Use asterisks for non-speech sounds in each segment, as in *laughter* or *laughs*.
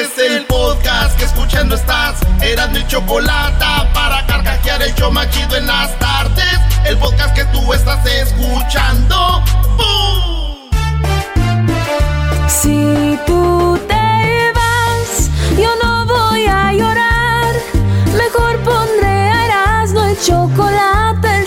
Es el podcast que escuchando estás. Eran mi chocolate para carcajear el yo machido en las tardes. El podcast que tú estás escuchando. ¡Bum! Si tú te vas, yo no voy a llorar. Mejor pondré a Erasmo el chocolate,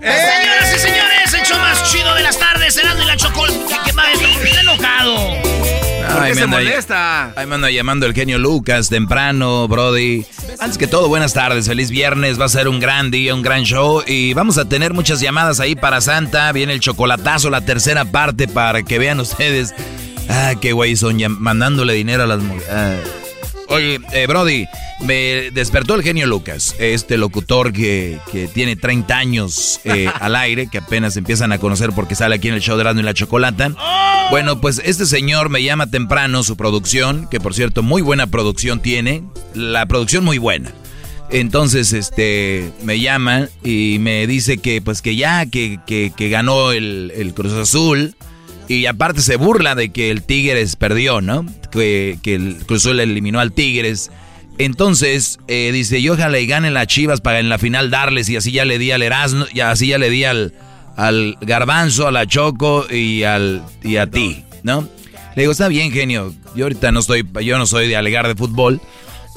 Señoras y señores, el show más chido de las tardes, Erasmo y la chocolate. ¿Qué maestro? Está enojado. Ay, se me anda- molesta? Ahí me anda llamando el genio Lucas temprano, Brody. Antes que todo, buenas tardes, feliz viernes. Va a ser un gran día, un gran show. Y vamos a tener muchas llamadas ahí para Santa. Viene el chocolatazo, la tercera parte para que vean ustedes. Ah, qué güey son mandándole dinero a las mujeres. Ah. Oye, eh, Brody, me despertó el genio Lucas, este locutor que, que tiene 30 años eh, al aire, que apenas empiezan a conocer porque sale aquí en el show de y la Chocolata. Bueno, pues este señor me llama temprano su producción, que por cierto, muy buena producción tiene, la producción muy buena. Entonces, este, me llama y me dice que, pues, que ya, que, que, que ganó el, el Cruz Azul. Y aparte se burla de que el Tigres perdió, ¿no? Que, el Cruz Azul eliminó al Tigres. Entonces, eh, dice, y ojalá y ganen las chivas para en la final darles. Y así ya le di al Erasmo, y así ya le di al, al Garbanzo, a la Choco y, al, y a ti, ¿no? Le digo, está bien, genio. Yo ahorita no estoy, yo no soy de alegar de fútbol.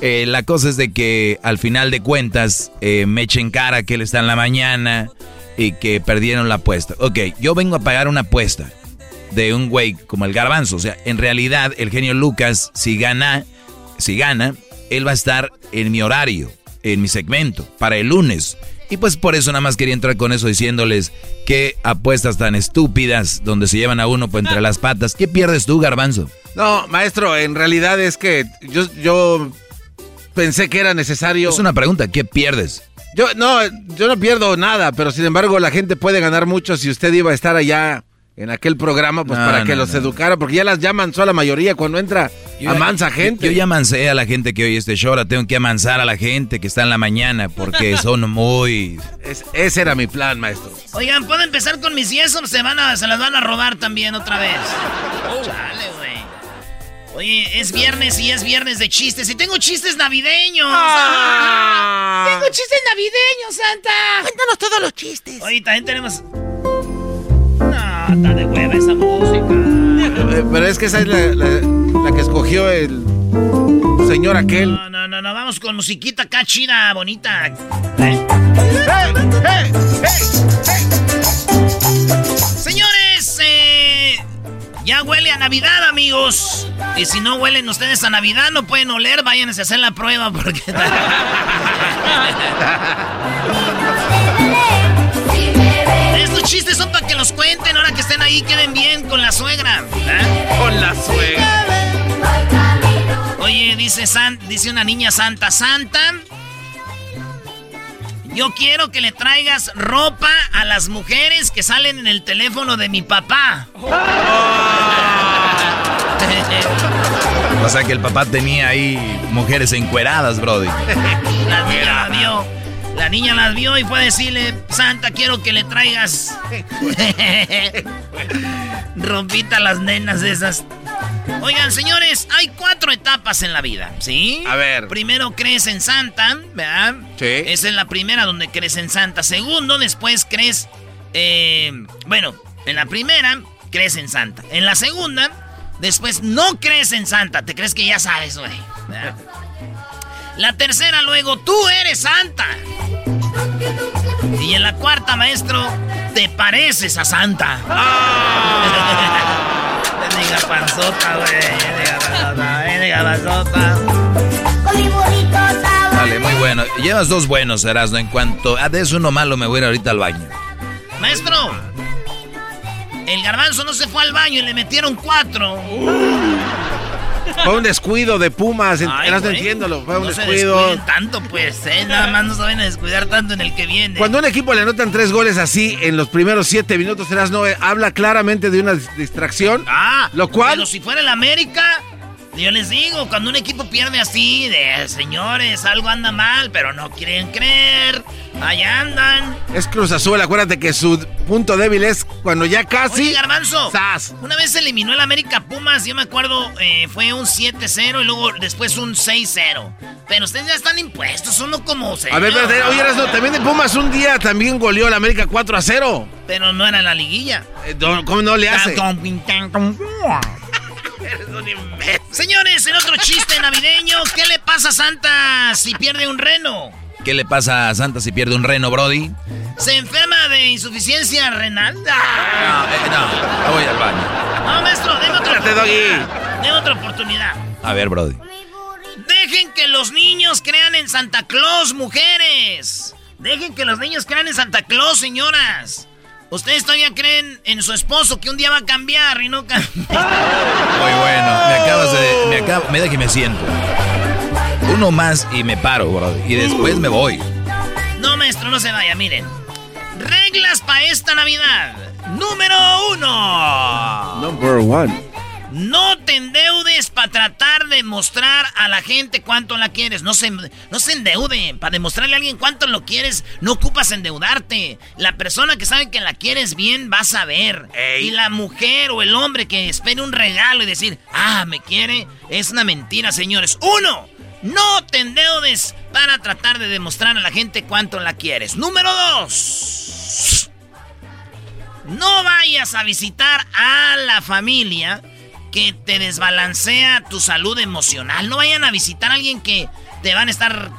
Eh, la cosa es de que al final de cuentas eh, me echen cara que él está en la mañana y que perdieron la apuesta. Ok, yo vengo a pagar una apuesta de un güey como el garbanzo. O sea, en realidad el genio Lucas, si gana, si gana, él va a estar en mi horario, en mi segmento, para el lunes. Y pues por eso nada más quería entrar con eso diciéndoles que apuestas tan estúpidas donde se llevan a uno por entre las patas. ¿Qué pierdes tú, garbanzo? No, maestro, en realidad es que yo, yo pensé que era necesario. Es una pregunta, ¿qué pierdes? Yo no, yo no pierdo nada, pero sin embargo la gente puede ganar mucho si usted iba a estar allá en aquel programa, pues No, para que los no. educara, porque ya las llaman solo la mayoría cuando entra a mansa gente. Yo ya amancé a la gente que oye este show, ahora tengo que amansar a la gente que está en la mañana porque *laughs* son muy... Es- ese era mi plan, maestro. Oigan, ¿puedo empezar con mis yesos? Se, van a, se las van a robar también otra vez. Chale, güey. Oye, es viernes y es viernes de chistes. Y tengo chistes navideños. Ah. *laughs* Tengo chistes navideños, Santa. Cuéntanos todos los chistes. Oye, también tenemos... No, está de hueva esa música. Eh, Pero es que esa es la, la- la que escogió el señor aquel. No, no, no, no, vamos con musiquita acá chida, bonita. Señores, eh, ya huele a Navidad, amigos. Y si no huelen ustedes a Navidad, no pueden oler, váyanse a hacer la prueba porque... *laughs* Chistes son para que los cuenten, ahora que estén ahí, queden bien con la suegra. ¿eh? Con la suegra. Oye, dice, San, dice una niña santa, santa. Yo quiero que le traigas ropa a las mujeres que salen en el teléfono de mi papá. *laughs* O sea que el papá tenía ahí mujeres encueradas, Brody. *laughs* La niña las vio. La niña las vio y fue a decirle, Santa, quiero que le traigas *laughs* rompita las nenas esas. Oigan, señores, hay cuatro etapas en la vida, ¿sí? A ver. Primero crees en Santa, ¿verdad? Sí. Esa es la primera donde crees en Santa. Segundo, después crees... eh, bueno, en la primera crees en Santa. En la segunda, después no crees en Santa. Te crees que ya sabes, güey. La tercera, luego, tú eres Santa. Y en la cuarta, maestro, te pareces a Santa. *laughs* Diga panzota, güey. Diga panzota, diga panzota. Vale, muy bueno. Llevas dos buenos, Erasmo. En cuanto a des uno malo, me voy a ir ahorita al baño. Maestro, el garbanzo no se fue al baño y le metieron cuatro. Fue un descuido de Pumas. Ay, güey, entiéndolo. Fue un no se descuido. descuiden tanto, pues, ¿eh? Nada más no saben descuidar tanto en el que viene. Cuando a un equipo le anotan tres goles así en los primeros siete minutos, no habla claramente de una dis- distracción. Ah, Lo cual- Pero si fuera el América, yo les digo, cuando un equipo pierde así, de señores, algo anda mal, pero no quieren creer. Allá andan. Es Cruz Azul. Acuérdate que su punto débil es cuando ya casi. Oye, Garbanzo. ¡Zas! Una vez eliminó el América Pumas, yo me acuerdo, eh, fue un 7-0 y luego después un 6-0. Pero ustedes ya están impuestos, uno como A ver, espérate, oye, también de Pumas un día también goleó al América 4 a 0. Pero no era la liguilla. Eh, ¿Cómo no le hace? Señores, en otro chiste navideño, ¿qué le pasa a Santa si pierde un reno? ¿Qué le pasa a Santa si pierde un reno, Brody? ¿Se enferma de insuficiencia renal? ¡Ah! No, eh, no, me voy al baño. No, maestro, deme otra oportunidad. Deme otra oportunidad. A ver, Brody. Dejen que los niños crean en Santa Claus, mujeres. Dejen que los niños crean en Santa Claus, señoras. Ustedes todavía creen en su esposo que un día va a cambiar y no cambia. Muy bueno. Me acabas de. Me acabo. Me da que me siento. Uno más y me paro, Brody. Y después me voy. No, maestro, no se vaya, miren. Reglas para esta Navidad. Número uno. Number one. No te endeudes para tratar de mostrar a la gente cuánto la quieres. No se, no se. Para demostrarle a alguien cuánto lo quieres, no ocupas endeudarte. La persona que sabe que la quieres bien va a saber. Y la mujer o el hombre que espere un regalo y decir, ah, me quiere, es una mentira, señores. Uno, no te endeudes para tratar de demostrar a la gente cuánto la quieres. Número dos. No vayas a visitar a la familia que te desbalancea tu salud emocional. No vayan a visitar a alguien que te van a estar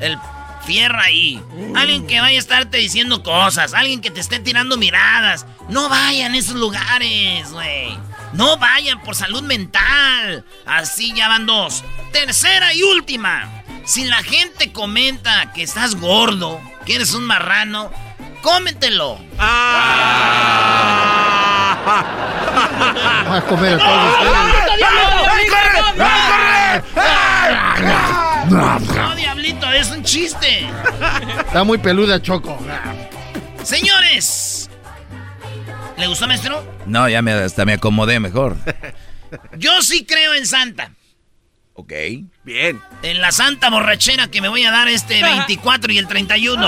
el fierro ahí. Alguien que vaya a estarte diciendo cosas. Alguien que te esté tirando miradas. No vayan a esos lugares, güey. No vayan por salud mental. Así ya van dos. Tercera y última. Si la gente comenta que estás gordo, que eres un marrano, cómetelo. Vas a comer a todos No, diablito, es un chiste. Está muy peluda, Choco. Señores. ¿Le gustó, maestro? No, ya me, hasta me acomodé mejor. Yo sí creo en Santa. Ok. Bien. En la santa borrachera que me voy a dar este 24 y el 31.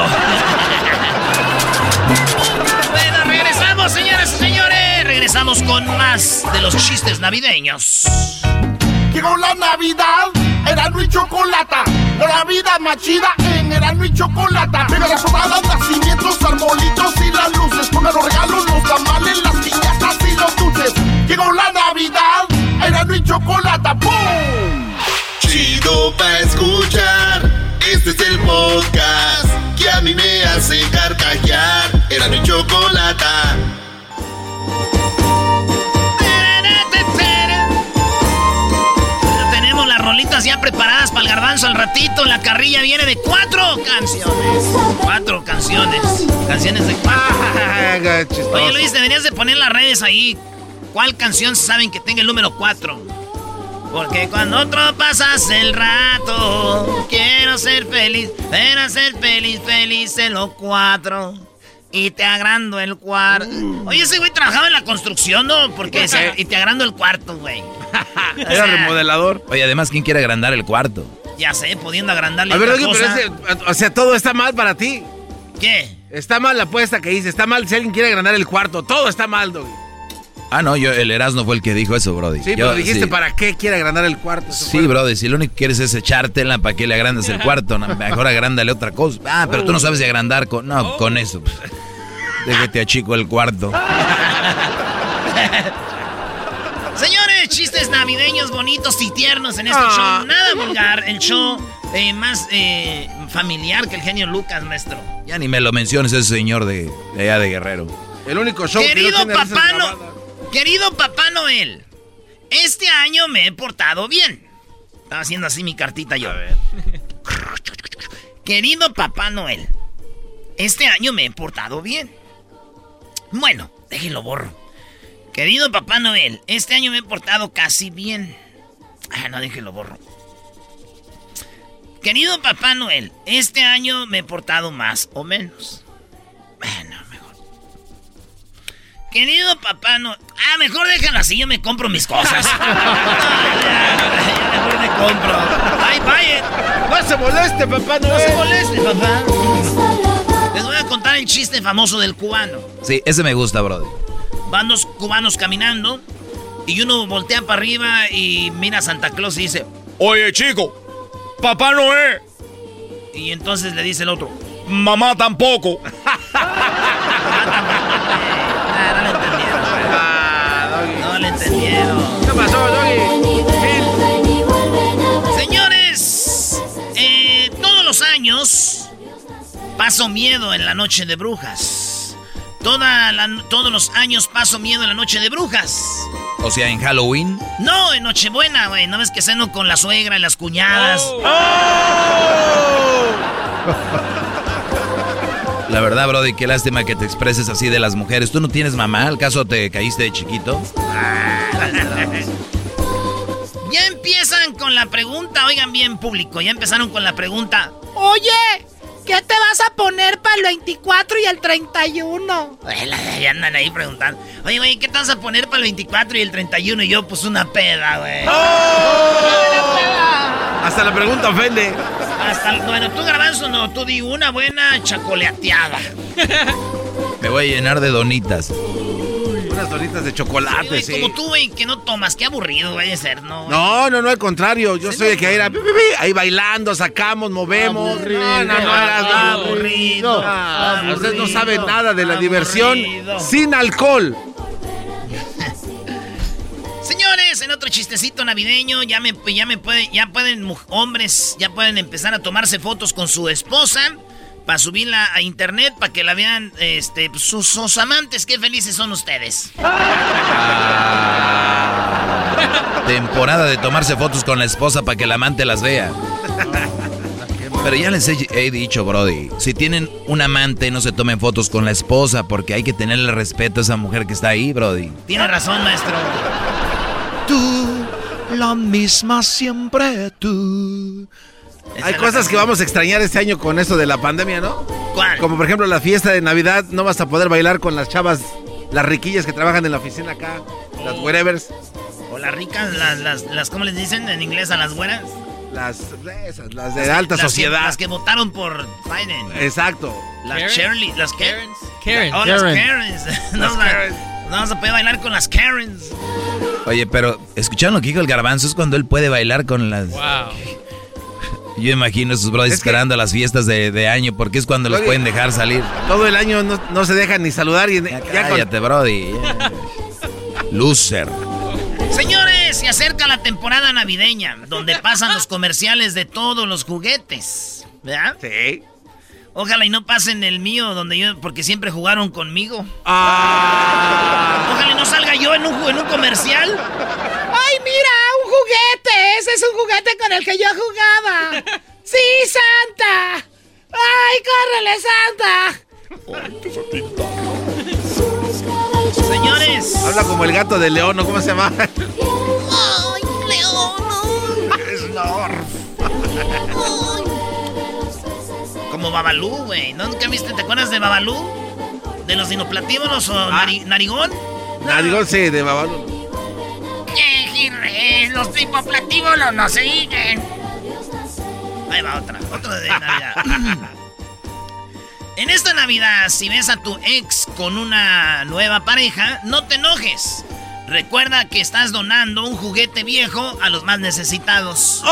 bueno, regresamos, señoras y señores. Regresamos con más de los chistes navideños. Llegó la Navidad, Erasmo y Chocolata. La vida más chida en Erasmo y Chocolata. Pega las sobradas, nacimientos, arbolitos y las luces. Pongan los regalos, los tamales, las piñatas y los dulces. Llegó la Navidad, Erasmo y Chocolata. ¡Pum! Chido pa' escuchar. Este es el podcast que a mí me hace carcajear. Erasmo y Chocolata. Rolitas ya preparadas para el garbanzo al ratito. La carrilla viene de cuatro canciones. Cuatro canciones. Canciones de cuatro. Oye Luis, deberías de poner las redes ahí. ¿Cuál canción saben que tenga el número 4? Porque cuando otro pasas el rato, quiero ser feliz, quiero ser feliz, feliz en los cuatro. Y te agrando el cuarto. Oye, ese güey trabajaba en la construcción, ¿no? Porque y te agrando el cuarto, güey. *laughs* Era remodelador. Oye, además, ¿quién quiere agrandar el cuarto? Ya sé, pudiendo agrandarle A ver, pero ese, o sea, todo está mal para ti. ¿Qué? Está mal la apuesta que hice, está mal si alguien quiere agrandar el cuarto, todo está mal, Doggy. Ah, no, yo, el Erasmo fue el que dijo eso, Brody. Sí, Yo- pero dijiste, sí. ¿para qué quiere agrandar el cuarto? Sí, Brody, si lo único que quieres es echártela, ¿para qué le agrandas el cuarto? No, mejor agrándale otra cosa. Ah, pero tú no sabes de agrandar con... No, con eso. pues. Déjate achico el cuarto. *laughs* Señores, chistes navideños bonitos y tiernos en este Ah. show. Nada vulgar, el show eh, más eh, familiar que el genio Lucas, maestro. Ya ni me lo menciones ese señor de, de allá de Guerrero. El único show que Querido no tiene papá, no. Querido papá Noel, este año me he portado bien. Estaba haciendo así mi cartita yo. Querido papá Noel, este año me he portado bien. Bueno, déjenlo borro. Querido papá Noel, este año me he portado casi bien. Ah, no, déjenlo borro. Querido papá Noel, este año me he portado más o menos. Bueno. Querido papá Noel. Ah, mejor déjalo así, yo me compro mis cosas. Ah, ya, mejor me compro. Ay, vaya. No se moleste, papá, no, No se moleste, papá. Les voy a contar el chiste famoso del cubano. Sí, ese me gusta, Brody. Van dos cubanos caminando y uno voltea para arriba y mira a Santa Claus y dice, Oye, chico, papá no es. y entonces le dice el otro, Mamá tampoco. ah, ¿Qué pasó, Doggy? Señores, eh, todos los años paso miedo en la noche de brujas. Toda la- todos los años paso miedo en la noche de brujas. O sea, en Halloween. No, en Nochebuena, güey. ¿No ves que ceno con la suegra y las cuñadas? La verdad, Brody, qué lástima que te expreses así de las mujeres. ¿Tú no tienes mamá? ¿Al caso te caíste de chiquito? *laughs* Ya empiezan con la pregunta, oigan bien público, ya empezaron con la pregunta. Oye, ¿qué te vas a poner para el 24 y el 31? Ay, la- Ya andan ahí preguntando. Oye, güey, ¿qué te vas a poner para el 24 y el 31? Y yo, pues una peda, güey. Hasta la pregunta ofende. Hasta, bueno, tú garbanzo no, tú di una buena chacoleateada. *laughs* Me voy a llenar de donitas. Unas donitas de chocolate, güey, sí. Como tú, güey, que no tomas, qué aburrido vaya a ser, ¿no? No, no, no, al contrario. Yo soy el que era ahí bailando, sacamos, movemos. Aburrido, no, no, no, era aburrido. Ah, aburrido, Ustedes no saben nada de la aburrido. diversión sin alcohol. Señores, en otro chistecito navideño, ya me, ya me puede, ya pueden hombres, ya pueden empezar a tomarse fotos con su esposa para subirla a internet para que la vean, este, pues, sus, sus amantes. Qué felices son ustedes. *laughs* Temporada de tomarse fotos con la esposa para que el amante las vea. Pero ya les he, he dicho, Brody, si tienen un amante, no se tomen fotos con la esposa porque hay que tenerle respeto a esa mujer que está ahí, Brody. Tiene razón, maestro. Tú, la misma siempre tú. Hay cosas que vamos a extrañar este año con eso de la pandemia, ¿no? ¿Cuál? Como por ejemplo la fiesta de Navidad, no vas a poder bailar con las chavas, las riquillas que trabajan en la oficina acá, las wherevers, O las ricas, las, las, las, ¿cómo les dicen en inglés a las güeras? las, esas, las de alta Las que- sociedad. las que votaron por Biden. Exacto. Las? Shirley, las que- Karens. Karen. Oh, las Karen. Karens. *laughs* no, Las la- Karens. No vamos a poder bailar con las Karens. Oye, pero ¿escucharon lo que dijo el garbanzo? Es cuando él puede bailar con las... Wow. Yo imagino a esos brothers Es que- esperando las fiestas de, de año porque es cuando los pueden dejar salir. Todo el año no, no se dejan ni saludar y ya, con- Cállate, Brody. Loser. Señores, se acerca la temporada navideña, donde pasan los comerciales de todos los juguetes. ¿Verdad? Sí. Ojalá y no pasen el mío, donde yo, porque siempre jugaron conmigo. Ah. Ojalá y no salga yo en un, en un comercial. ¡Ay, mira! ¡Un juguete! Ese es un juguete con el que yo jugaba. ¡Sí, Santa! ¡Ay, córrele, Santa! Señores, Habla como el gato de León, ¿no? ¿Cómo se llama? ¡Ay, León! Como Babalú, güey. ¿No? ¿Nunca viste? ¿Te acuerdas de Babalú? ¿De los dinoplatívolos o narigón? Narigón, sí, de babaluno. Eh, los dinoplatívolos no se siguen. Ahí va otra, otra de Navidad. en esta Navidad, si ves a tu ex con una nueva pareja, no te enojes. Recuerda que estás donando un juguete viejo a los más necesitados. ¡Oh!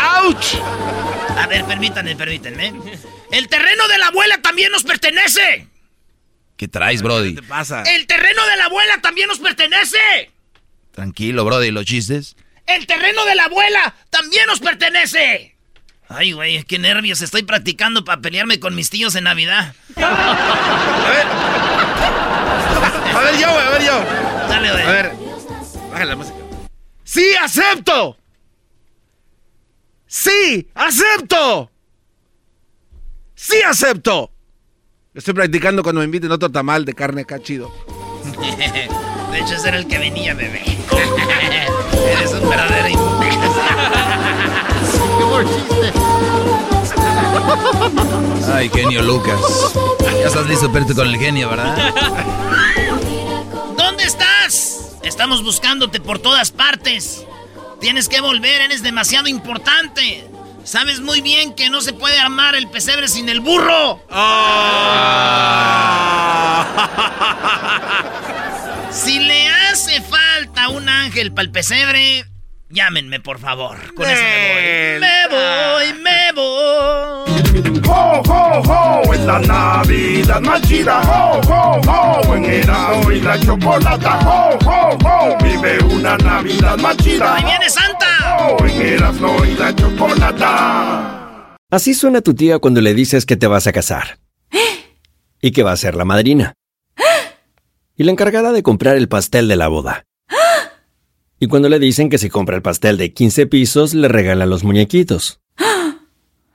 ¡Auch! A ver, permítanme, permítanme. El terreno de la abuela también nos pertenece. ¿Qué traes, Brody? ¿Qué te pasa? El terreno de la abuela también nos pertenece. Tranquilo, Brody, ¿los chistes? El terreno de la abuela también nos pertenece. Ay, güey, qué nervios. Estoy practicando para pelearme con mis tíos en Navidad. A ver. A ver yo, güey, a ver yo. Dale, güey. A ver. Bájale la música. ¡Sí, acepto! ¡Sí, acepto! ¡Sí, acepto! Estoy practicando cuando me inviten otro tamal de carne acá chido. *laughs* De hecho, ese era el que venía, bebé. *laughs* Eres un verdadero imbécil. Qué buen chiste. Ay, genio Lucas. Ya estás listo irte con el genio, ¿verdad? *laughs* Estamos buscándote por todas partes. Tienes que volver, eres demasiado importante. Sabes muy bien que no se puede armar el pesebre sin el burro. Si le hace falta un ángel para el pesebre, llámenme, por favor. Con eso me voy. Me voy, me voy. ¡Ho, ho, ho! En la Navidad más chida, ¡ho, ho, ho! En Erasmo y la Chocolata, ¡ho, ho, ho! Vive una Navidad más chida. ¡Ahí viene Santa! ¡ho! En Erasmo y la Chocolata. Así suena tu tía cuando le dices que te vas a casar. *gasps* Y que va a ser la madrina. *gasps* Y la encargada de comprar el pastel de la boda. *gasps* Y cuando le dicen que si compra el pastel de 15 pisos, le regalan los muñequitos.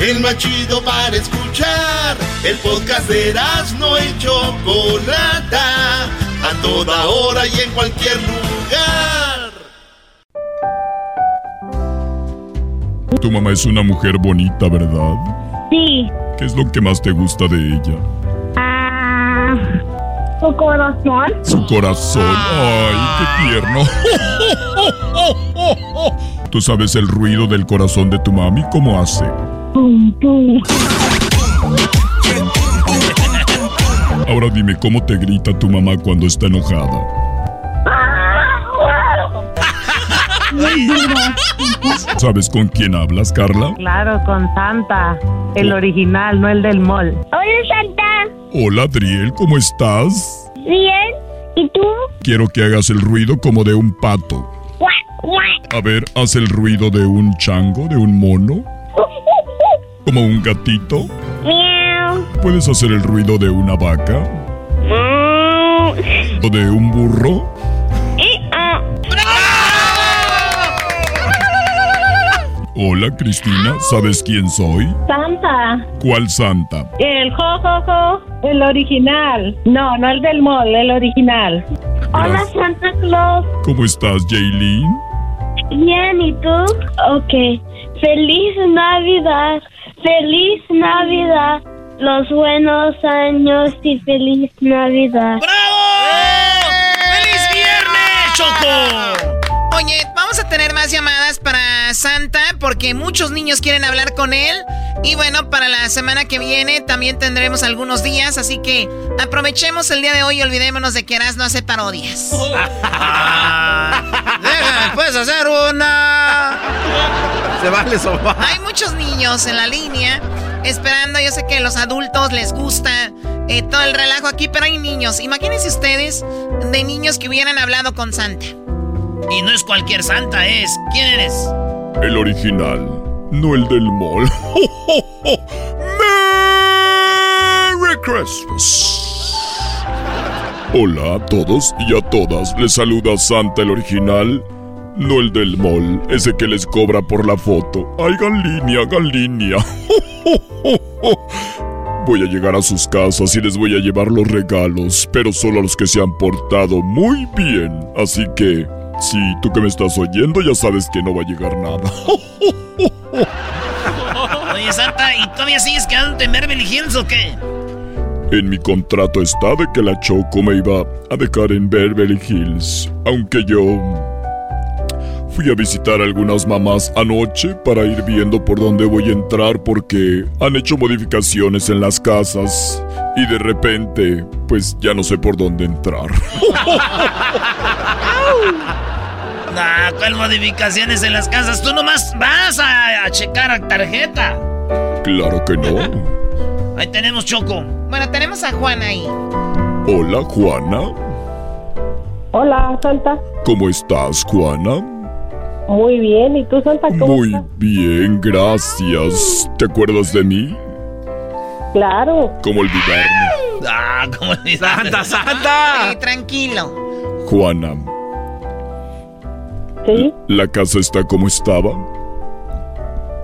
El más chido para escuchar. El podcast de no y Chocolata. A toda hora y en cualquier lugar. Tu mamá es una mujer bonita, ¿verdad? Sí. ¿Qué es lo que más te gusta de ella? Ah, su corazón. Su corazón. Ay, qué tierno. *laughs* ¿Tú sabes el ruido del corazón de tu mami? ¿Cómo hace? Pum, pum. Ahora dime cómo te grita tu mamá cuando está enojada. ¿Sabes con quién hablas, Carla? Claro, con Santa. El original, no el del mall. Hola, Santa. Hola, Adriel, ¿cómo estás? Bien. ¿Y tú? Quiero que hagas el ruido como de un pato. A ver, haz el ruido de un chango, de un mono, como un gatito. Miau. ¿Puedes hacer el ruido de una vaca? ¿O de un burro? Ah. Hola, Cristina. ¿Sabes quién soy? Santa. ¿Cuál santa? El jojojo. El original. No, no el del mall, el original. Hola, Santa Claus. ¿Cómo estás, Jaylin? Bien, ¿y tú? Ok. Feliz Navidad. Feliz Navidad. Los buenos años y feliz Navidad. ¡Feliz viernes, Choco! Oye, vamos a tener más llamadas para Santa porque muchos niños quieren hablar con él. Y bueno, para la semana que viene también tendremos algunos días, así que aprovechemos el día de hoy y olvidémonos de que no hace parodias. *laughs* Déjame, puedes hacer una. Se vale sobar. Hay muchos niños en la línea esperando. Yo sé que a los adultos les gusta eh, todo el relajo aquí, pero hay niños. Imagínense ustedes de niños que hubieran hablado con Santa. Y no es cualquier Santa, es. ¿Quién eres? El original, no el del mall. *laughs* ¡Merry Christmas! Hola a todos y a todas. Les saluda Santa el original, no el del mall, ese que les cobra por la foto. Hagan línea, hagan línea. Voy a llegar a sus casas y les voy a llevar los regalos, pero solo a los que se han portado muy bien. Así que, si tú que me estás oyendo ya sabes que no va a llegar nada. *laughs* Oye, Santa, ¿y todavía sigues quedándote en Beverly Hills o qué? En mi contrato está de que la Choco me iba a dejar en Beverly Hills, aunque yo fui a visitar a algunas mamás anoche para ir viendo por dónde voy a entrar porque han hecho modificaciones en las casas y de repente pues ya no sé por dónde entrar. Nah, *laughs* ¿cuál modificaciones en las casas? Tú nomás vas a, a checar tarjeta. claro que no. *laughs* Ahí tenemos Choco. Bueno, tenemos a Juan ahí. Hola Juana, Hola, Santa. ¿cómo estás Juana? Muy bien. ¿Y tú, Santa? ¿Cómo Muy estás? bien, gracias. ¿Te acuerdas de mí? Claro. ¿Cómo olvidarme? Ah, ¿cómo ¡Santa, Santa! Eh, tranquilo. Juana, Sí, ¿la casa está como estaba?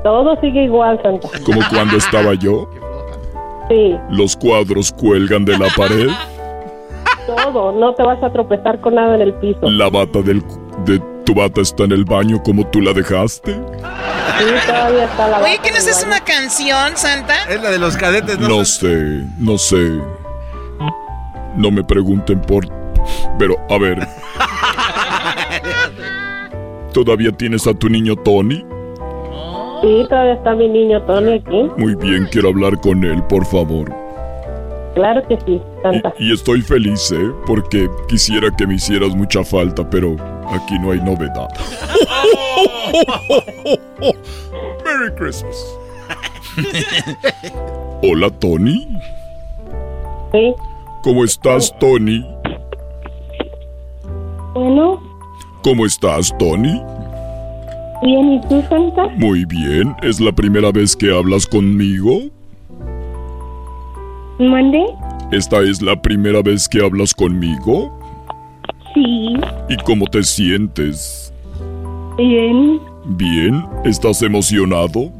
todo sigue igual, Santa. ¿Como cuando estaba yo? Sí, ¿Los cuadros cuelgan de la pared? todo. No te vas a tropezar con nada en el piso. ¿La bata del, de tu bata está en el baño como tú la dejaste? Sí, todavía está la Oye, bata ¿qué no es una canción, Santa? Es la de los cadetes, ¿no? No sé, no sé. No me pregunten por... Pero, a ver. *laughs* ¿Todavía tienes a tu niño Tony? Sí, todavía está mi niño Tony aquí. Muy bien, quiero hablar con él, por favor. Claro que sí, Santa. Y estoy feliz, ¿eh? Porque quisiera que me hicieras mucha falta, pero aquí no hay novedad. *laughs* Merry Christmas. *laughs* Hola, Tony. Sí. ¿Cómo estás, Tony? Bueno, ¿Cómo estás, Tony? bien, ¿y tú, Santa? Muy bien. ¿Es la primera vez que hablas conmigo? ¿Mande? ¿Esta es la primera vez que hablas conmigo? Sí, ¿Y cómo te sientes? bien, ¿Bien? ¿Estás emocionado?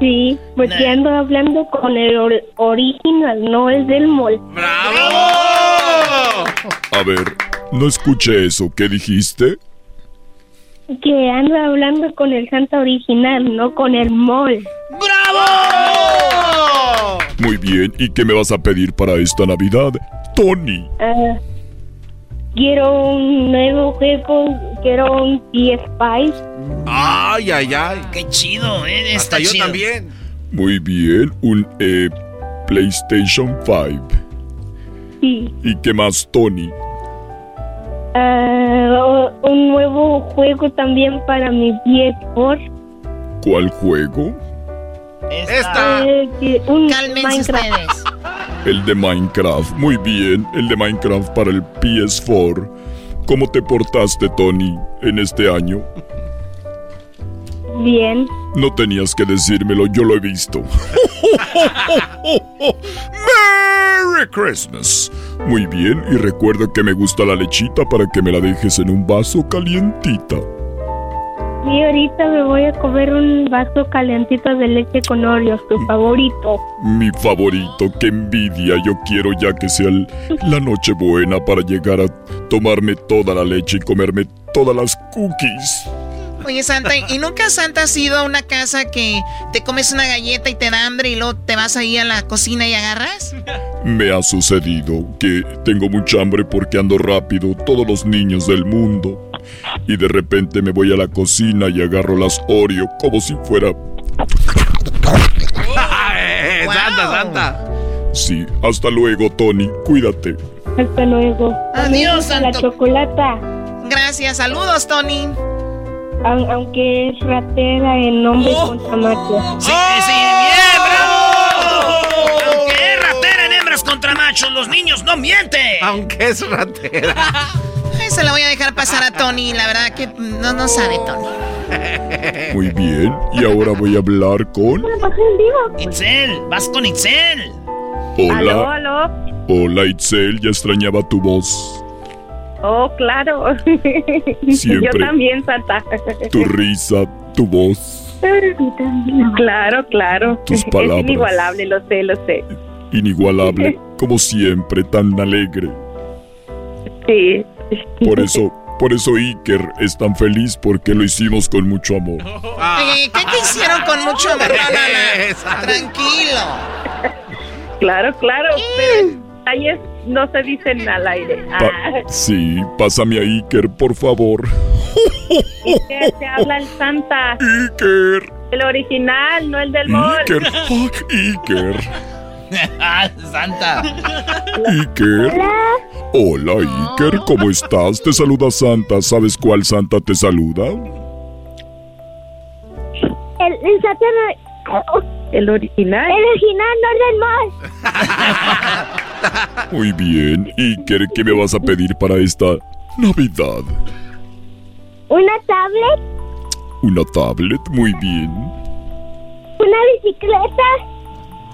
sí, porque ando hablando con el or- original, no el del mall. A ver, no escuché eso. ¿Qué dijiste? Que ando hablando con el Santa original, no con el mall. ¡Bravo! Muy bien. ¿Y qué me vas a pedir para esta Navidad? Tony. Ah, quiero un nuevo juego, quiero un PS5. Ay, ay, ay. Qué chido, ¿eh? Está Hasta yo chido. también. Muy bien. Un eh, PlayStation 5. Sí. ¿Y qué más, Tony? O- un nuevo juego también para mi PS4. ¿Cuál juego? Esta. Eh, que- un Cálmense Minecraft. ustedes. El de Minecraft. Muy bien. El de Minecraft para el PS4. ¿Cómo te portaste, Tony, en este año? Bien. No tenías que decírmelo, yo lo he visto. ¡Merry Christmas! Muy bien, y recuerda que me gusta la lechita para que me la dejes en un vaso calientita. Y ahorita me voy a comer un vaso calientito de leche con Oreos, tu favorito. Mi favorito, qué envidia. Yo quiero ya que sea el- la noche buena para llegar a tomarme toda la leche y comerme todas las cookies. Oye, Santa, ¿y nunca Santa has ido a una casa que te comes una galleta y te da hambre y luego te vas ahí a la cocina y agarras? Me ha sucedido que tengo mucha hambre porque ando rápido, todos los niños del mundo. Y de repente me voy a la cocina y agarro las Oreo como si fuera... Santa, Santa. Sí, hasta luego, Tony. Cuídate. Hasta luego. Adiós, A la chocolata. Gracias, saludos, Tony. Au- Aunque es ratera en nombre contra macho. Sí, sí, bien, bravo. Aunque es ratera en hembras contra machos, los niños no mienten. Aunque es ratera. *laughs* Se la voy a dejar pasar a Tony, la verdad que no, no sabe Tony. *laughs* Muy bien, y ahora voy a hablar con... Itzel, vas con Itzel. Hola. aló. Hola, Itzel, ya extrañaba tu voz. Oh, claro. *laughs* Siempre. Yo también, Santa. Tu risa, tu voz, Claro, claro. Tus palabras. Es inigualable, lo sé, lo sé. inigualable, *laughs* como siempre, tan alegre. Sí. Por eso, por eso Iker es tan feliz porque lo hicimos con mucho amor. Eh, ¿qué te hicieron con mucho amor? *laughs* Tranquilo. Claro, claro, pero detalles no se dicen al aire. Pa- Ah, sí, pásame a Iker, por favor. Iker, te habla el Santa. Iker. El original, no el del mall. Iker, ah, Iker, Ah, Santa. Iker. Hola, Iker, ¿cómo estás? Te saluda Santa. ¿Sabes cuál Santa te saluda? El, el Santa El original. El original, no el del mall. *laughs* Muy bien, Iker, ¿qué me vas a pedir para esta Navidad? Una tablet, ¿Una tablet? Muy bien. una bicicleta,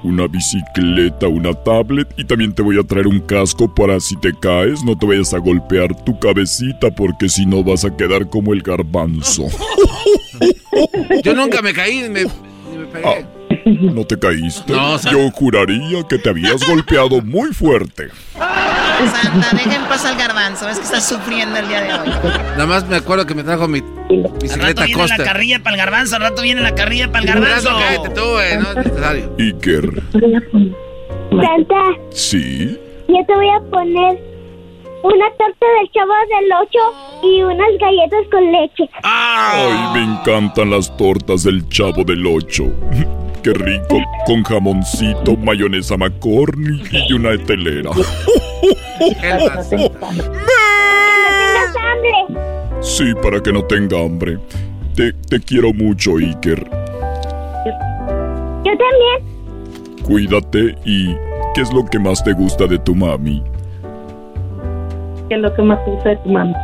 Una bicicleta, una tablet y también te voy a traer un casco para si te caes no te vayas a golpear tu cabecita porque si no vas a quedar como el garbanzo. Yo nunca me caí ni me, me pegué. *laughs* ¿No te caíste? No. Yo juraría que te habías golpeado muy fuerte. Santa, deja en paz al garbanzo. Es que está sufriendo el día de hoy. Nada más me acuerdo que me trajo mi Al rato bicicleta viene la Costa. carrilla para el garbanzo, al rato viene la carrilla para el garbanzo. rato cállate tú, güey, no es necesario. Iker, Santa, ¿sí? yo te voy a poner una torta del chavo del 8 y unas galletas con leche. Ay, me encantan las tortas del chavo del 8. *laughs* Qué rico, con jamoncito, mayonesa McCorney y una telera. *laughs* ¡Tengas hambre! Sí, para que no tenga hambre. Te, te quiero mucho, Iker. Yo también. Cuídate y ¿qué es lo que más te gusta de tu mami? ¿Qué es lo que más te gusta de tu mamá?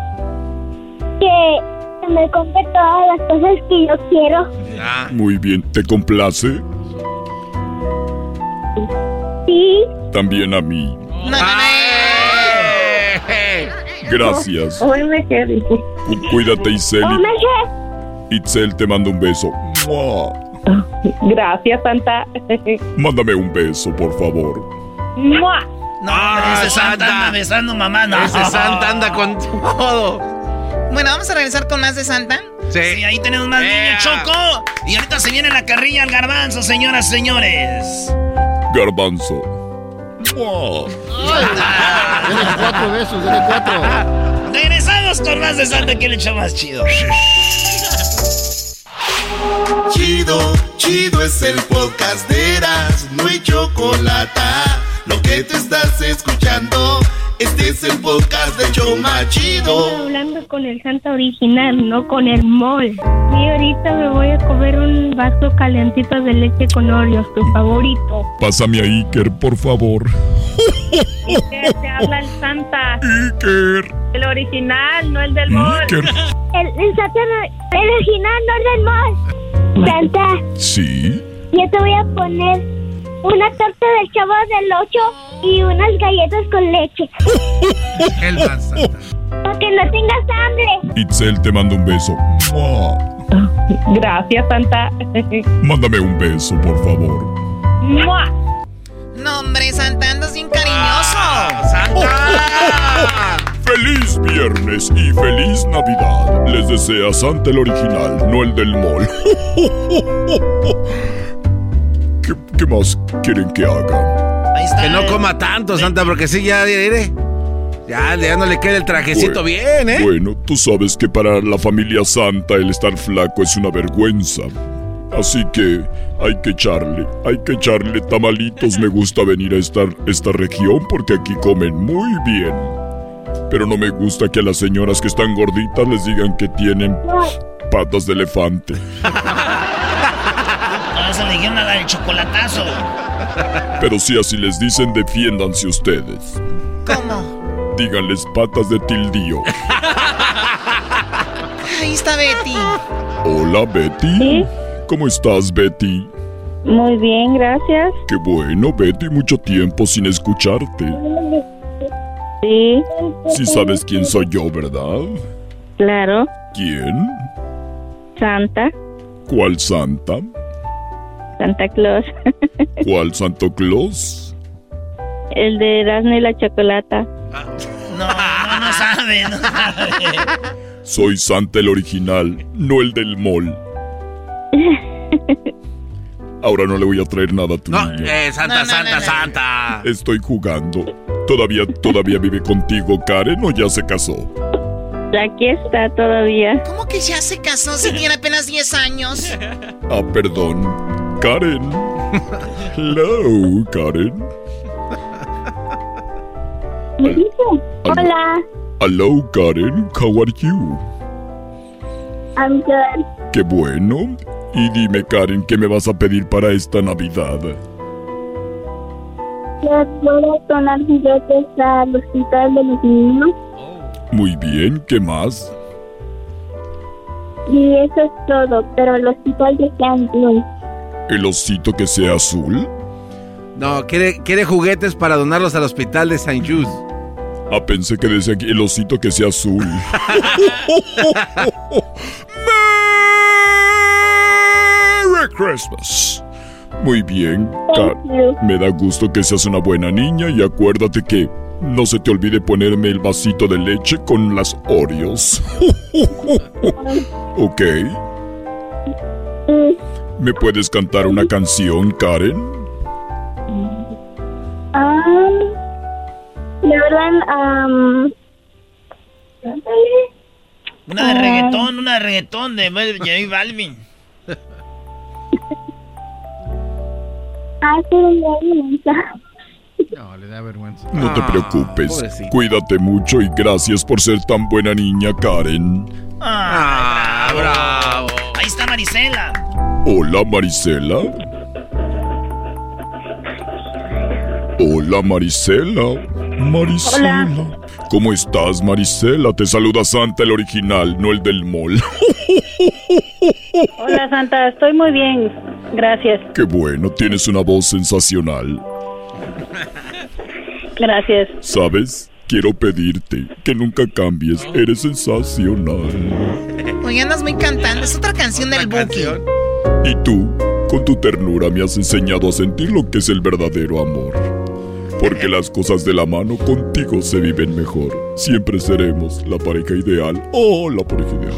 Que me compre todas las cosas que yo quiero. Muy bien, ¿te complace? Sí. También a mí. Gracias. Hoy me quedé. Cu- Cuídate, Itzel. Omeje. Itzel, te mando un beso. ¡Mua! Gracias, Santa. Mándame un beso, por favor. ¡Mua! No, hombre, ese Santa anda besando mamá, no. Ese Santa anda con todo. Bueno, vamos a regresar con más de Santa. Sí, ahí tenemos más niños, Choco. Y ahorita se viene la carrilla al garbanzo, señoras, señores. Garbanzo. Dale cuatro besos, dale cuatro. Regresamos con más de Santa, que le echa más chido. Chido, chido es el podcast de Eras, no hay chocolate. Lo que te estás escuchando, este es el podcast de Choma Estoy Chido. hablando con el Santa original, no con el mall. Y ahorita me voy a comer un vaso calientito de leche con Oreos, tu favorito. Pásame a Iker, por favor. Iker, te habla el Santa. Iker. El original, no el del mall. Iker. El, el Santa, no- el original, no el del mall. Santa, ¿Sí? yo te voy a poner una torta del chavo del 8 y unas galletas con leche. *laughs* El Santa. Para que no tengas hambre. Itzel, te mando un beso. *laughs* Gracias, Santa. *laughs* Mándame un beso, por favor. ¡Mua! No, hombre, Santa, andas bien cariñoso. ¡Santa! ¡Feliz viernes y feliz Navidad! Les desea Santa el original, no el del mall. ¿Qué, qué más quieren que haga? Ahí está. Que no coma tanto, Santa, porque sí, ya, ya, ya, ya no le queda el trajecito Bueno, bien, ¿eh? Bueno, tú sabes que para la familia Santa el estar flaco es una vergüenza. Así que hay que echarle, hay que echarle tamalitos. Me gusta venir a esta, esta región porque aquí comen muy bien. Pero no me gusta que a las señoras que están gorditas les digan que tienen patas de elefante. *laughs* Dijeron a la del chocolatazo. Pero si así les dicen, defiéndanse ustedes. ¿Cómo? Díganles patas de tildío. Ahí está Betty. Hola, Betty. ¿Sí? ¿Cómo estás, Betty? Muy bien, gracias. Qué bueno, Betty, mucho tiempo sin escucharte. Sí, Sí sabes quién soy yo, ¿verdad? claro. ¿Quién? Santa, ¿Cuál santa? Santa Claus. *laughs* ¿Cuál Santo Claus? El de Erasmo y la Chocolata. No, no, no sabe, no sabe. Soy Santa el original, no el del mall. Ahora no le voy a traer nada a tu No, niño. eh, Santa, No, no, Santa, no, no. Santa. Estoy jugando. ¿Todavía, todavía vive contigo Karen o ya se casó? Aquí está todavía. ¿Cómo que ya se casó si tiene apenas 10 años? Ah, perdón. Karen. Hello, Karen. Hola, Hello, Karen. How are you? I'm good. Qué bueno. Y dime, Karen, ¿qué me vas a pedir para esta Navidad? Les voy a donar juguetes al hospital de los niños Muy bien, ¿qué más? y eso es todo, pero el hospital de Cancún. ¿El osito que sea azul? No, quiere, quiere juguetes para donarlos al hospital de St. Jude. Ah, pensé que decía aquí el osito que sea azul. *laughs* ¡Merry Christmas! Muy bien, me da gusto que seas una buena niña y acuérdate que no se te olvide ponerme el vasito de leche con las Oreos. *laughs* ¿Ok? ¿Me puedes cantar una canción, Karen? Um, la verdad, um, Una de reggaetón, una de reggaetón de J Balvin. *laughs* No, le da vergüenza. No te Ah, preocupes. Cuídate mucho y gracias por ser tan buena niña, Karen. Ah, bravo. Ahí está Marisela. Hola, Marisela. Hola, Marisela. Marisela. ¿Cómo estás, Marisela? Te saluda Santa el original, no el del mall. *laughs* Hola, Santa. Estoy muy bien. Gracias. Qué bueno, tienes una voz sensacional. Gracias. ¿Sabes? Quiero pedirte que nunca cambies. Eres sensacional. Oye, andas muy cantando. Es otra canción del Buki. Y tú, con tu ternura, me has enseñado a sentir lo que es el verdadero amor. Porque las cosas de la mano contigo se viven mejor. Siempre seremos la pareja ideal. Oh, la pareja ideal.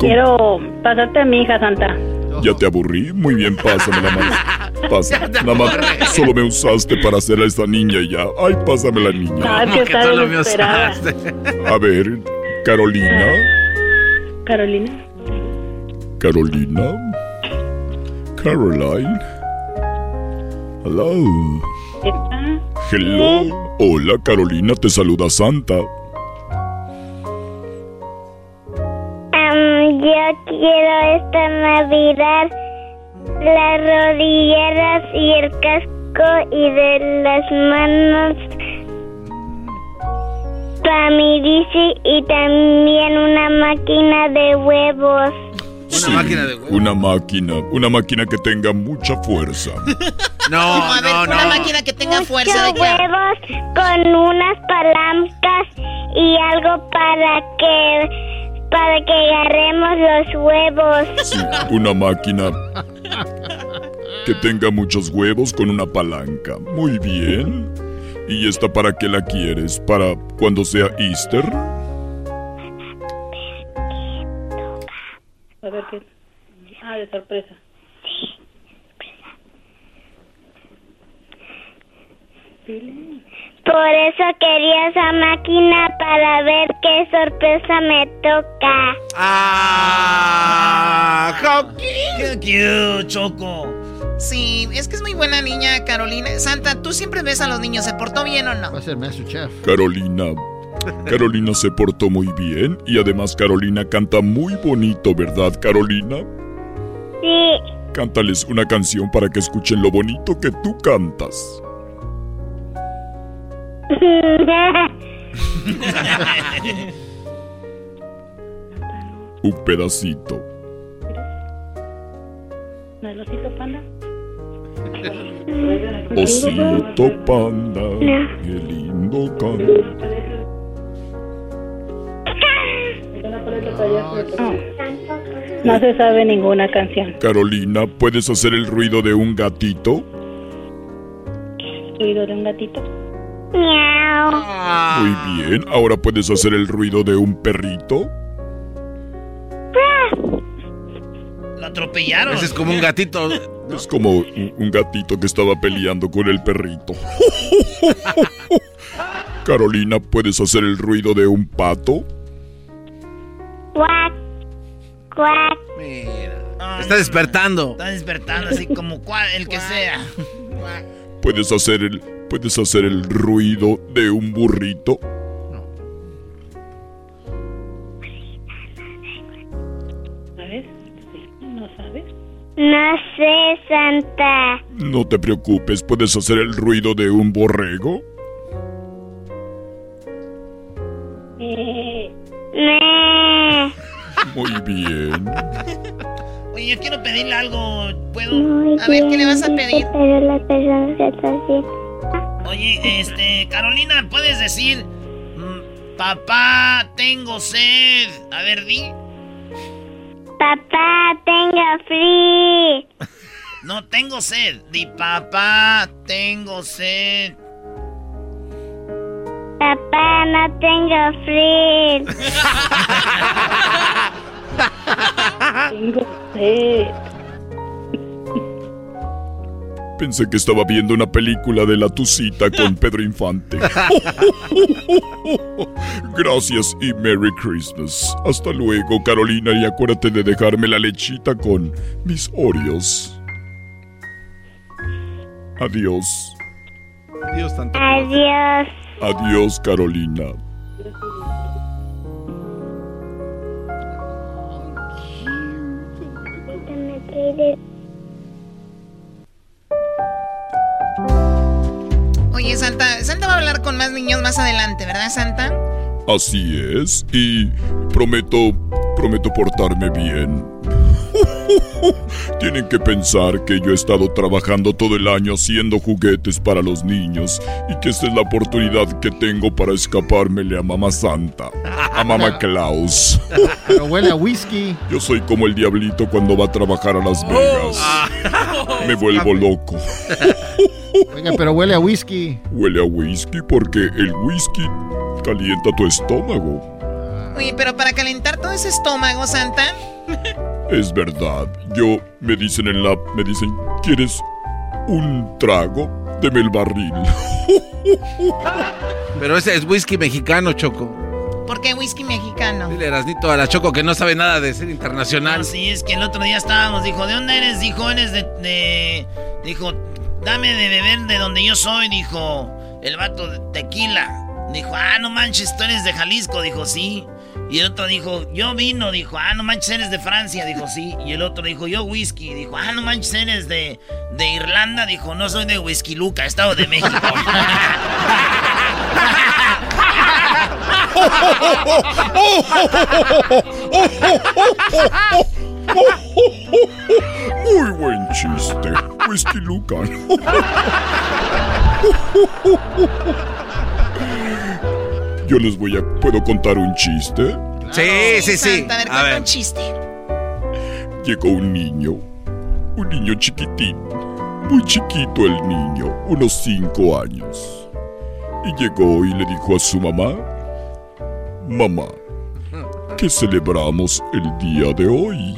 Quiero pasarte a mi hija, Santa. ¿Ya te aburrí? Muy bien, pásame la mano. Pasa. *laughs* Nada más, solo me usaste para hacer a esta niña y ya. Ay, pásame la niña. Ay, que está solo me desesperada. usaste. A ver, Carolina. Carolina. Carolina. Caroline. Hello. Hello. Hola, Carolina, te saluda Santa. Um, yo quiero esta Navidad las rodilleras y el casco y de las manos para mi bici y también una máquina de huevos. Sí, Una máquina, una máquina que tenga mucha fuerza. *laughs* No, *laughs* a ver, una máquina que tenga fuerza. ¿de huevos con unas palancas y algo para que para que agarremos los huevos. Sí, una máquina que tenga muchos huevos con una palanca. Muy bien. ¿Y esta para qué la quieres? ¿Para cuando sea Easter? A ver qué. Ah, de sorpresa. Por eso quería esa máquina para ver qué sorpresa me toca. ¡Ah! ¡Qué cute, Choco! Sí, es que es muy buena niña, Carolina. Santa, ¿tú siempre ves a los niños? ¿Se portó bien o no? Va a ser maestro chef. Carolina. Carolina se portó muy bien y además Carolina canta muy bonito, ¿verdad, Carolina? Sí. Cántales una canción para que escuchen lo bonito que tú cantas. Un pedacito. ¿No es osito panda? Osito panda, qué lindo canta. No se sabe ninguna canción. Carolina, ¿puedes hacer el ruido de un gatito? ¿Ruido de un gatito? Miau. Muy bien, ahora puedes hacer el ruido de un perrito. Lo atropellaron. Ese es como un gatito. Es como un, gatito que estaba peleando con el perrito. *laughs* Carolina, ¿puedes hacer el ruido de un pato? Cuac. Cuac. Mira. Está despertando. Está despertando así como cual, el que sea. ¿Puedes hacer el puedes hacer el ruido de un burrito? ¿Sabes? ¿No sabes? No sé, Santa. No te preocupes, ¿puedes hacer el ruido de un borrego? Eh. Muy bien. *laughs* Oye, yo quiero pedirle algo. ¿Puedo? A ver, ¿qué le vas a pedir? Pero la persona que está. Oye, este, Carolina, ¿puedes decir, mm, papá, tengo sed? A ver, di. Papá, tengo frío. *laughs* No tengo sed. Di, papá, tengo sed. Papá, no tengo frío. *laughs* Tengo *laughs* sed. Pensé que estaba viendo una película de La Tucita con *laughs* Pedro Infante. *laughs* Gracias y Merry Christmas. Hasta luego, Carolina, y acuérdate de dejarme la lechita con mis Oreos. Adiós. Dios tanto. Adiós. Adiós, Carolina. Oye, Santa, Santa va a hablar con más niños más adelante, ¿verdad, Santa? Así es, y prometo, prometo portarme bien. *laughs* Tienen que pensar que yo he estado trabajando todo el año haciendo juguetes para los niños y que esta es la oportunidad que tengo para escapármele a Mamá Santa, *laughs* a Mamá Claus. *laughs* Pero huele a whisky. Yo soy como el diablito cuando va a trabajar a Las Vegas. Me vuelvo loco. Oiga, pero huele a whisky. Huele a whisky porque el whisky calienta tu estómago. Oye, pero para calentar todo ese estómago, Santa. Es verdad. Yo me dicen en la me dicen, ¿quieres un trago? Deme el barril. *laughs* Pero ese es whisky mexicano, Choco. ¿Por qué whisky mexicano? Dile Erasnito a la Choco que no sabe nada de ser internacional. No, sí, es que el otro día estábamos, dijo, ¿de dónde eres? Dijo, eres de, de- Dijo, dame de beber de donde yo soy, dijo, el vato de tequila. Dijo, ah, no manches, tú eres de Jalisco, dijo, sí. Y el otro dijo, yo vino, dijo, ah, no manches, eres de Francia, dijo, sí. Y el otro dijo, yo whisky, dijo, ah, no manches, eres de, de Irlanda, dijo, no soy de Whisky Luca, Estado de México. Muy buen chiste, Whisky Lucan. *laughs* Yo les voy a... ¿Puedo contar un chiste? Sí, sí, sí. A ver, un chiste. Llegó un niño, un niño chiquitín, muy chiquito el niño, unos cinco años. Y llegó y le dijo a su mamá, mamá, ¿qué celebramos el día de hoy?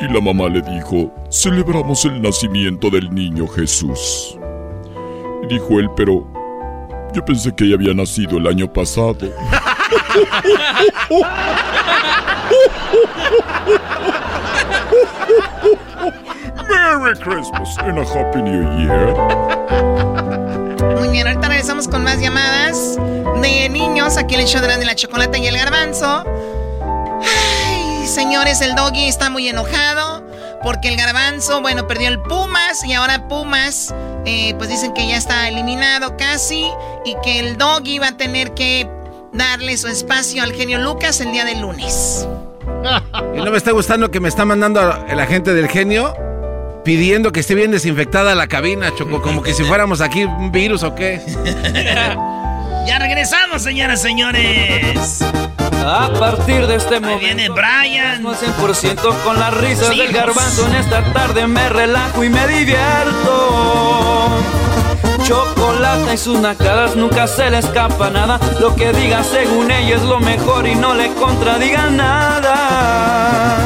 Y la mamá le dijo, celebramos el nacimiento del niño Jesús. Y dijo él, pero yo pensé que ya había nacido el año pasado. Merry Christmas and a Happy New Year. Muy bien, ahorita regresamos con más llamadas de niños aquí en el show de la, de la chocolate y el garbanzo. Ay, señores, el doggy está muy enojado porque el garbanzo, bueno, perdió el Pumas y ahora Pumas, eh, pues dicen que ya está eliminado casi y que el doggy va a tener que darle su espacio al genio Lucas el día del lunes. *laughs* Y no me está gustando que me está mandando el agente del genio pidiendo que esté bien desinfectada la cabina, Choco, como que si fuéramos aquí un virus o qué. *laughs* ya regresamos, señoras y señores. A partir de este momento viene Brian. 100% con las risas del garbanzo. En esta tarde me relajo y me divierto. Chocolate y sus nacadas nunca se le escapa nada. Lo que diga según ella es lo mejor y no le contradiga nada.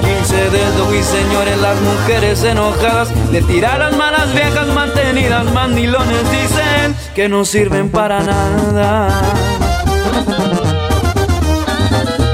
15 dedos y señores, las mujeres enojadas le tiran malas viejas mantenidas. Mandilones dicen que no sirven para nada.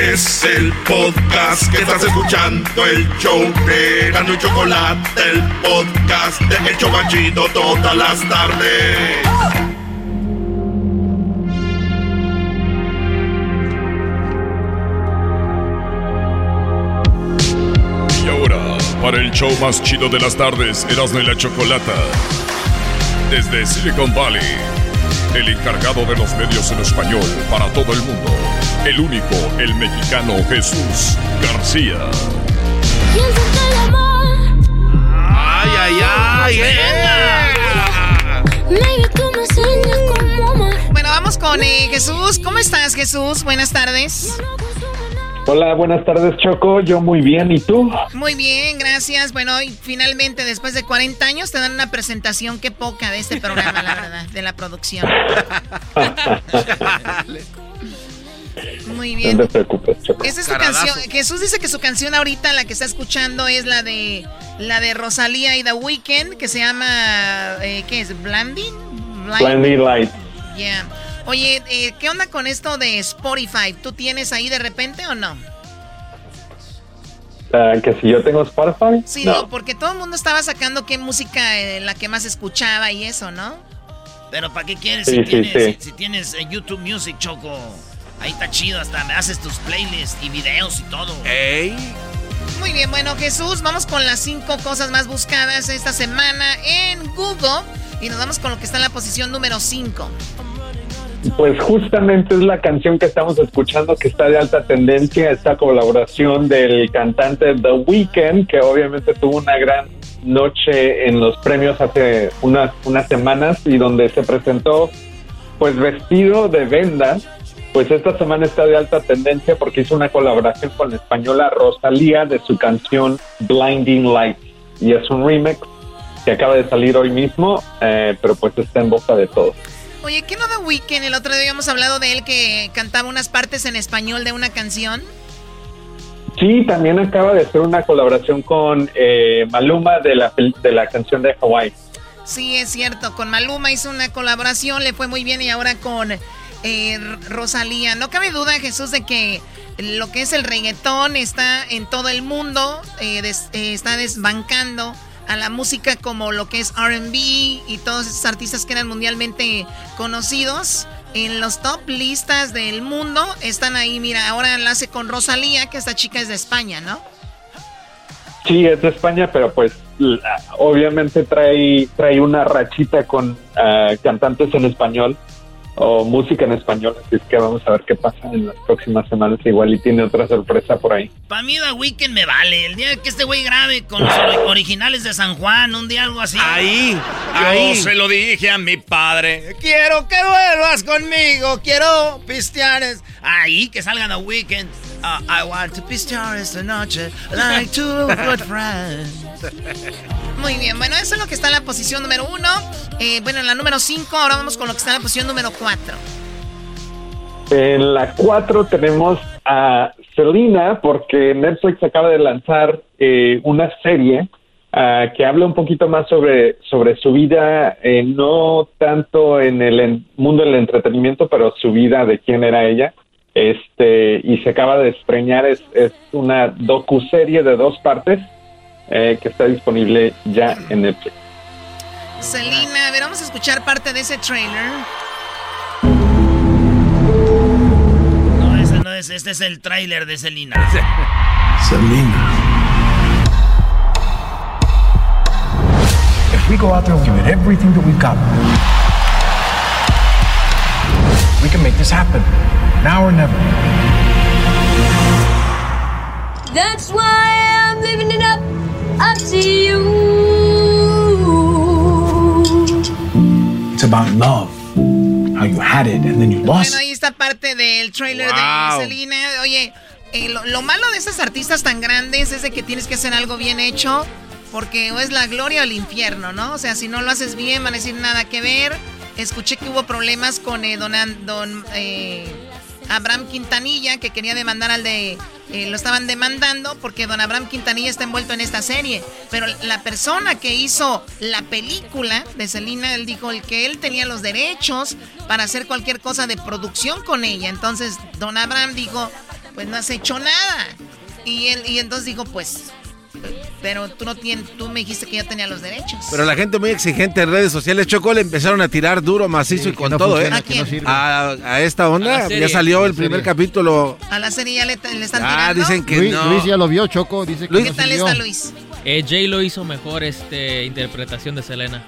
Es el podcast que estás escuchando, el show de Gano y Chocolate, el podcast de El Chocachito todas las tardes. Y ahora, para el show más chido de las tardes, Erasmo y la Chocolata. Desde Silicon Valley, el encargado de los medios en español para todo el mundo el único, el mexicano Jesús García. ¡Ay, ay, ay! Bueno, vamos con eh, Jesús. ¿Cómo estás, Jesús? Buenas tardes. Hola, buenas tardes, Choco. Yo muy bien, ¿y tú? Muy bien, gracias. Bueno, y finalmente, después de 40 años, te dan una presentación, qué poca de este programa, la verdad, de la producción. *laughs* Muy bien. No te preocupes, Choco. Esa es su canción. Jesús dice que su canción ahorita, la que está escuchando, es la de la de Rosalía y The Weeknd, que se llama, eh, ¿qué es? ¿Blinding? Blinding Light. Yeah. Oye, eh, ¿qué onda con esto de Spotify? ¿Tú tienes ahí de repente o no? Uh, que si yo tengo Spotify. Sí, no. porque todo el mundo estaba sacando qué música eh, la que más escuchaba y eso, ¿no? Pero ¿para qué quieres Sí, si, sí, tienes, sí. Si, si tienes eh, YouTube Music, Choco? Ahí está chido, hasta me haces tus playlists y videos y todo. ¡Ey! Muy bien, bueno, Jesús, vamos con las cinco cosas más buscadas esta semana en Google. Y nos vamos con lo que está en la posición número 5. Pues justamente es la canción que estamos escuchando que está de alta tendencia, esta colaboración del cantante The Weeknd, que obviamente tuvo una gran noche en los premios hace unas, unas semanas y donde se presentó pues vestido de vendas. Pues esta semana está de alta tendencia porque hizo una colaboración con la española Rosalía de su canción Blinding Lights y es un remix que acaba de salir hoy mismo, eh, pero pues está en boca de todos. Oye, ¿qué no The Weeknd? El otro día habíamos hablado de él que cantaba unas partes en español de una canción. Sí, también acaba de hacer una colaboración con eh, Maluma de la, de la canción de Hawaii. Sí, es cierto. Con Maluma hizo una colaboración, le fue muy bien y ahora con eh, Rosalía. No cabe duda, Jesús, de que lo que es el reggaetón está en todo el mundo, eh, eh, está desbancando a la música como lo que es RB y todos esos artistas que eran mundialmente conocidos. En los top listas del mundo están ahí, mira, ahora enlace con Rosalía, que esta chica es de España, ¿no? Sí, es de España, pero pues obviamente trae, trae una rachita con ah, cantantes en español o música en español, así es que vamos a ver qué pasa en las próximas semanas, igual y tiene otra sorpresa por ahí. Para mí The Weeknd me vale, el día que este güey grabe con los originales de San Juan, un día algo así. Ahí, ahí. Yo se lo dije a mi padre, quiero que vuelvas conmigo, quiero pistear. Ahí, que salgan The Weeknd. Uh, I want to pistear esta noche like two good friends. *laughs* Muy bien, bueno, eso es lo que está en la posición número uno. Eh, bueno, en la número cinco, ahora vamos con lo que está en la posición número cuatro. En la cuatro tenemos a Selena, porque Netflix acaba de lanzar eh, una serie ah, que habla un poquito más sobre, sobre su vida, eh, no tanto en el mundo del entretenimiento, pero su vida de quién era ella. Este, y se acaba de estreñar, es, es una docu-serie de dos partes eh, que está disponible ya en Netflix. Selena, a ver, vamos a escuchar parte de ese trailer. No, ese no es, este es el trailer de Selena. *laughs* Selena. If we go out there and give it everything that we've got, we can make this happen. Now or never. That's why I'm living it up. Up to you. It's about love. How you had it and then you lost. Bueno, ahí está parte del trailer de Selena. Oye, eh, lo, lo, malo de esas artistas tan grandes es de que tienes que hacer algo bien hecho. Porque o es la gloria o el infierno, ¿no? O sea, si no lo haces bien, van a decir nada que ver. Escuché que hubo problemas con eh, don, don eh, Abraham Quintanilla, que quería demandar al de... Eh, lo estaban demandando porque don Abraham Quintanilla está envuelto en esta serie. Pero la persona que hizo la película de Selena, él dijo el que él tenía los derechos para hacer cualquier cosa de producción con ella. Entonces don Abraham dijo, pues no has hecho nada. Y, él, y entonces dijo, pues pero tú no tienes, tú me dijiste que yo tenía los derechos. Pero la gente muy exigente en redes sociales, Choco, le empezaron a tirar duro, macizo y con todo, ¿eh? ¿A, esta onda, ya salió el primer capítulo. A la serie ya le, están ah, tirando. dicen que Luis, no. Luis ya lo vio, Choco, dice que ¿Qué tal está Luis? Eh, Jay lo hizo mejor este interpretación de Selena.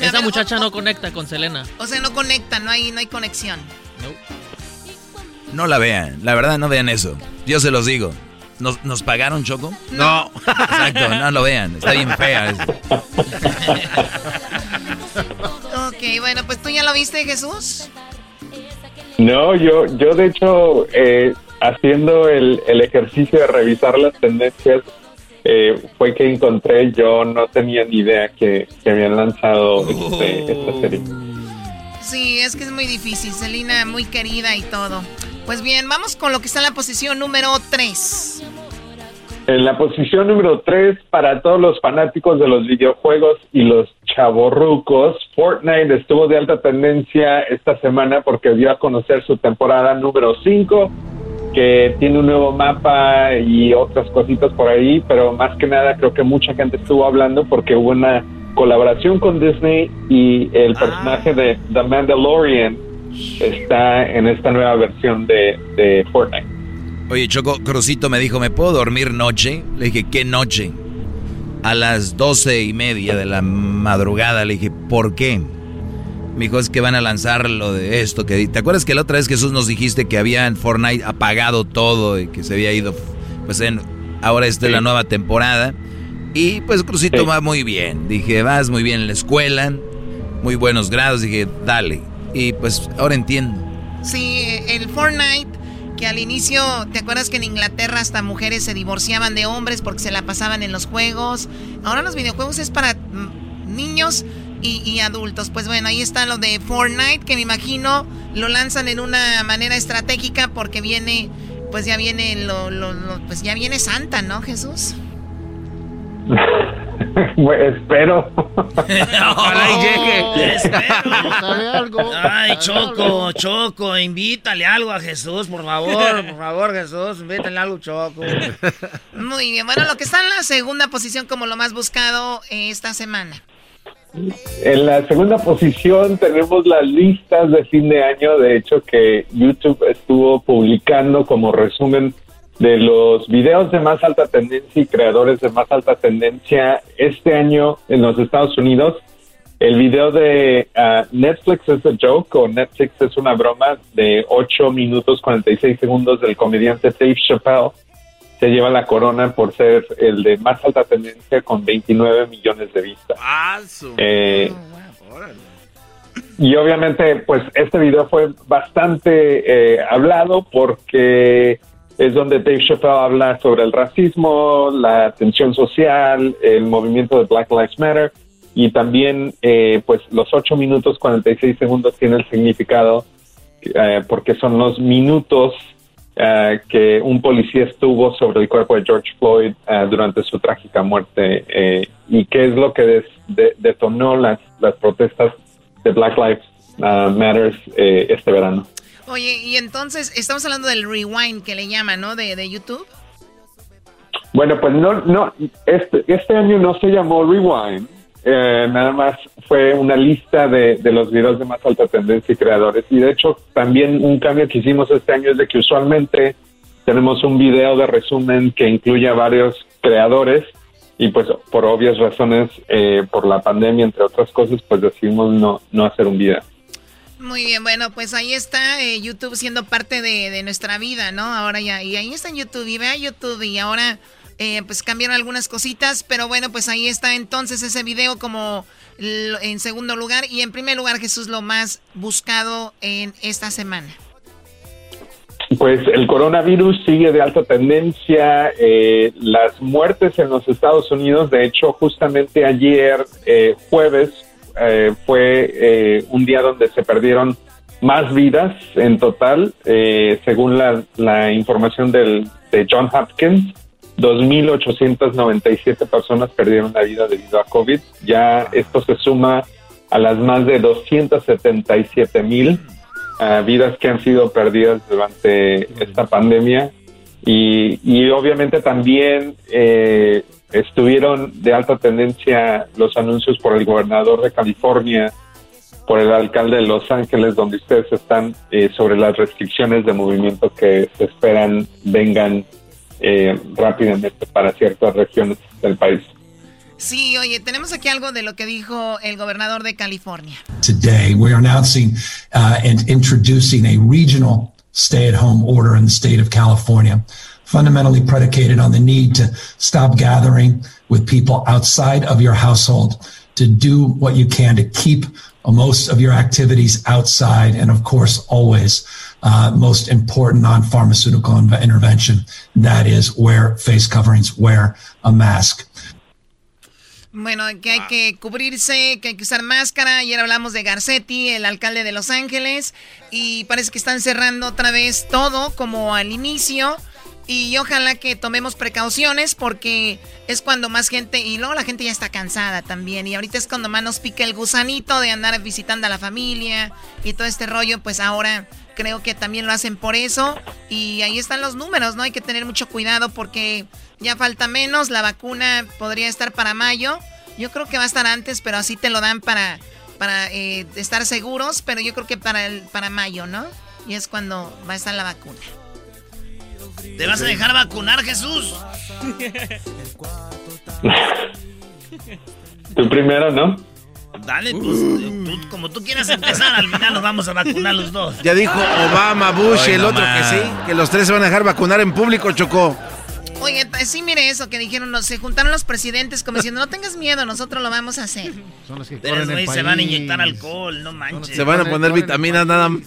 Esa muchacha no conecta con Selena. O sea, no conecta, no hay, no hay conexión. No la vean, la verdad no vean eso. Yo se los digo. ¿Nos, ¿Nos, pagaron, Choco? No. Exacto, no lo vean. Está bien fea. Eso. ok, bueno, pues tú ya lo viste, Jesús. No, yo, yo de hecho, eh, haciendo el, el, ejercicio de revisar las tendencias, eh, fue que encontré, yo no tenía ni idea que, que habían lanzado este, esta serie. Sí, es que es muy difícil, Selina, muy querida y todo. Pues bien, vamos con lo que está en la posición número 3. En la posición número 3, para todos los fanáticos de los videojuegos y los chavorrucos, Fortnite estuvo de alta tendencia esta semana porque dio a conocer su temporada número 5, que tiene un nuevo mapa y otras cositas por ahí, pero más que nada creo que mucha gente estuvo hablando porque hubo una colaboración con Disney y el personaje de The Mandalorian está en esta nueva versión de, Fortnite. Oye, Choco, Crucito me dijo, ¿me puedo dormir noche? Le dije, ¿qué noche? A las doce y media de la madrugada. Le dije, ¿por qué? Me dijo, es que van a lanzar lo de esto. que ¿Te acuerdas que la otra vez Jesús nos dijiste que había Fortnite apagado todo y que se había ido? Pues en, ahora esta es la nueva temporada. Y pues Crucito va muy bien. Dije, vas muy bien en la escuela, muy buenos grados. Dije, dale. Y pues ahora entiendo. Sí, el Fortnite, que al inicio, ¿te acuerdas que en Inglaterra hasta mujeres se divorciaban de hombres porque se la pasaban en los juegos? Ahora los videojuegos es para mm, niños y, adultos. Pues bueno, ahí está lo de Fortnite, que me imagino lo lanzan en una manera estratégica porque viene, pues ya viene lo, pues ya viene Santa, ¿no, Jesús? *laughs* *laughs* Bueno, espero. *laughs* Ojalá y llegue. *laughs* Espero. Ay, Choco, Choco, invítale algo a Jesús, por favor, por favor, Jesús, invítale algo, Choco. Muy bien, bueno, lo que está en la segunda posición como lo más buscado esta semana. En la segunda posición tenemos las listas de fin de año, de hecho que YouTube estuvo publicando como resumen de los videos de más alta tendencia y creadores de más alta tendencia este año en los Estados Unidos. El video de uh, Netflix es a joke o Netflix es una broma de 8 minutos 46 segundos del comediante Dave Chappelle se lleva la corona por ser el de más alta tendencia con 29 millones de vistas. Eh, y obviamente, pues este video fue bastante eh, hablado porque es donde Dave Chappelle habla sobre el racismo, la tensión social, el movimiento de Black Lives Matter y también, eh, pues los 8 minutos 46 segundos tiene el significado porque son los minutos eh, que un policía estuvo sobre el cuerpo de George Floyd eh, durante su trágica muerte eh, y qué es lo que detonó las, las protestas de Black Lives Matter este verano. Oye, y entonces estamos hablando del rewind que le llaman, ¿no? De, de YouTube. Bueno, pues no, no, este, este año no se llamó Rewind, eh, nada más fue una lista de, los videos de más alta tendencia y creadores. Y de hecho, también un cambio que hicimos este año es de que usualmente tenemos un video de resumen que incluye a varios creadores y pues por obvias razones, eh, por la pandemia, entre otras cosas, pues decidimos no, no hacer un video. Muy bien, bueno, pues ahí está eh, YouTube siendo parte de, de, nuestra vida, ¿no? Ahora ya, y ahí está YouTube, y vea YouTube, y ahora eh, pues cambiaron algunas cositas, pero bueno, pues ahí está entonces ese video como en segundo lugar y en primer lugar Jesús lo más buscado en esta semana. Pues el coronavirus sigue de alta tendencia, eh, las muertes en los Estados Unidos, de hecho justamente ayer eh, jueves fue un día donde se perdieron más vidas en total, según la, la información del, de John Hopkins. 2.897 personas perdieron la vida debido a COVID. Ya esto se suma a las más de 277 mil ah, vidas que han sido perdidas durante esta pandemia. Y, obviamente también eh, estuvieron de alta tendencia los anuncios por el gobernador de California, por el alcalde de Los Ángeles, donde ustedes están, eh, sobre las restricciones de movimiento que se esperan vengan eh, rápidamente para ciertas regiones del país. Sí, oye, tenemos aquí algo de lo que dijo el gobernador de California. Today we are announcing uh, and introducing a regional stay-at-home order in the state of California, fundamentally predicated on the need to stop gathering with people outside of your household, to do what you can to keep most of your activities outside, and of course, always uh, most important non-pharmaceutical intervention. That is wear face coverings, wear a mask. Bueno, que hay que cubrirse, que hay que usar máscara. Ayer hablamos de Garcetti, el alcalde de Los Ángeles, y parece que están cerrando otra vez todo como al inicio. Y ojalá que tomemos precauciones porque es cuando más gente, y luego la gente ya está cansada también. Y ahorita es cuando más nos pica el gusanito de andar visitando a la familia y todo este rollo. Pues ahora creo que también lo hacen por eso. Y ahí están los números, ¿no? Hay que tener mucho cuidado porque ya falta menos. La vacuna podría estar para mayo. Yo creo que va a estar antes, pero así te lo dan para, para eh, estar seguros. Pero yo creo que para, el, para mayo, ¿no? Y es cuando va a estar la vacuna. ¿Te vas a dejar vacunar, Jesús? *laughs* Tú primero, ¿no? Dale, pues, tú, como tú quieras empezar, al final nos vamos a vacunar los dos. Ya dijo Obama, Bush y el otro que sí, que los tres se van a dejar vacunar en público, Chocó. Oye, sí, mire eso que dijeron, se juntaron los presidentes como diciendo, no tengas miedo, nosotros lo vamos a hacer. Son los que corren el se van a inyectar alcohol, no manches. Se van a poner vitaminas nada *laughs* más.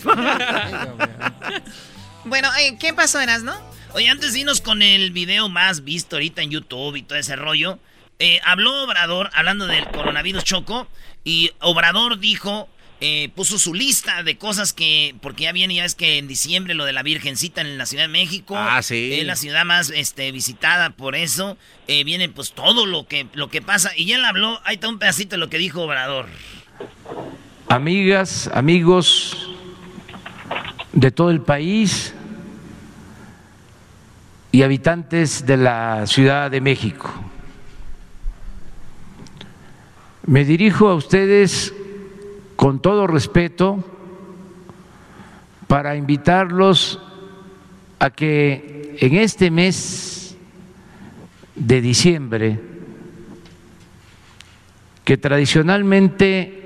Bueno, ¿qué pasó, Eras, no? Oye, antes de irnos con el video más visto ahorita en YouTube y todo ese rollo, eh, habló Obrador hablando del coronavirus choco y Obrador dijo eh, puso su lista de cosas que, porque ya viene, ya es que en diciembre lo de la Virgencita en la Ciudad de México. Ah, sí. Es la ciudad más este, visitada por eso. Eh, viene pues todo lo que, lo que pasa. Y ya él habló, ahí está un pedacito de lo que dijo Obrador. Amigas, amigos de todo el país y habitantes de la Ciudad de México. Me dirijo a ustedes con todo respeto para invitarlos a que en este mes de diciembre, que tradicionalmente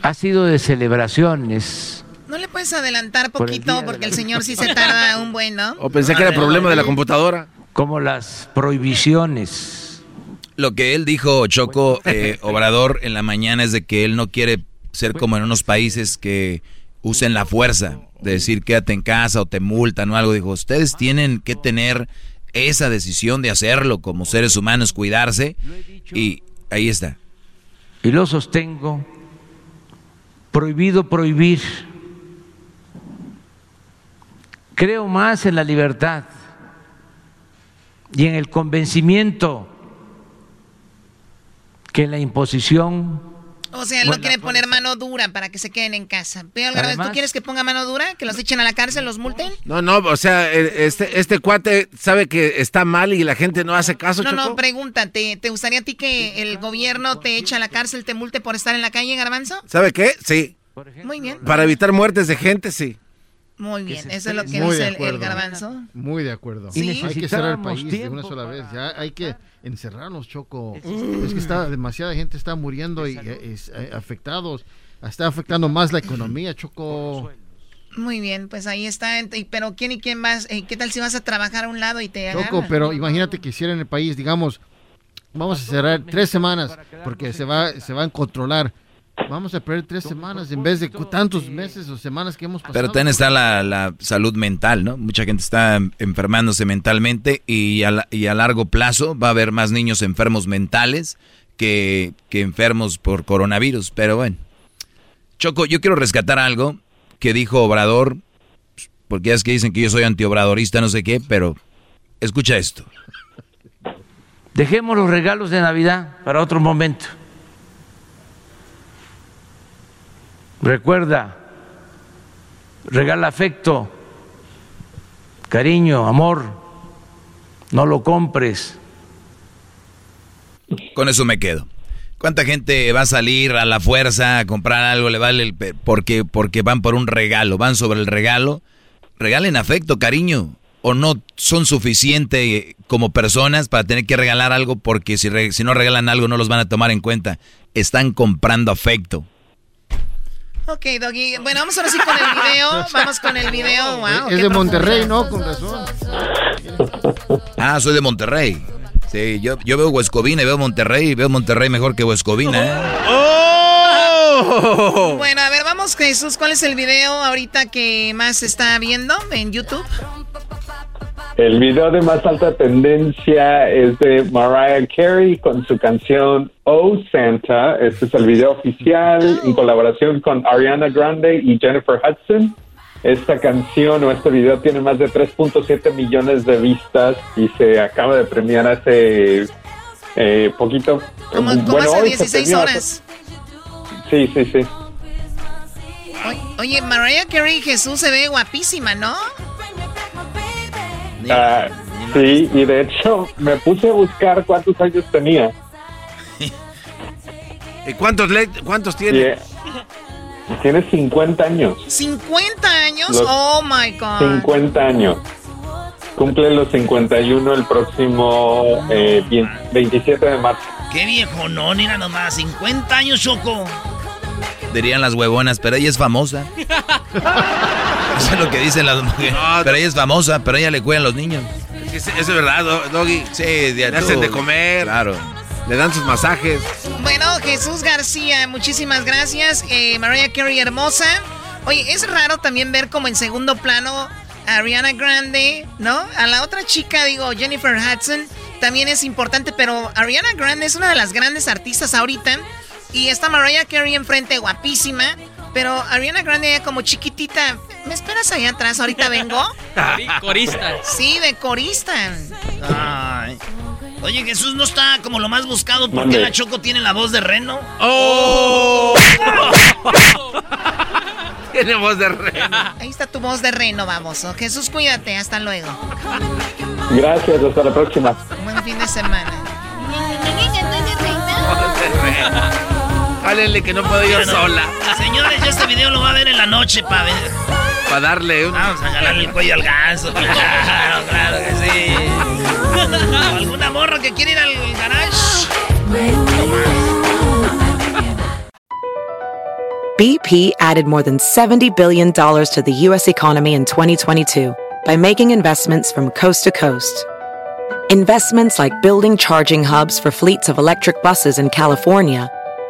ha sido de celebraciones, ¿No le puedes adelantar poquito? Porque el señor sí se tarda un buen, ¿no? O pensé que era problema de la computadora. como las prohibiciones. Lo que él dijo, Choco eh, Obrador, en la mañana es de que él no quiere ser como en unos países que usen la fuerza, de decir quédate en casa o te multan o algo. Dijo, ustedes tienen que tener esa decisión de hacerlo como seres humanos, cuidarse. Y ahí está. Y lo sostengo, prohibido prohibir. Creo más en la libertad y en el convencimiento que en la imposición O sea, él no quiere poner mano dura para que se queden en casa. Pero revés, ¿tú Además- quieres que ponga mano dura? ¿Que los echen a la cárcel, los multen? No, no, o sea, eh, este, este cuate sabe que está mal y la gente no hace caso, No, Choco. no, pregúntate. ¿Te gustaría a ti que el gobierno te eche a la cárcel, te multe por estar en la calle, Garbanzo? ¿Sabe qué? Sí. Muy bien. Para evitar muertes de gente, sí. Muy bien, eso es lo que Muy dice el, garbanzo. Muy de acuerdo. Sí. Hay que cerrar el país de una sola vez. Ya hay que encerrarnos, Choco. Es que está demasiada gente está muriendo y es, eh, afectados. Está afectando más la economía, Choco. Muy bien, pues ahí está. Pero ¿quién y quién vas? Eh, ¿Qué tal si vas a trabajar a un lado y te Choco, agarran? pero imagínate que hicieran el país, digamos, vamos a cerrar tres semanas porque se va, se van a controlar. Vamos a perder tres semanas en vez de tantos meses o semanas que hemos pasado. Pero también está la, la salud mental, ¿no? Mucha gente está enfermándose mentalmente y a, la- y a largo plazo va a haber más niños enfermos mentales que, que enfermos por coronavirus. Pero bueno. Choco, yo quiero rescatar algo que dijo Obrador, porque ya es que dicen que yo soy antiobradorista, no sé qué, pero escucha esto. Dejemos los regalos de Navidad para otro momento. Recuerda, regala afecto, cariño, amor, no lo compres. Con eso me quedo. ¿Cuánta gente va a salir a la fuerza a comprar algo? Le vale el porque porque van por un regalo, van sobre el regalo. Regalen afecto, cariño. O no son suficientes como personas para tener que regalar algo porque si no regalan algo no los van a tomar en cuenta. Están comprando afecto. Ok, Doggy. Bueno, vamos ahora sí con el video. Vamos con el video. Wow, es de Monterrey. ¿no? Con razón. Ah, soy de Monterrey. Sí, yo, yo veo Huescovina y veo Monterrey y veo Monterrey mejor que Huescovina, ¿eh? ¡Oh! Bueno, a ver, vamos, Jesús. ¿Cuál es el video ahorita que más se está viendo en YouTube? El video de más alta tendencia es de Mariah Carey con su canción Oh Santa. Este es el video oficial en colaboración con Ariana Grande y Jennifer Hudson. Esta canción o este video tiene más de 3.7 millones de vistas y se acaba de premiar hace eh, poquito. Como, como Bueno, hace hoy se 16 premió. horas. Sí, sí, sí. Oye, Mariah Carey Jesús se ve guapísima, ¿no? Ah, sí, y de hecho me puse a buscar cuántos años tenía. *laughs* ¿Y cuántos, le- cuántos tiene? eh, tiene 50 años. 50 años. Los oh my God. 50 años. Cumple los 51 el próximo eh, bien- 27 de marzo. Qué viejo, no, mira nomás, 50 años, Choco. Dirían las huevonas, pero ella es famosa. *laughs* Eso es lo que dicen las mujeres. pero ella es famosa, pero ella le cuidan los niños. Es, es verdad, Do- Doggy. Sí, de Le hacen de comer. Claro. Le dan sus masajes. Bueno, Jesús García, muchísimas gracias. Eh, Mariah Carey, hermosa. Oye, es raro también ver como en segundo plano a Ariana Grande, ¿no? A la otra chica, digo, Jennifer Hudson, también es importante, pero Ariana Grande es una de las grandes artistas ahorita. Y está Mariah Carey enfrente, guapísima. Pero Ariana Grande como chiquitita. ¿Me esperas allá atrás? Ahorita vengo. corista. Sí, de corista. Ay. Oye, Jesús no está como lo más buscado porque la Choco tiene la voz de reno. ¡Oh! *laughs* tiene voz de reno. Ahí está tu voz de reno, vamos. Jesús, cuídate. Hasta luego. Gracias, hasta la próxima. Buen fin de semana. Jálenle que no puedo ir sola. Señores, ya este video lo va a ver en la noche para ver. Para darle un... Vamos a jalarle el cuello al ganso. Claro, claro que sí. ¿O *laughs* ¿Alguna morra que quiere ir al garage? BP added more than $70 billion to the U.S. economy in 2022 by making investments from coast to coast. Investments like building charging hubs for fleets of electric buses in California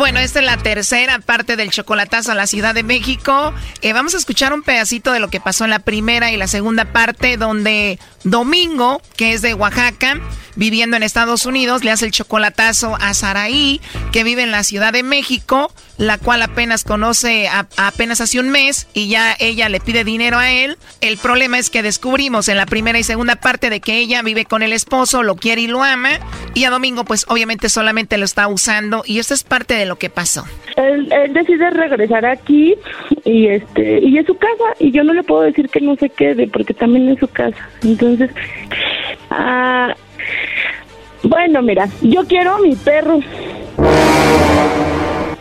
Bueno, esta es la tercera parte del chocolatazo a la Ciudad de México. Eh, vamos a escuchar un pedacito de lo que pasó en la primera y la segunda parte, donde Domingo, que es de Oaxaca, viviendo en Estados Unidos, le hace el chocolatazo a Saraí, que vive en la Ciudad de México, la cual apenas conoce apenas hace un mes y ya ella le pide dinero a él. El problema es que descubrimos en la primera y segunda parte de que ella vive con el esposo, lo quiere y lo ama, y a Domingo pues obviamente solamente lo está usando y esto es parte de lo que pasó. Él, él decide regresar aquí y este y es su casa y yo no le puedo decir que no se quede porque también es su casa. Entonces, ah, bueno, mira, yo quiero a mi perro.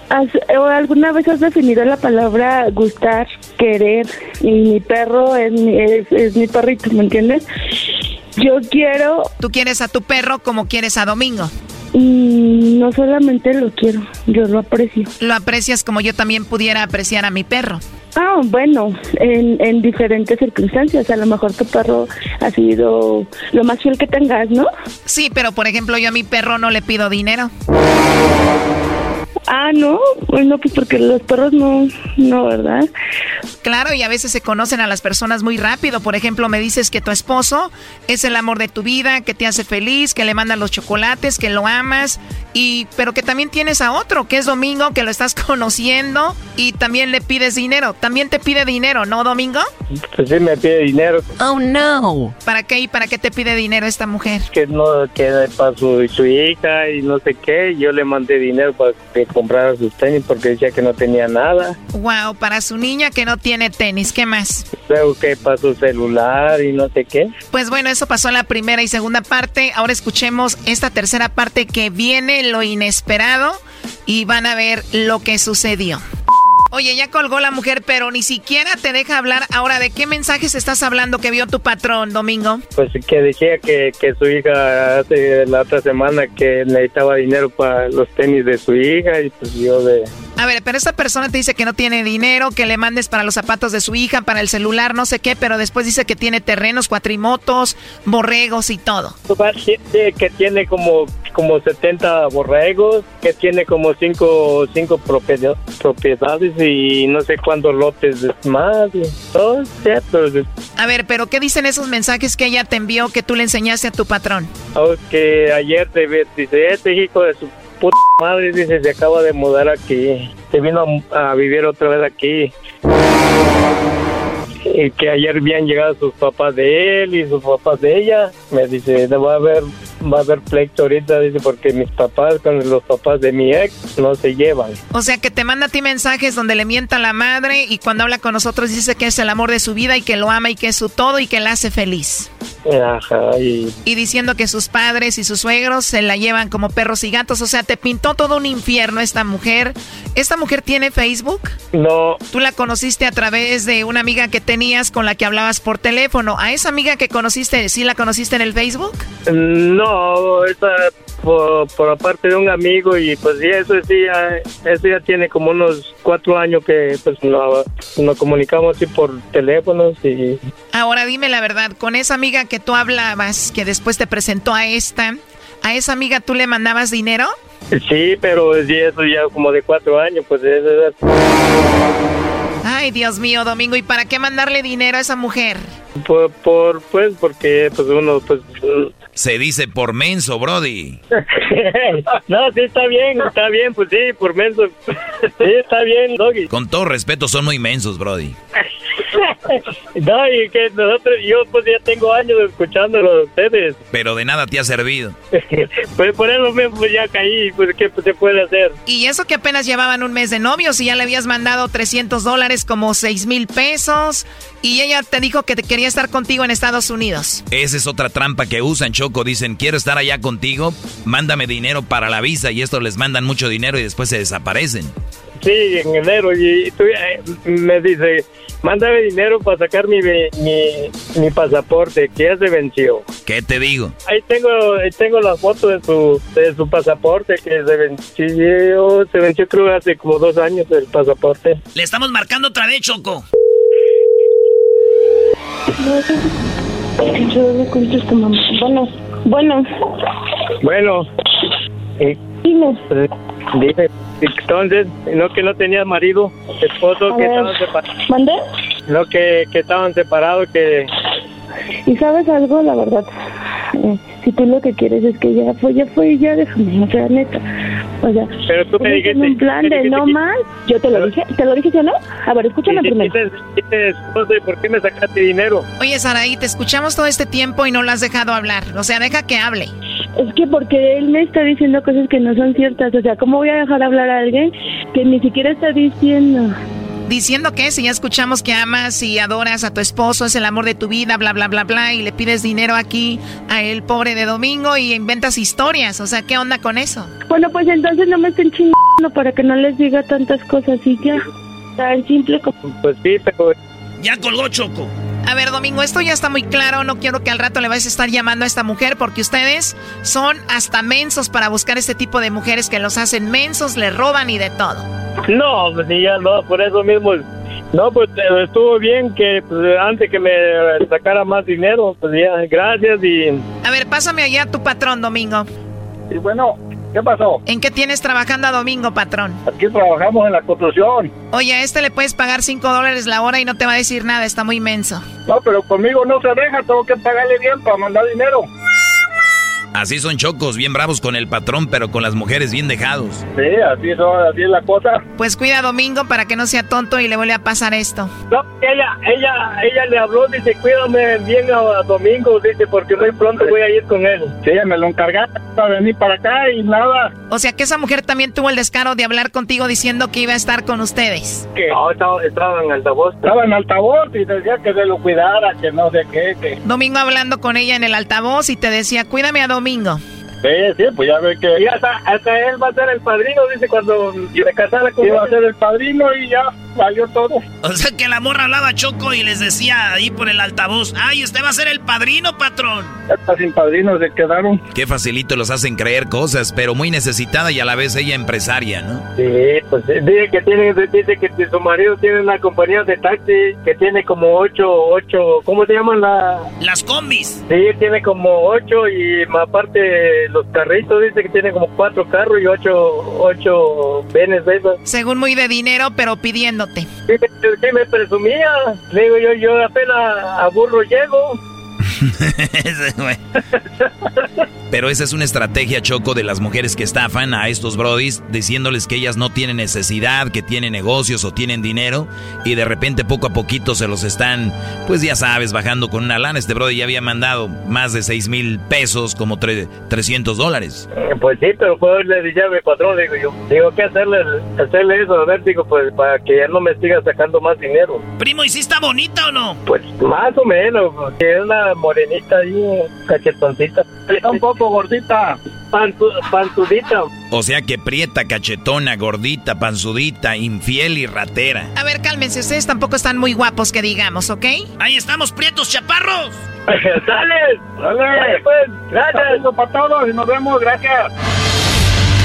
¿Alguna vez has definido la palabra gustar, querer? Y mi perro es mi, es, mi perrito, ¿me entiendes? Yo quiero... ¿Tú quieres a tu perro como quieres a Domingo? No solamente lo quiero, yo lo aprecio. Lo aprecias como yo también pudiera apreciar a mi perro. Ah, bueno, en, en diferentes circunstancias. A lo mejor tu perro ha sido lo más fiel que tengas, ¿no? Sí, pero por ejemplo yo a mi perro no le pido dinero. Ah, no, bueno, pues porque los perros no, no, ¿verdad? Claro, y a veces se conocen a las personas muy rápido. Por ejemplo, me dices que tu esposo es el amor de tu vida, que te hace feliz, que le mandan los chocolates, que lo amas, y pero que también tienes a otro, que es Domingo, que lo estás *laughs* conociendo y también le pides dinero. También te pide dinero, ¿no, Domingo? Pues sí, me pide dinero. Oh, no. ¿Para qué y para qué te pide dinero esta mujer? Que no, que para su, su hija y no sé qué. Yo le mandé dinero para que comprara sus tenis porque decía que no tenía nada. Wow, para su niña que no tiene tenis, ¿qué más? Luego que para su celular y no sé qué. Pues bueno, eso pasó en la primera y segunda parte. Ahora escuchemos esta tercera parte que viene lo inesperado y van a ver lo que sucedió. Oye, ya colgó la mujer, pero ni siquiera te deja hablar. Ahora, ¿de qué mensajes estás hablando que vio tu patrón, Domingo? Pues que decía que, que su hija hace la otra semana que necesitaba dinero para los tenis de su hija y pues yo de... A ver, pero esta persona te dice que no tiene dinero, que le mandes para los zapatos de su hija, para el celular, no sé qué, pero después dice que tiene terrenos, cuatrimotos, borregos y todo. Que tiene como como 70 borregos, que tiene como cinco, cinco propiedad- propiedades y no sé cuántos lotes más. Todo cierto. A ver, pero ¿qué dicen esos mensajes que ella te envió que tú le enseñaste a tu patrón? Oh, que ayer te dice, este hijo de su puta madre, dice, se acaba de mudar aquí. Se vino a, a vivir otra vez aquí. Y que ayer habían llegado sus papás de él y sus papás de ella. Me dice, "No va a haber, va a haber pleito ahorita, dice, porque mis papás con los papás de mi ex no se llevan. O sea, que te manda a ti mensajes donde le mienta a la madre y cuando habla con nosotros dice que es el amor de su vida y que lo ama y que es su todo y que la hace feliz. Ajá, y Y diciendo que sus padres y sus suegros se la llevan como perros y gatos. O sea, te pintó todo un infierno esta mujer. ¿Esta mujer tiene Facebook? no, Tú la conociste a través de una amiga que tenías con la que hablabas por teléfono. ¿A esa amiga que conociste, sí la conociste en el Facebook? No, esa por, por aparte de un amigo y pues sí, eso sí, ya, eso ya tiene como unos cuatro años que pues no- nos comunicamos así por teléfonos y Ahora dime la verdad, con esa amiga que tú hablabas, que después te presentó a esta, ¿a esa amiga tú le mandabas dinero? sí, pero sí, eso ya como de cuatro años, pues eso es Ay, Dios mío, Domingo, ¿y para qué mandarle dinero a esa mujer? por, por pues porque pues uno pues Se dice por menso, Brody. *laughs* no, sí está bien, está bien, pues sí, por menso, *laughs* sí está bien, Doggy. Con todo respeto, son muy mensos, Brody. *laughs* *laughs* No, y que nosotros, yo pues ya tengo años escuchándolo de ustedes. Pero de nada te ha servido. *laughs* Pues por eso mismo pues, ya caí, pues qué se puede hacer. Y eso que apenas llevaban un mes de novios y ya le habías mandado 300 dólares, como 6 mil pesos, y ella te dijo que te quería estar contigo en Estados Unidos. Esa es otra trampa que usan, Choco. Dicen, quiero estar allá contigo, mándame dinero para la visa. Y estos les mandan mucho dinero y después se desaparecen. Sí, en enero, y tú eh, me dice, mándame dinero para sacar mi, mi, mi pasaporte, que ya se venció. ¿Qué te digo? Ahí tengo, ahí tengo la foto de su, de su pasaporte que se venció, se venció creo hace como dos años el pasaporte. Le estamos marcando otra vez, Choco. Bueno, bueno, Bueno, y, entonces, no que no tenías marido, esposo, que estaban separados. ¿Mandé? No que, que estaban separados, que... Y sabes algo, la verdad, eh, si tú lo que quieres es que ya fue, ya fue, ya déjame, o sea, neta. O sea, Pero tú me dijiste- un plan me de dijiste no que- más. Yo te lo dije, ¿te lo dije yo no? A ver, escúchame primero. quites- quites esposo, ¿y por qué me sacaste dinero? Oye, Saraí, te escuchamos todo este tiempo y no lo has dejado hablar. O sea, deja que hable. Es que porque él me está diciendo cosas que no son ciertas. O sea, ¿cómo voy a dejar hablar a alguien que ni siquiera está diciendo? Diciendo que si ya escuchamos que amas y adoras a tu esposo, es el amor de tu vida, bla, bla, bla, bla, y le pides dinero aquí a el pobre de Domingo y inventas historias. O sea, ¿qué onda con eso? Bueno, pues entonces no me estén chingando para que no les diga tantas cosas y ya. Tan simple como... Pues sí, pero... Ya colgó Choco. A ver, Domingo, esto ya está muy claro. No quiero que al rato le vayas a estar llamando a esta mujer porque ustedes son hasta mensos para buscar este tipo de mujeres que los hacen mensos, le roban y de todo. No, pues ya no, por eso mismo. No, pues eh, estuvo bien que pues, antes que me sacara más dinero, pues ya, gracias y... A ver, pásame allá a tu patrón, Domingo. Y bueno, ¿qué pasó? ¿En qué tienes trabajando a Domingo, patrón? Aquí trabajamos en la construcción. Oye, a este le puedes pagar 5 dólares la hora y no te va a decir nada, está muy menso. No, pero conmigo no se deja, tengo que pagarle bien para mandar dinero. Así son chocos, bien bravos con el patrón, pero con las mujeres bien dejados. Sí, así, son, así es la cosa. Pues cuida a Domingo para que no sea tonto y le vuelva a pasar esto. No, ella, ella, ella le habló, dice, cuídame bien a, Domingo, dice, porque muy pronto voy a ir con él. Sí, ella me lo encargaron para venir para acá y nada. O sea que esa mujer también tuvo el descaro de hablar contigo diciendo que iba a estar con ustedes. No, estaba, estaba en altavoz. Estaba en altavoz y decía que se lo cuidara, que no sé qué, que... Domingo hablando con ella en el altavoz y te decía, cuídame a Domingo. Sí, sí, pues ya ve que... Y hasta, hasta él va a ser el padrino, dice, cuando se casara con... Iba a ser el padrino y ya... valió todo. O sea que la morra hablaba Choco y les decía ahí por el altavoz, ay, usted va a ser el padrino, patrón. Hasta sin padrino se quedaron. Qué facilito los hacen creer cosas, pero muy necesitada y a la vez ella empresaria, ¿no? Sí, pues dice que tiene, dice que su marido tiene una compañía de taxi que tiene como ocho, ocho, ¿cómo se llaman la? Las combis. Sí, tiene como ocho y aparte los carritos dice que tiene como cuatro carros y ocho, ocho venes de esos. Según muy de dinero, pero pidiéndote. Sí, sí me presumía. Digo yo, yo apenas a burro llego. *laughs* Pero esa es una estrategia, Choco, de las mujeres que estafan a estos brodis, diciéndoles que ellas no tienen necesidad, que tienen negocios o tienen dinero, y de repente poco a poquito se los están, pues ya sabes, bajando con una lana. Este brody ya había mandado más de 6 mil pesos, como 300 dólares. Eh, pues sí, pero pues le dije a mi patrón, digo yo, digo, ¿qué hacerle, hacerle eso? A ver, digo, pues para que ya no me siga sacando más dinero. Primo, ¿y si está bonita o no? Pues más o menos, porque es una morenita ahí, cachetoncita. Está un poco gordita, panzudita. O sea que prieta, cachetona, gordita, panzudita, infiel y ratera. A ver, cálmense, ustedes tampoco están muy guapos que digamos, ¿ok? Ahí estamos, prietos chaparros. *laughs* ¡Dale! ¡Dale! Pues, gracias. Eso para todos y nos vemos, gracias.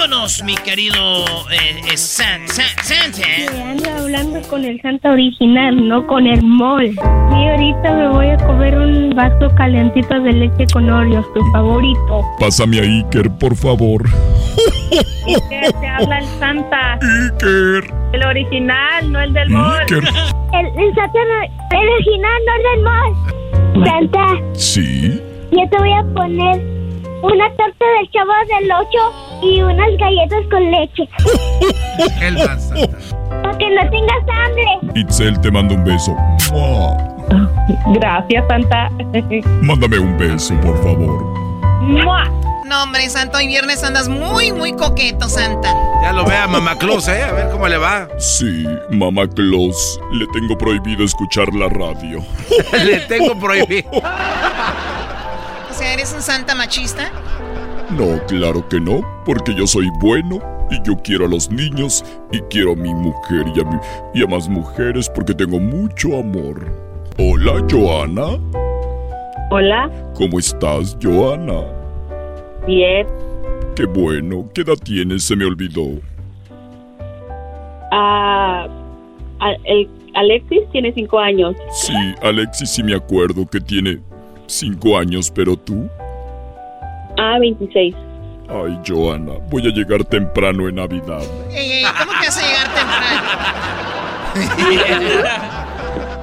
Vámonos, mi querido eh, eh Santa. ando hablando con el Santa original, no con el mol. Y ahorita me voy a comer un vaso calentito de leche con Oreos, tu favorito. Pásame a Iker, por favor. Iker, te habla el Santa. Iker. El original, no el del mall. Iker. El, el Santa el original, no el del mall. Santa. Sí. Yo te voy a poner una torta del chavo del 8 y unas galletas con leche. *laughs* El. Para que no tengas hambre. Itzel, te mando un beso. *laughs* Gracias, Santa. *laughs* Mándame un beso, por favor. No, hombre, Santo, hoy viernes andas muy, muy coqueto, Santa. Ya lo vea Mamá Claus, ¿eh? A ver cómo le va. Sí, Mamá Claus. Le tengo prohibido escuchar la radio. le tengo prohibido. o sea, ¿eres un santa machista? No, claro que no, porque yo soy bueno y yo quiero a los niños y quiero a mi mujer y a, mi, y a más mujeres porque tengo mucho amor. Hola, Joana. Hola. ¿Cómo estás, Joana? Bien. Qué bueno. ¿Qué edad tienes? Se me olvidó. Ah, el Alexis tiene cinco años. Sí, Alexis sí me acuerdo que tiene cinco años, pero tú. Ah, 26. Ay, Joana, voy a llegar temprano en Navidad. ¿Cómo que vas a llegar temprano?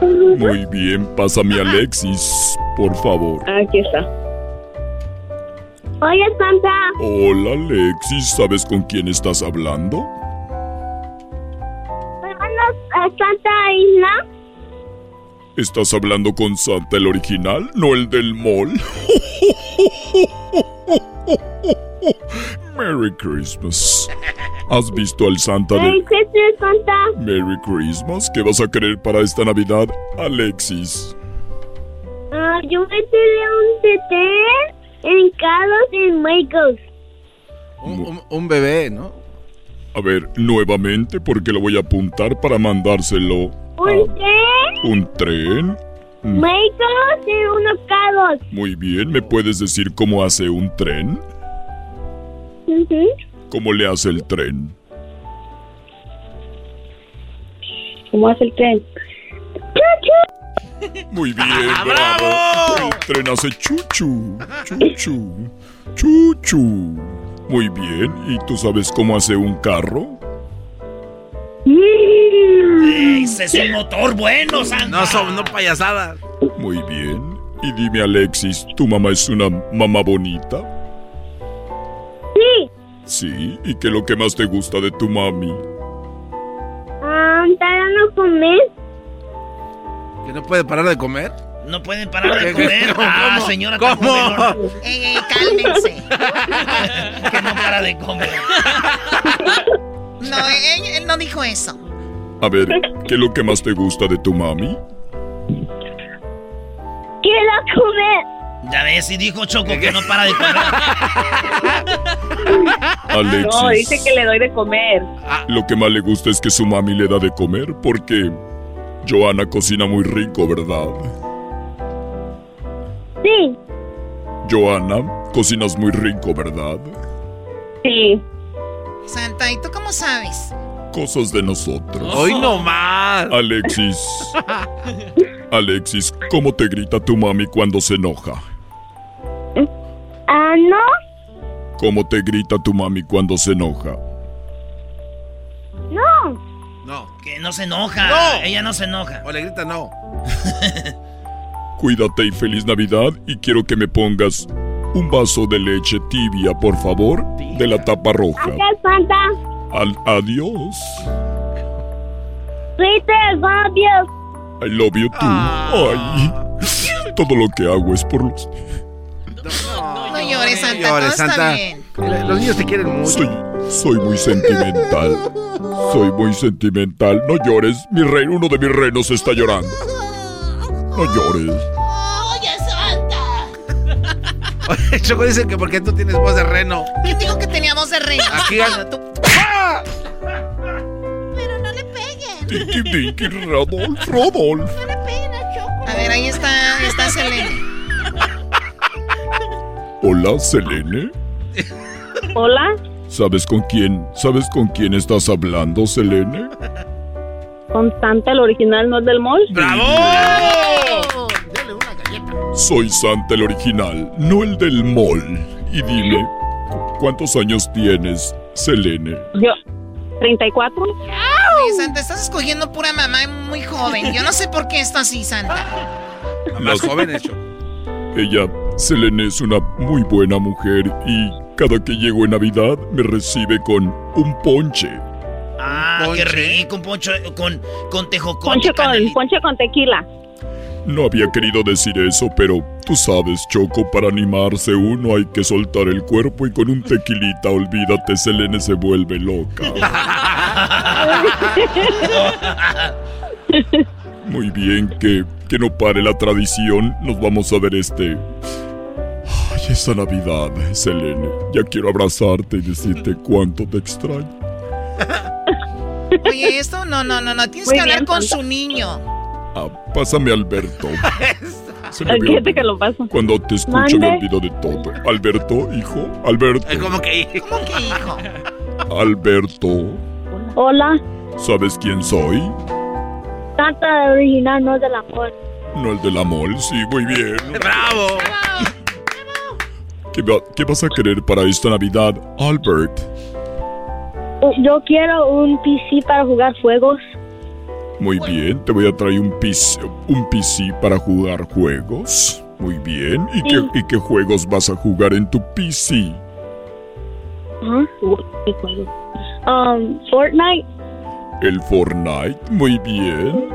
*laughs* Muy bien, pásame a Alexis, por favor. Aquí está. Hola, Santa. Hola, Alexis. ¿Sabes con quién estás hablando? a Santa Isla? ¿Estás hablando con Santa el original, no el del mall? *laughs* Merry Christmas. ¿Has visto al Santa de... Merry Christmas, Santa. Merry Christmas. ¿Qué vas a querer para esta Navidad, Alexis? Ah, yo me un tete en Carlos en Michaels. Un, un, bebé, ¿no? A ver, nuevamente, porque lo voy a apuntar para mandárselo. ¿Un tren? ¿Un tren? Michaels en unos carros. Muy bien, ¿me puedes decir cómo hace un tren? ¿Cómo le hace el tren? ¿Cómo hace el tren? Muy bien, bravo. El tren hace chuchu, chuchu, chuchu. Muy bien, ¿y tú sabes cómo hace un carro? Ese es un motor bueno, Santa. No son no payasadas. Muy bien. Y dime, Alexis, ¿tu mamá es una mamá bonita? Sí. Sí, ¿y qué es lo que más te gusta de tu mami? Ah, ¿Te dando comer? ¿Que no puede parar de comer? No pueden parar de comer. ¿Cómo? Ah, señora. ¿Cómo? ey, cálmense. *laughs* que no para de comer. *laughs* No, *laughs* él, él no dijo eso. A ver, ¿qué es lo que más te gusta de tu mami? Quiero comer. Ya ves, y dijo Choco que no para de comer. *laughs* Alexis. No, dice que le doy de comer. Lo que más le gusta es que su mami le da de comer porque Joana cocina muy rico, ¿verdad? Sí. Joana, cocinas muy rico, ¿verdad? Sí. Santa, ¿y tú cómo sabes? Cosas de nosotros. Hoy no más. Alexis. *laughs* Alexis, ¿cómo te grita tu mami cuando se enoja? Ah, no. ¿Cómo te grita tu mami cuando se enoja? No. No. Que no se enoja. No. Ella no se enoja. O le grita no. Cuídate y feliz Navidad y quiero que me pongas un vaso de leche tibia, por favor, de la tapa roja. Gracias, Santa. Al adiós. Peter, you. I love you too. Ay. Todo lo que hago es por los No llores, Santa. llores, todo está Santa. Los niños te quieren mucho. Soy, soy muy sentimental. Soy muy sentimental. No llores. Mi reino, uno de mis reinos está llorando. No llores. *laughs* Choco dice que porque tú tienes voz de reno. ¿Quién dijo que teníamos de rey? Aquí al- Tú- *laughs* Pero no le peguen. Tiki, tiki, Rodolf, Rodolf. A ver, ahí está, está Selene. Hola, Selene. Hola. ¿Sabes con quién? ¿Sabes con quién estás hablando, Selene? Constante, el original, no es del mall. ¡Bravo! Soy Santa el original, no el del mall. Y dime, ¿cuántos años tienes, Selene? Yo, 34. Oye, Santa, estás escogiendo pura mamá muy joven. Yo no sé por qué esto así, Santa. Más jóvenes, Choco. Ella, Selene, es una muy buena mujer y cada que llego en Navidad me recibe con un ponche. Ah, qué Ponche. rico, un poncho con, con tejocote. Ponche con, ponche con tequila. No había querido decir eso, pero tú sabes, Choco, para animarse uno hay que soltar el cuerpo y con un tequilita, olvídate, Selene se vuelve loca. *laughs* Muy bien, que, que no pare la tradición, nos vamos a ver este... Ay, esta Navidad, Selene. Ya quiero abrazarte y decirte cuánto te extraño. *laughs* Oye, esto no, no, no, no. Tienes Muy que hablar bien, con su niño. Ah, pásame Alberto. *laughs* Se me había Fíjate que lo paso. Cuando te escucho me olvido de todo. Alberto, hijo. Alberto. Eh, ¿Cómo que? *laughs* ¿Cómo que hijo? Alberto. Hola. ¿Sabes quién soy? El original, no es del amor. No el de la. Sí, muy bien. *laughs* ¡Bravo! ¿Qué, va- qué vas a querer para esta Navidad, Albert? Yo quiero un PC para jugar juegos. Muy bien, te voy a traer un PC, un PC para jugar juegos. Muy bien. ¿Y, qué, ¿Y qué juegos vas a jugar en tu PC? Ajá. ¿Qué? Um, Fortnite. El Fortnite. Muy bien.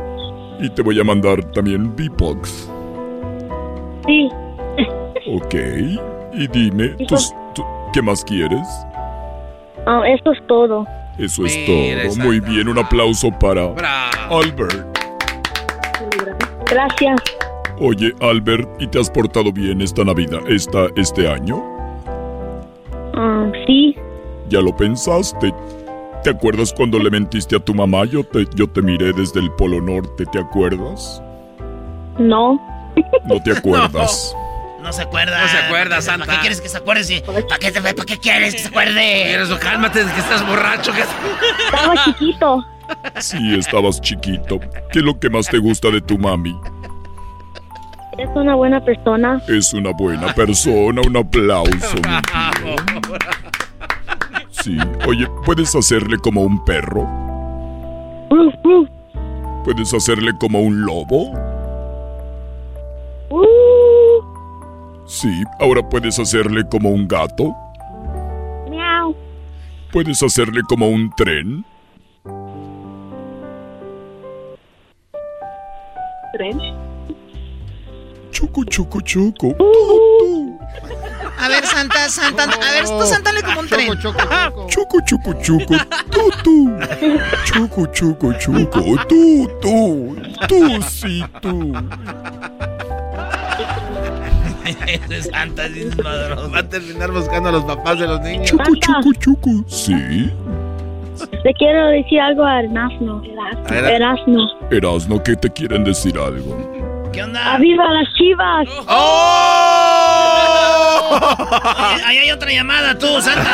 Y te voy a mandar también V-Bucks. Sí. Ok. Y dime, tus- tú- ¿qué más quieres? Um, eso es todo. Eso es Mira, todo. Muy bien, un aplauso para ¡Bravo! Albert. Gracias. Oye, Albert, ¿y te has portado bien esta Navidad, esta, este año? Um, sí. ¿Ya lo pensaste? ¿Te acuerdas cuando le mentiste a tu mamá? Yo te, yo te miré desde el Polo Norte, ¿te acuerdas? No. ¿No te *laughs* acuerdas? No se acuerda. No se acuerda, Santa. ¿Para qué quieres que se acuerde? si- ¿Para qué, te- ¿Para qué quieres que se acuerde? Eso, cálmate, que estás borracho. Que... Estaba chiquito. Sí, estabas chiquito. ¿Qué es lo que más te gusta de tu mami? Es una buena persona. Es una buena persona, un aplauso. *laughs* Sí, oye, ¿puedes hacerle como un perro? Ruf, ruf. ¿Puedes hacerle como un lobo? Uh. Sí, ahora puedes hacerle como un gato. Miau. Puedes hacerle como un tren. ¿Tren? Choco, choco, choco. A ver, Santa, Santa, a ver, tú Santale como un tren. Choco, choco, choco. Tú, tú. Choco, choco, choco. Tú, tú. Tú, sí, tú. *laughs* Ese Santa. Va a terminar buscando a los papás de los niños. Choco, choco, choco. Sí. Le quiero decir algo a Erasmo. Erasmo. Erasno, ¿qué te quieren decir algo? ¿Qué onda? ¡Aviva las chivas! Oye, ahí hay otra llamada, tú, Santa.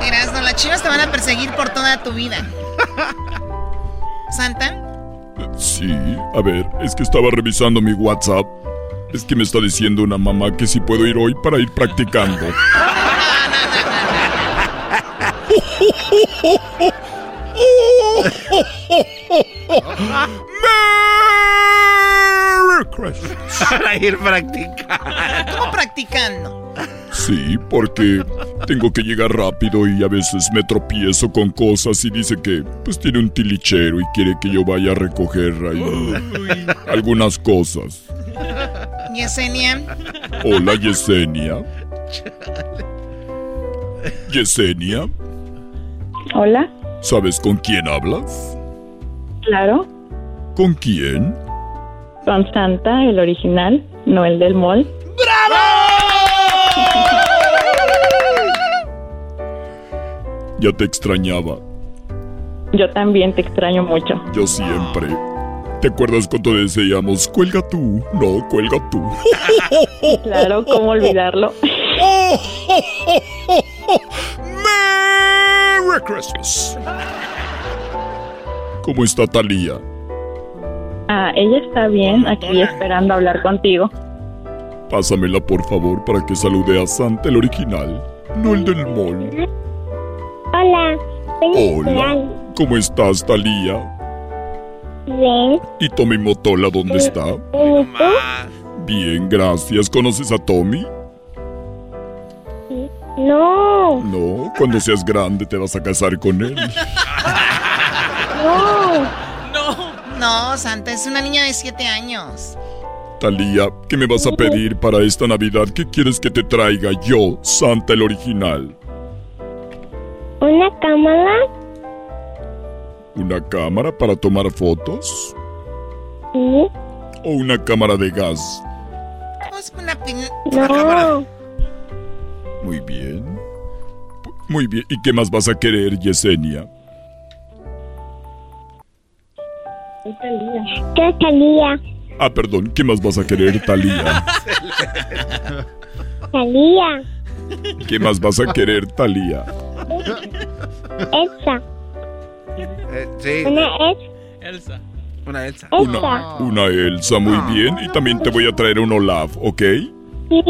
*laughs* Erasno, las chivas te van a perseguir por toda tu vida. ¿Santa? Sí, a ver, es que estaba revisando mi WhatsApp. Es que me está diciendo una mamá que si puedo ir hoy para ir practicando. Merry Christmas. Para ir practicando. ¿Cómo practicando? Sí, porque tengo que llegar rápido y a veces me tropiezo con cosas y dice que pues tiene un tilichero y quiere que yo vaya a recoger ahí algunas cosas. Yesenia. Hola Yesenia. Yesenia, Hola, ¿sabes con quién hablas? claro. ¿Con quién? Con Santa, el original, no el del mall. Ya te extrañaba. Yo también te extraño mucho. Yo siempre. ¿Te acuerdas cuando decíamos, cuelga tú? No, cuelga tú. *laughs* Claro, ¿cómo olvidarlo? *laughs* ¡Merry Christmas! ¿Cómo está Talía? Ah, ella está bien, aquí esperando hablar contigo. Pásamela por favor para que salude a Santa el original, no el del mall. Hola. Hola, ¿cómo estás Talía? Bien. ¿Y Tommy Motola dónde está? ¿Y tú? Bien, gracias. ¿Conoces a Tommy? No. No, cuando seas grande te vas a casar con él. *laughs* No. No, Santa, es una niña de 7 años. Talía, ¿qué me vas a pedir para esta Navidad? ¿Qué quieres que te traiga yo, Santa el original? ¿Una cámara? ¿Una cámara para tomar fotos? Sí. ¿O una cámara de gas? Pues una No. Muy bien. Muy bien. ¿Y qué más vas a querer, Yesenia? ¿Qué salía? Ah, perdón. ¿Qué más vas a querer, Talía? *laughs* Salía. ¿Qué más vas a querer, Talía? Elsa. Eh, sí. Una es Elsa. Una Elsa. Una, una Elsa, muy bien. Y también te voy a traer un Olaf, ¿ok? Sí.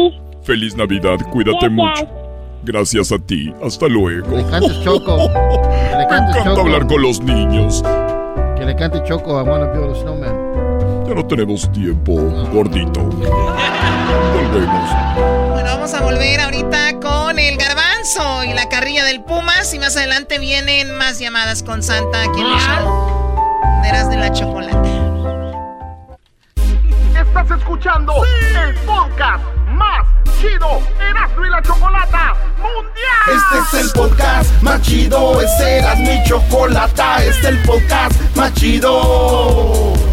Feliz Navidad, cuídate mucho. Gracias a ti. Hasta luego. Que le cantes Choco. *laughs* Que le Me cantes encanta Choco. hablar con los niños. Que le cante Choco a Wanna a Snowman. Ya no tenemos tiempo, gordito. Volvemos. Vamos a volver ahorita con el garbanzo y la carrilla del Pumas. Y más adelante vienen más llamadas con Santa aquí en el show. Verás de la chocolate. Estás escuchando el podcast más chido Erasmo y la Chocolata Mundial. Este es el podcast más chido, este era mi chocolata, este es el podcast más chido.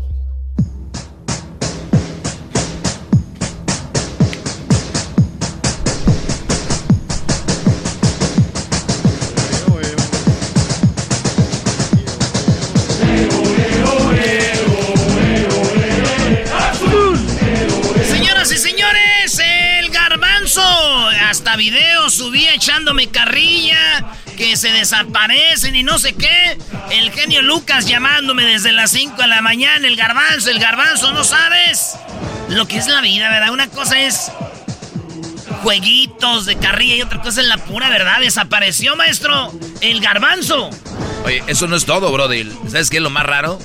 Señoras señores, el garbanzo hasta videos subía echándome carrilla, que se desaparecen y no sé qué. El genio Lucas llamándome desde las 5 de la mañana, el garbanzo, el garbanzo, ¿no sabes? Lo que es la vida, ¿verdad? Una cosa es jueguitos de carrilla y otra cosa es la pura verdad. Desapareció, maestro, el garbanzo. Oye, eso no es todo, Brody. ¿Sabes qué es lo más raro?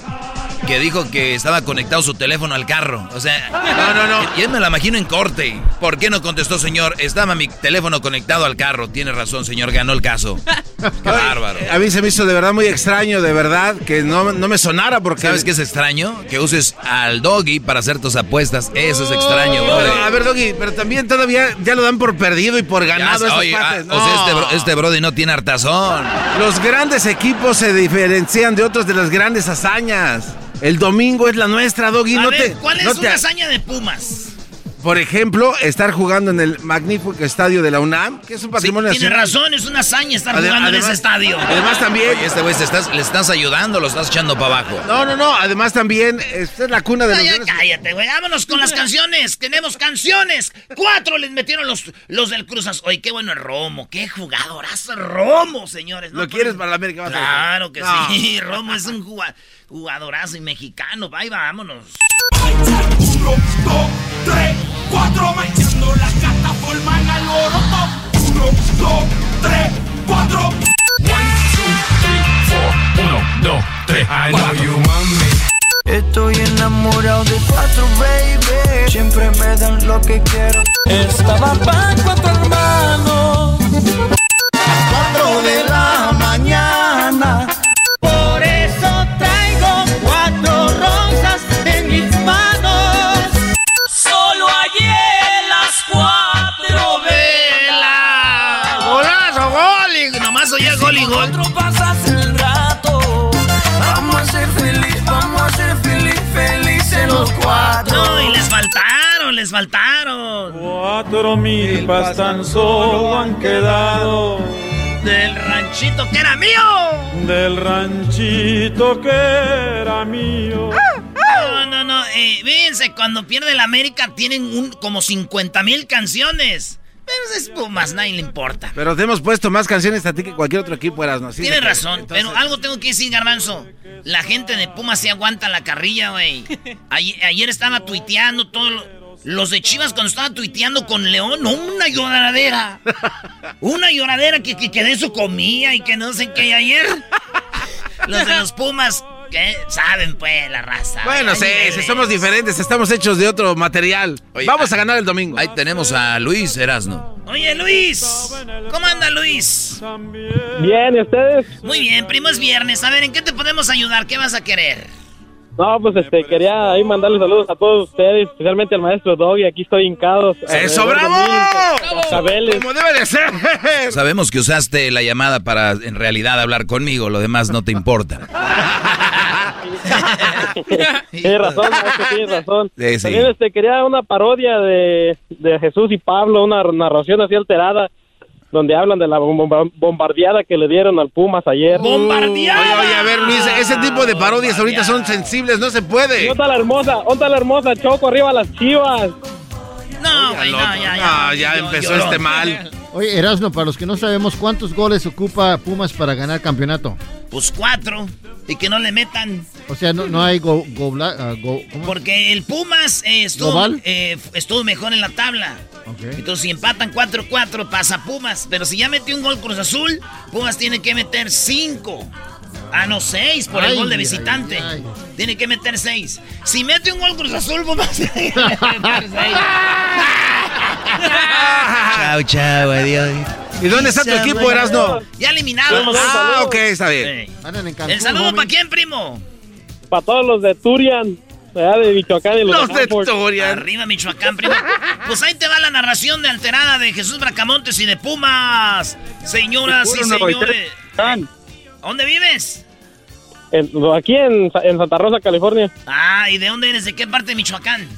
Que dijo que estaba conectado su teléfono al carro. O sea, no, no, no. Y me la imagino en corte. ¿Por qué no contestó, señor? Estaba mi teléfono conectado al carro. Tiene razón, señor, ganó el caso. *laughs* Qué bárbaro. A mí se me hizo de verdad muy extraño, de verdad, que no, no me sonara porque... ¿Sabes qué es extraño? Que uses al doggy para hacer tus apuestas. Eso es extraño, a ver, doggy, pero también todavía ya lo dan por perdido y por ganado. Ah, o sea, este, este brody no tiene hartazón. Los grandes equipos se diferencian de otros de las grandes hazañas. El domingo es la nuestra, Doggy. no te, ¿Cuál es una hazaña de Pumas? Por ejemplo, estar jugando en el magnífico estadio de la UNAM, que es un patrimonio sí, Tiene razón, es una hazaña estar jugando en ese estadio. Además también... Oye, este güey le estás ayudando, lo estás echando para abajo. No, no, no, además también, esta es la cuna de los... cállate, güey, vámonos con las canciones, tenemos canciones. Cuatro les metieron los, los del Cruzas. Oye, qué bueno es Romo, qué jugadorazo Romo, señores. ¿Lo quieres para la América? Claro que sí, *laughs* Romo es un jugador jugadorazo y mexicano. Bye, vámonos. Uno, dos, tres, cuatro, manchando la cata forman al oro. Uno, dos, tres, cuatro. One, two, three, four. Uno, dos, tres, I know you want me. Estoy enamorado de cuatro, baby. Siempre me dan lo que quiero. Estaba para cuatro hermanos. Cuatro de la pasas el rato. Vamos a ser feliz, vamos a ser feliz, felices los cuatro. No, y les faltaron, les faltaron. Cuatro mil tan solo han quedado. Del ranchito que era mío. Del ranchito que era mío. No, no, no. Eh, fíjense, cuando pierde la América tienen un, como 50 mil canciones. Pero es Pumas, nadie le importa. Pero te hemos puesto más canciones a ti que cualquier otro equipo, eras, ¿no? Tienes razón, pero algo tengo que decir, Garbanzo. La gente de Pumas sí aguanta la carrilla, güey. Ayer, estaba tuiteando todo Los de Chivas cuando estaba tuiteando con León, una lloradera. Una lloradera que, que, que de eso comía y que no sé qué. ayer, los de los Pumas ¿Qué? Saben, pues, la raza. Bueno, sí, si somos diferentes, estamos hechos de otro material. Vamos a ganar el domingo. Ahí tenemos a Luis Erasno. Oye, Luis. ¿Cómo anda, Luis? Bien, ¿y ustedes? Muy bien, primo, es viernes. A ver, ¿en qué te podemos ayudar? ¿Qué vas a querer? No, pues este, quería ahí mandarle saludos a todos ustedes, especialmente al maestro Doggy. Aquí estoy hincado. ¡Eso, bravo! Como debe de ser. *laughs* Sabemos que usaste la llamada para en realidad hablar conmigo, lo demás no te importa. *laughs* *laughs* tienes razón, tienes razón. También este, quería una parodia de, de Jesús y Pablo, una narración así alterada donde hablan de la bombardeada que le dieron al Pumas ayer. ¡Bombardeada! Oye, oye, a ver, Luis, ese tipo de parodias ahorita son sensibles, no se puede. ¿Dónde la hermosa? ¿Dónde la hermosa? Choco arriba las chivas. No, güey, no, ya, ya. ya empezó este mal. Oye, Erasmo, para los que no sabemos, ¿cuántos goles ocupa Pumas para ganar campeonato? Pues cuatro. Y que no le metan. O sea, no, no hay go, go, ah, Porque el Pumas eh, estuvo, eh, estuvo mejor en la tabla. Entonces, si empatan 4-4, pasa Pumas. Pero si ya metió un gol Cruz Azul, Pumas tiene que meter 5. Ah, no, 6 por el gol de visitante. Tiene que meter 6. Si mete un gol Cruz Azul, Pumas *laughs* tiene que meter 6. chao, chao, adiós. ¿Y dónde está tu equipo, Erasno? Ya eliminado. Ah, ok, está bien. ¿El saludo para quién, primo? Para todos los de Turian de Michoacán y los, de Turian. Arriba Michoacán, primo. Pues ahí te va la narración de Alterada de Jesús Bracamontes y de Pumas. Señoras y señores. ¿Dónde vives? aquí en, Santa Rosa, California. Ah, ¿y de dónde eres? ¿De qué parte de Michoacán?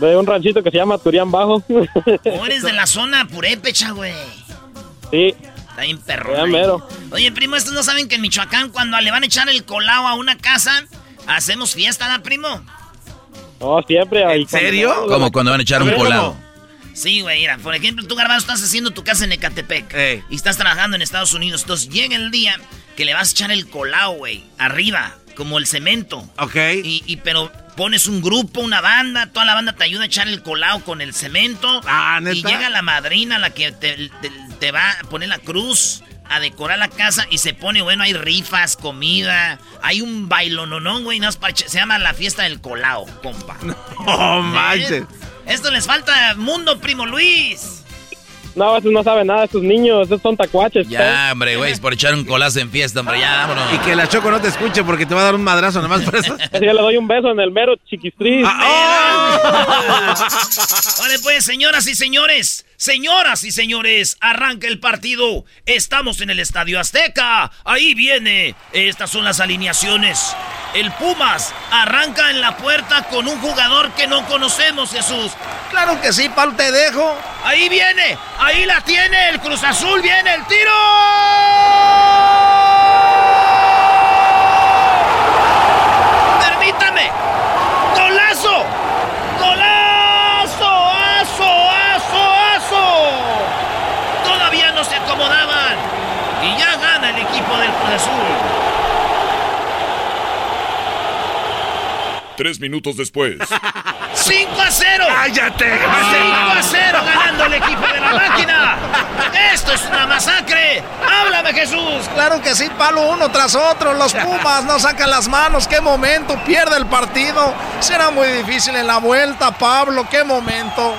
De un ranchito que se llama Turián Bajo. ¿O eres de la zona Purépecha, güey? Sí. Está bien perro. Oye, primo, estos no saben que en Michoacán cuando le van a echar el colado a una casa ¿Hacemos fiesta, ¿no, primo? No, siempre. ¿En serio? Como cuando van a echar un colado. Sí, güey, mira, por ejemplo, tú, Garbanzo, estás haciendo tu casa en Ecatepec. Y estás trabajando en Estados Unidos. Entonces llega el día que le vas a echar el colado, güey, arriba, como el cemento. Ok. Y, y, pero pones un grupo, una banda, toda la banda te ayuda a echar el colado con el cemento. Ah, ¿neta? Y llega la madrina, la que te, te- te va a poner la cruz, a decorar la casa y se pone, bueno, hay rifas, comida, hay un bailononón, güey, no es para ech- se llama la fiesta del colado, compa. *laughs* No manches. Esto les falta mundo, primo Luis. No, esos no saben nada, estos niños, esos son tacuaches. Ya, hombre, güey, es por echar un colazo en fiesta, hombre, ya, vámonos. Y que la Choco no te escuche porque te va a dar un madrazo nomás por eso. *laughs* Así que le doy un beso en el mero chiquistris. *laughs* Vale, pues, señoras y señores, señoras y señores, arranca el partido. Estamos en el Estadio Azteca. Ahí viene. Estas son las alineaciones. El Pumas arranca en la puerta con un jugador que no conocemos, Jesús. Claro que sí, Pal, te dejo. Ahí viene, ahí la tiene el Cruz Azul, viene el tiro. Permítame. Golazo. Golazo. Aso, aso, aso. Todavía no se acomodaban. Y ya gana el equipo del Cruz Azul. Tres minutos después. *laughs* 5 a 0. ¡Cállate! 5 a 0 ganando el equipo de la máquina. Esto es una masacre. Háblame, Jesús. Claro que sí, palo uno tras otro. Los Pumas no sacan las manos. ¡Qué momento! Pierde el partido. Será muy difícil en la vuelta, Pablo. ¡Qué momento!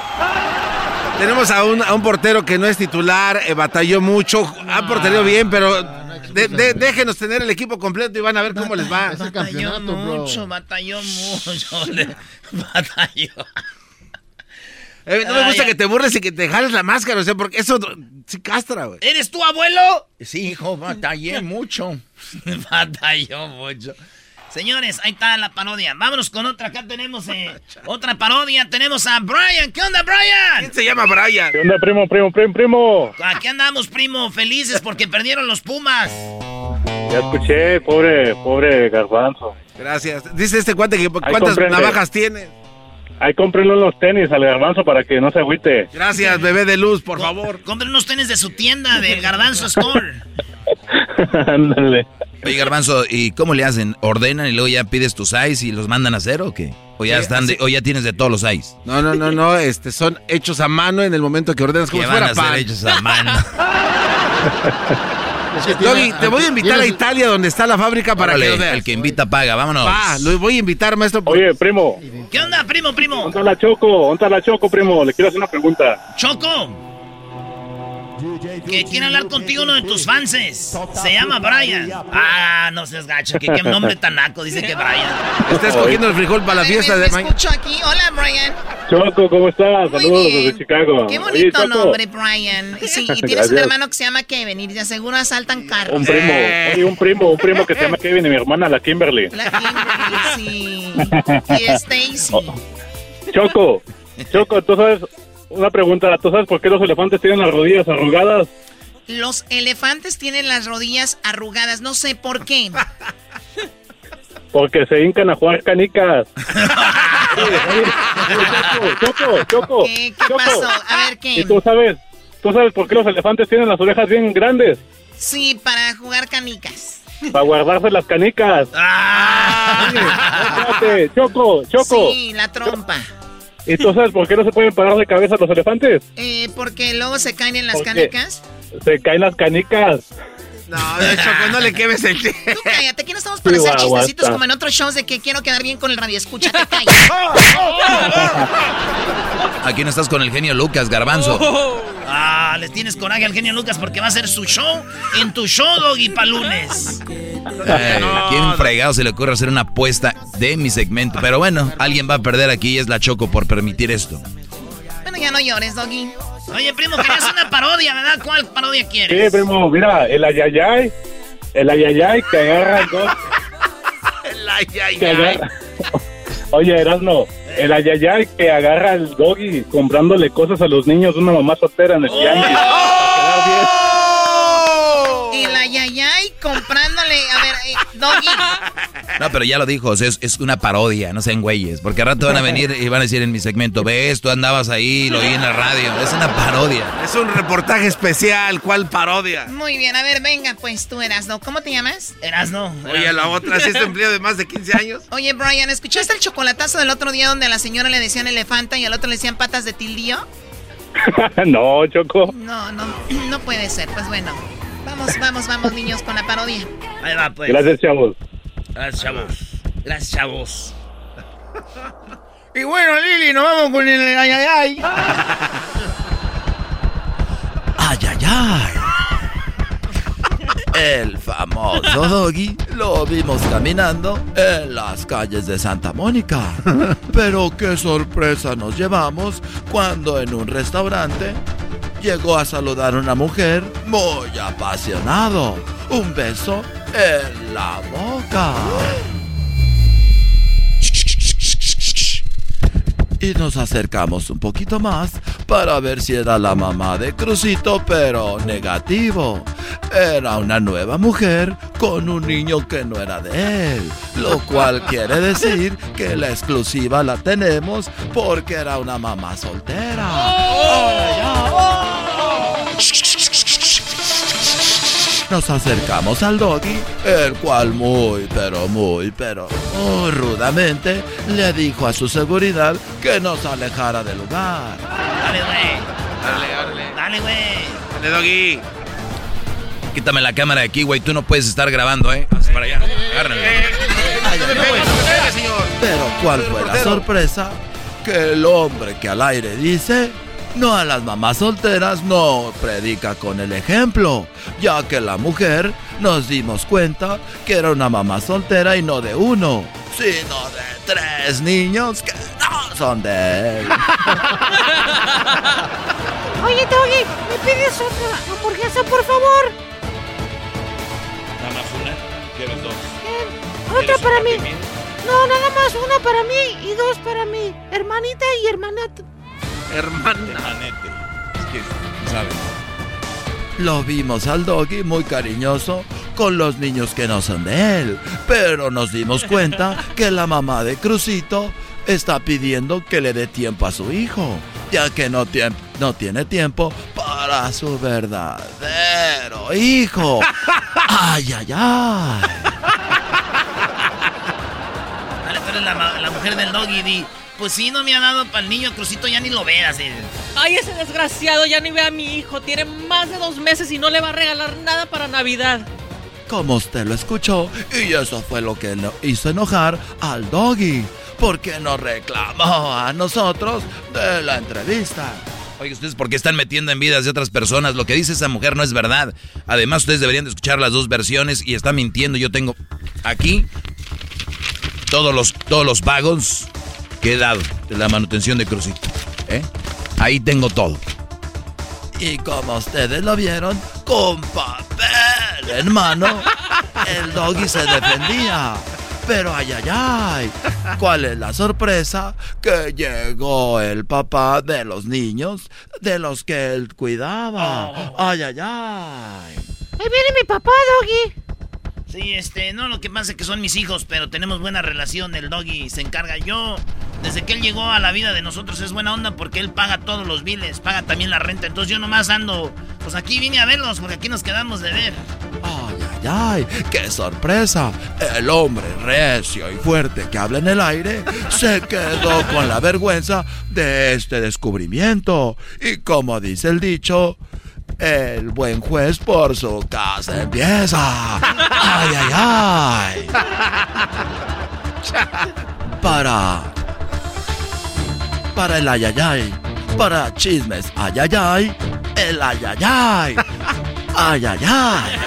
Tenemos a un, a un portero que no es titular, eh, batalló mucho, ha porterío bien, pero de- de- déjenos tener el equipo completo y van a ver cómo les va. Batalló mucho, batalló mucho. *laughs* le- batalló. Eh, no me gusta ay. que te burles y que te jales la máscara, o sea, porque eso sí castra, güey. ¿Eres tu abuelo? Sí, hijo, batallé mucho. *laughs* Batalló mucho. Señores, ahí está la parodia. Vámonos con otra. Acá tenemos eh, *laughs* otra parodia. Tenemos a Brian. ¿Qué onda, Brian? ¿Quién se llama Brian? ¿Qué onda, primo, primo, primo, primo? Aquí andamos, primo, felices porque perdieron los Pumas. Ya escuché, pobre, pobre garbanzo. Gracias. Dice este cuate que cuántas navajas tiene. Ahí cómprenle los tenis al garbanzo para que no se agüite. Gracias, bebé de luz, por favor. Compren unos tenis de su tienda del Garbanzo Store. *laughs* Ándale. Oye, Garbanzo, ¿y cómo le hacen? ¿Ordenan y luego ya pides tus size y los mandan a hacer o qué? ¿O ya, Sí, están de- o ya tienes de todos los size? No, no, no, no, este, son hechos a mano en el momento que ordenas como Que si van fuera a ser hechos a mano. *laughs* Doggy, te voy a invitar a ¿Tienes- Italia donde está la fábrica para Órale, que lo veas. el que invita paga, vámonos. Va, lo voy a invitar, maestro. Oye, primo. ¿Qué onda, primo, primo? ¿Dónde la Choco? ¿Dónde la Choco, primo? Le quiero hacer una pregunta. Choco. Que quiere hablar contigo uno de tus fanses. Se llama Brian. Ah, no seas gacho. Que qué nombre tan naco. Dice que Brian. Está escogiendo el frijol para la fiesta de mañana. escucho aquí. Hola, Brian. Choco, ¿cómo estás? Saludos bien. desde Chicago. Qué bonito nombre, Brian. Sí, y tienes un hermano que se llama Kevin y de seguro asaltan carros. Un primo, oye, un primo, un primo que se llama Kevin y mi hermana, la Kimberly. La Kimberly, sí. Y Stacy. Choco, Choco, tú sabes, una pregunta, ¿tú sabes por qué los elefantes tienen las rodillas arrugadas? Los elefantes tienen las rodillas arrugadas, no sé por qué. *laughs* Porque se hincan a jugar canicas. *laughs* Choco, Choco, Choco. ¿Qué, qué Choco. pasó? A ver, ¿Y ¿qué? tú sabes, tú sabes por qué los elefantes tienen las orejas bien grandes? Sí, para jugar canicas. Para guardarse las canicas. *laughs* Oye, Choco, Choco. Sí, la trompa. ¿Y tú sabes por qué no se pueden parar de cabeza los elefantes? Eh, porque luego se caen en las canicas. Se caen las canicas. No, Choco, no le *laughs* quemes el Tú cállate, aquí no estamos para Sí, hacer guau, chistecitos como en otros shows de que quiero quedar bien con el radio. Escucha, te *laughs* callas. Aquí no estás con el genio Lucas, Garbanzo. Ah, les tienes coraje al genio Lucas porque va a hacer su show en tu show, Doggy, para lunes. Ay, ¿Quién fregado se le ocurre hacer una apuesta de mi segmento? Pero bueno, alguien va a perder aquí y es la Choco por permitir esto. Bueno, ya no llores, Doggy. Oye, primo, querías una parodia, ¿verdad? ¿Cuál parodia Sí, quieres? primo, mira, el ayayay, el ayayay que agarra el dos. que agarra- Oye, Erasmo, el ayayay que agarra al doggy comprándole cosas a los niños una mamá soltera en el tianguis. Y la yayay comprándole. A ver, eh, Doggy. *laughs* No, pero ya lo dijo, es, es una parodia, no sean güeyes. Porque al rato van a venir y van a decir en mi segmento, ves, tú andabas ahí, lo oí en la radio. Es una parodia. Es un reportaje especial, ¿cuál parodia? Muy bien, a ver, venga, pues tú, Erasno. ¿Cómo te llamas? Erasno. Oye, la otra, si es empleado de más de 15 años. *laughs* Oye, Brian, ¿escuchaste el chocolatazo del otro día donde a la señora le decían elefanta y al otro le decían patas de tildío? *laughs* no, Choco. No, no, no puede ser. Pues bueno, vamos, vamos, vamos, niños, con la parodia. Ahí va, pues. Gracias, chavos. Gracias, chavos. Gracias, chavos. Y bueno, Lili, nos vamos con el ay, ay, ay. Ay, ay, ay. El famoso Doggy lo vimos caminando en las calles de Santa Mónica. Pero qué sorpresa nos llevamos cuando en un restaurante llegó a saludar a una mujer muy apasionado. Un beso en la boca. y nos acercamos un poquito más para ver si era la mamá de Crucito, pero negativo. Era una nueva mujer con un niño que no era de él, lo cual quiere decir que la exclusiva la tenemos porque era una mamá soltera. Nos acercamos al doggy, el cual muy, pero muy, pero muy rudamente le dijo a su seguridad que nos alejara del lugar. Dale, güey. Dale, dale. Dale, güey. Dale, doggy. Quítame la cámara de aquí, güey. Tú no puedes estar grabando, ¿eh? Haz para allá. Agárrame. Pero ¿cuál fue la sorpresa? Que el hombre que al aire dice no a las mamás solteras no predica con el ejemplo, ya que la mujer nos dimos cuenta que era una mamá soltera y no de uno, sino de tres niños que no son de él. *laughs* Oye, Doggy, ¿me pides otra hamburguesa, por favor? Nada más una, ¿quieres dos? Eh, otra para mí. No, nada más una para mí y dos para mi hermanita y hermanata. Hermana. Es que, ¿sabes? Lo vimos al doggy muy cariñoso con los niños que no son de él, pero nos dimos cuenta *laughs* que la mamá de Crucito está pidiendo que le dé tiempo a su hijo, ya que no, tiem- no tiene tiempo para su verdadero hijo. *laughs* Ay, ay, ay. Dale, tú eres la, la mujer del doggy. Di, pues sí, no me ha dado para el niño Crucito, ya ni lo veas. eh. Ay, ese desgraciado ya ni ve a mi hijo. Tiene más de dos meses y no le va a regalar nada para Navidad. Como usted lo escuchó, y eso fue lo que lo hizo enojar al doggy, porque nos reclamó a nosotros de la entrevista. Oye, ¿ustedes por qué están metiendo en vidas de otras personas? Lo que dice esa mujer no es verdad. Además, ustedes deberían de escuchar las dos versiones y está mintiendo. Yo tengo aquí todos los, todos los pagos que he dado de la manutención de Crucito. ¿eh? Ahí tengo todo. Y como ustedes lo vieron, con papel en mano, el doggy se defendía. Pero ay, ay, ay, ¿cuál es la sorpresa? Que llegó el papá de los niños de los que él cuidaba. Ay, ay, ay. Ahí viene mi papá, Doggy. Sí, este, no, lo que pasa es que son mis hijos, pero tenemos buena relación. El doggy se encarga. Yo, desde que él llegó a la vida de nosotros, es buena onda porque él paga todos los biles, paga también la renta. Entonces yo nomás ando, pues aquí vine a verlos porque aquí nos quedamos de ver. Ay, ay, ay, qué sorpresa. El hombre recio y fuerte que habla en el aire se quedó con la vergüenza de este descubrimiento. Y como dice el dicho, el buen juez por su casa empieza. Ay, ay, ay. Para. Para el ay, ay, ay. Para chismes, ay, ay, ay. El ay, ay, ay. Ay, ay, ay.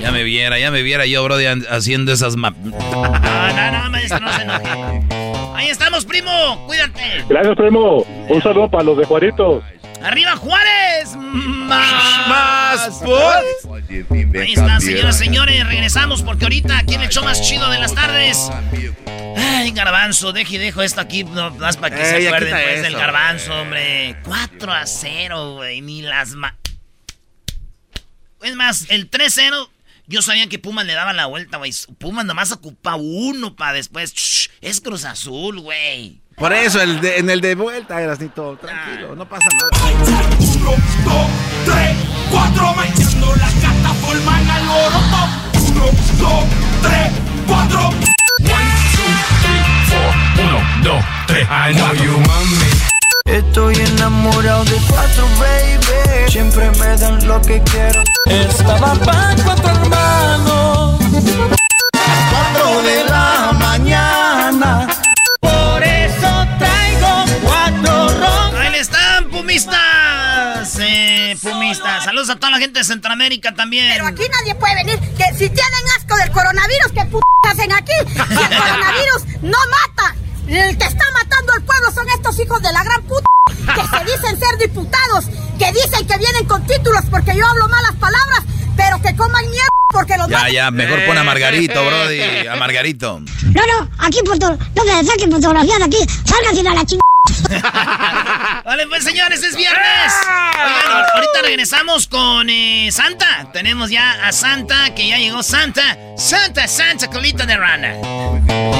Ya me viera, ya me viera yo, Brody, an- haciendo esas ma- No, no, no, maestro, no se enoje. Ahí estamos, primo, cuídate. Gracias, primo. Un saludo para los de Juarito. ¡Arriba Juárez! ¡Más! ¡Más! Ahí está, señoras y señores, regresamos porque ahorita aquí en el show más chido de las tardes. Ay, garbanzo, deje y dejo esto aquí, no, más para que Ey, se acuerden pues, eso, del garbanzo, hombre. 4 a 0, güey, ni las ma... Es más, el 3-0, yo sabía que Pumas le daba la vuelta, güey. Pumas nomás ocupa uno para después. es Cruz Azul, güey. Por eso, el en el de vuelta, Erasnito, tranquilo, no pasa nada. Uno, dos, tres, cuatro, metiendo la cata forman al loroto. Uno, dos, tres, cuatro. One, two, three, four. Uno, dos, tres, I know you mami. Estoy enamorado de cuatro, baby. Siempre me dan lo que quiero. Estaba pan cuatro hermanos. Cuatro de la mañana. Por eso traigo cuatro ron. Ahí están, pumistas. Eh, pumistas. Saludos a toda la gente de Centroamérica también. Pero aquí nadie puede venir. Que si tienen asco del coronavirus, ¿qué p hacen aquí? Si el *laughs* coronavirus no mata. El que está matando al pueblo son estos hijos de la gran puta que se dicen ser diputados, que dicen que vienen con títulos porque yo hablo malas palabras, pero que coman mierda porque los Ya, ya, mejor pon a Margarito, Brody, a Margarito. No, no, aquí foto, no me saquen fotografía de aquí, salgan a la chingada. *laughs* Vale, pues señores, es viernes. Oigan, ahorita regresamos con eh, Santa. Tenemos ya a Santa, que ya llegó Santa. Santa, Santa, colita de rana.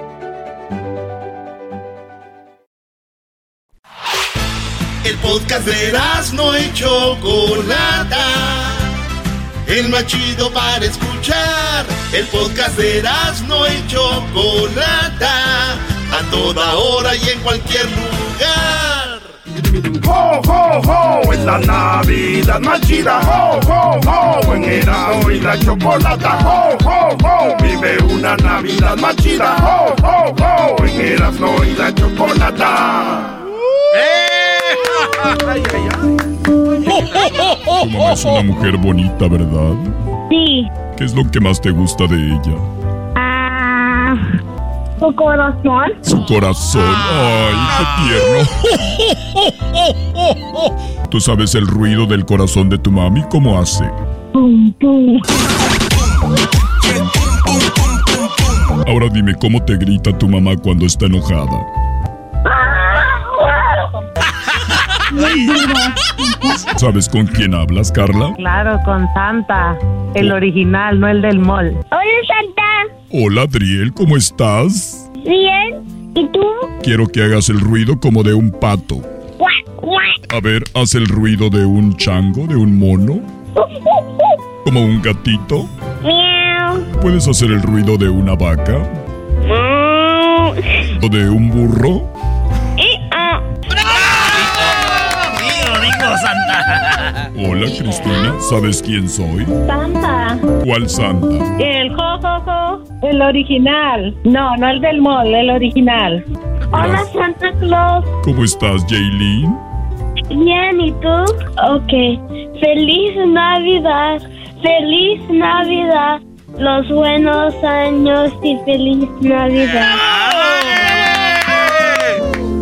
Podcast de no y Chocolata. El más chido para escuchar. El podcast de no y Chocolata. A toda hora y en cualquier lugar. ¡Ho, ho, ho! Es la Navidad más chida. ¡Ho, ho, ho! En Erasmo y la Chocolata. ¡Ho, ho, ho! Vive una Navidad más chida. ¡Ho, ho, ho! En Erasmo y la Chocolata. Ay, ay, ay. Tu mamá es una mujer bonita, ¿verdad? Sí. ¿Qué es lo que más te gusta de ella? Ah, su corazón. Su corazón. Ay, qué tierno. ¿Tú sabes el ruido del corazón de tu mami? ¿Cómo hace? Pum, pum. Ahora dime cómo te grita tu mamá cuando está enojada. *laughs* ¿Sabes con quién hablas, Carla? Claro, con Santa, el original, no el del mall. Hola, Santa. Hola, Adriel, ¿cómo estás? Bien. ¿Y tú? Quiero que hagas el ruido como de un pato. A ver, haz el ruido de un chango, de un mono, como un gatito. Miau. ¿Puedes hacer el ruido de una vaca? ¿O de un burro? Hola, Cristina, ¿sabes quién soy? Santa. ¿Cuál santa? El jojojo, el original. No, no el del mall, el original. Hola, Santa Claus. ¿Cómo estás, Jaylin? Bien, ¿y tú? Ok. Feliz Navidad. Feliz Navidad. Los buenos años y feliz Navidad.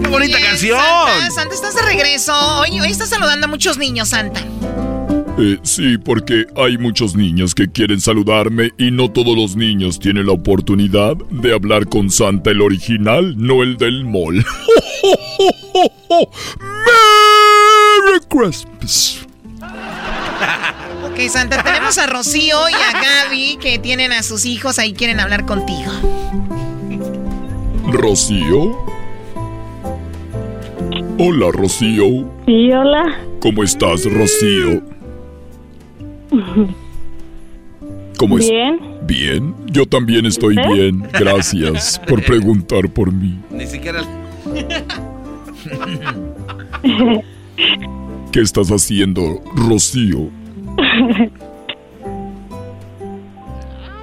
¡Qué bonita canción! Santa, Santa, estás de regreso. Hoy, hoy estás saludando a muchos niños, Santa. Eh, sí, porque hay muchos niños que quieren saludarme y no todos los niños tienen la oportunidad de hablar con Santa el original, no el del mall. *laughs* ¡Merry Christmas! Ok, Santa, tenemos a Rocío y a Gaby que tienen a sus hijos ahí, quieren hablar contigo. ¿Rocío? Hola, Rocío. Sí, hola. ¿Cómo estás, Rocío? ¿Cómo es? Bien. Bien, yo también estoy bien. Gracias por preguntar por mí. Ni siquiera. ¿Qué estás haciendo, Rocío? *laughs*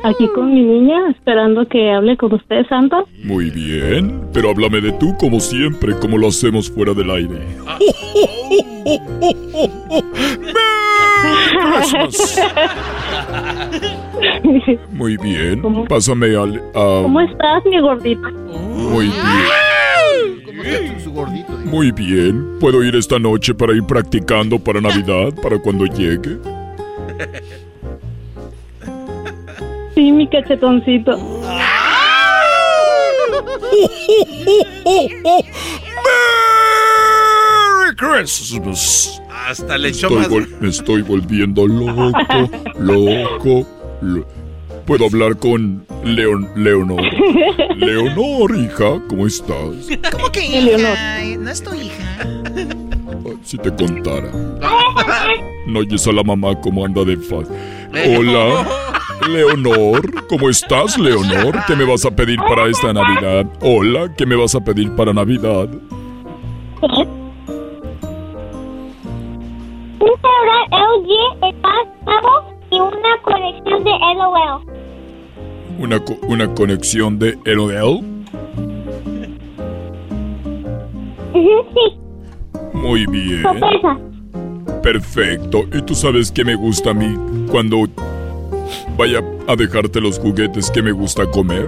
Aquí con mi niña, esperando que hable con usted, Santa. Muy bien, pero háblame de tú como siempre, como lo hacemos fuera del aire. *laughs* Muy bien. Pásame al. a- ¿Cómo estás, mi gordito? Muy bien. Muy bien. ¿Puedo ir esta noche para ir practicando para Navidad, para cuando llegue? Sí, mi cachetoncito. ¡Merry Christmas! Hasta le echó más. me estoy volviendo loco, loco. lo- ¿Puedo hablar con Leon, Leonor? *laughs* Leonor, hija, ¿cómo estás? *laughs* ¿Cómo que hija? No es tu hija. Si te contara. *laughs* No oyes a la mamá cómo anda de faz. Hola, Leonor, ¿cómo estás, Leonor? ¿Qué me vas a pedir para esta Navidad? Hola, ¿qué me vas a pedir para Navidad? Un celular LG nuevo y una colección de LOL. ¿Una, co- una conexión de LOL? Sí, Muy bien. Perfecto. ¿Y tú sabes qué me gusta a mí cuando vaya a dejarte los juguetes que me gusta comer?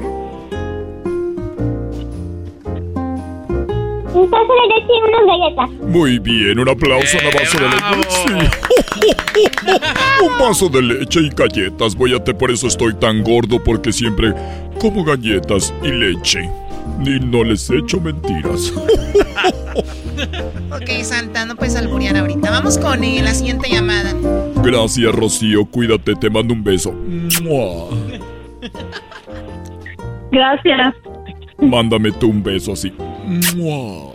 Un vaso de leche y unas galletas. Muy bien, un aplauso a la vaso de leche. Sí. *laughs* un vaso de leche y galletas. Voyate, por eso estoy tan gordo, porque siempre como galletas y leche. Y no les echo mentiras. Ok, Santa, no puedes alburear ahorita. Vamos con eh, la siguiente llamada. Gracias, Rocío. Cuídate, te mando un beso. ¡Mua! Gracias. Mándame tú un beso así. ¡Mua!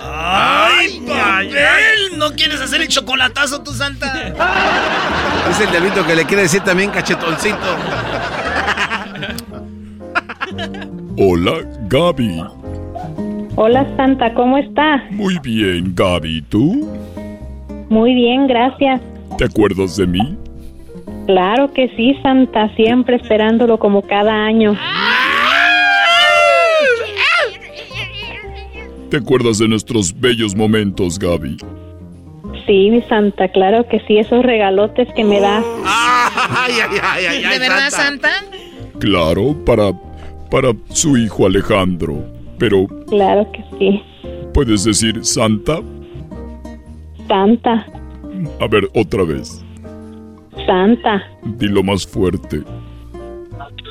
¡Ay, papel! ¿No quieres hacer el chocolatazo, tu Santa? *laughs* Es el diablito que le quiere decir también cachetoncito. Hola, Gaby. Hola, Santa, ¿cómo está? Muy bien, Gaby. ¿Tú? Muy bien, gracias. ¿Te acuerdas de mí? Claro que sí, Santa, siempre esperándolo como cada año. ¿Te acuerdas de nuestros bellos momentos, Gaby? Sí, mi Santa, claro que sí, esos regalotes que me da. Ay, ay, ay, ay, ¿De verdad, Santa? Claro, para para su hijo Alejandro. Pero Claro que sí. puedes decir Santa. Santa, A ver, otra vez. Santa, Dilo más fuerte.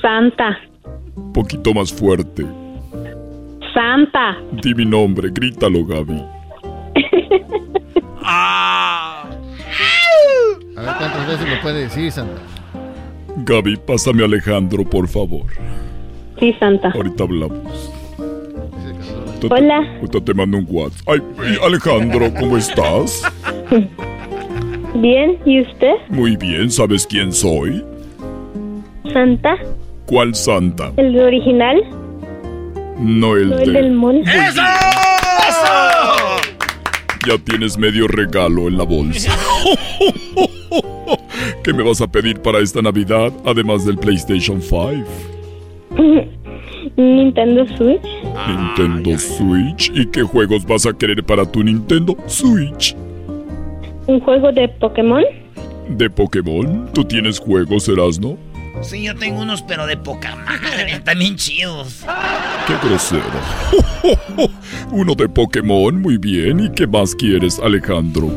Santa, Poquito más fuerte. Santa. Di mi nombre, grítalo, Gaby. *laughs* A ver cuántas veces lo puede decir, Santa. Gaby, pásame a Alejandro, por favor. Sí, Santa. Ahorita hablamos. Hola. ahorita te mando un WhatsApp. Ay, Alejandro, ¿cómo estás? *laughs* Bien, ¿y usted? Muy bien, ¿sabes quién soy? Santa, ¿Cuál santa? el original, No el no el de... del mall. Ya tienes medio regalo en la bolsa. *laughs* ¿Qué me vas a pedir para esta Navidad, además del PlayStation 5? *laughs* Nintendo Switch, Nintendo Switch. ¿Y qué juegos vas a querer para tu Nintendo Switch? un juego de Pokémon, ¿De Pokémon? ¿Tú tienes juegos, Erasno? Sí, yo tengo unos, pero de poca madre. *laughs* Están bien chidos. ¡Qué grosero! *laughs* Uno de Pokémon, muy bien. ¿Y qué más quieres, Alejandro?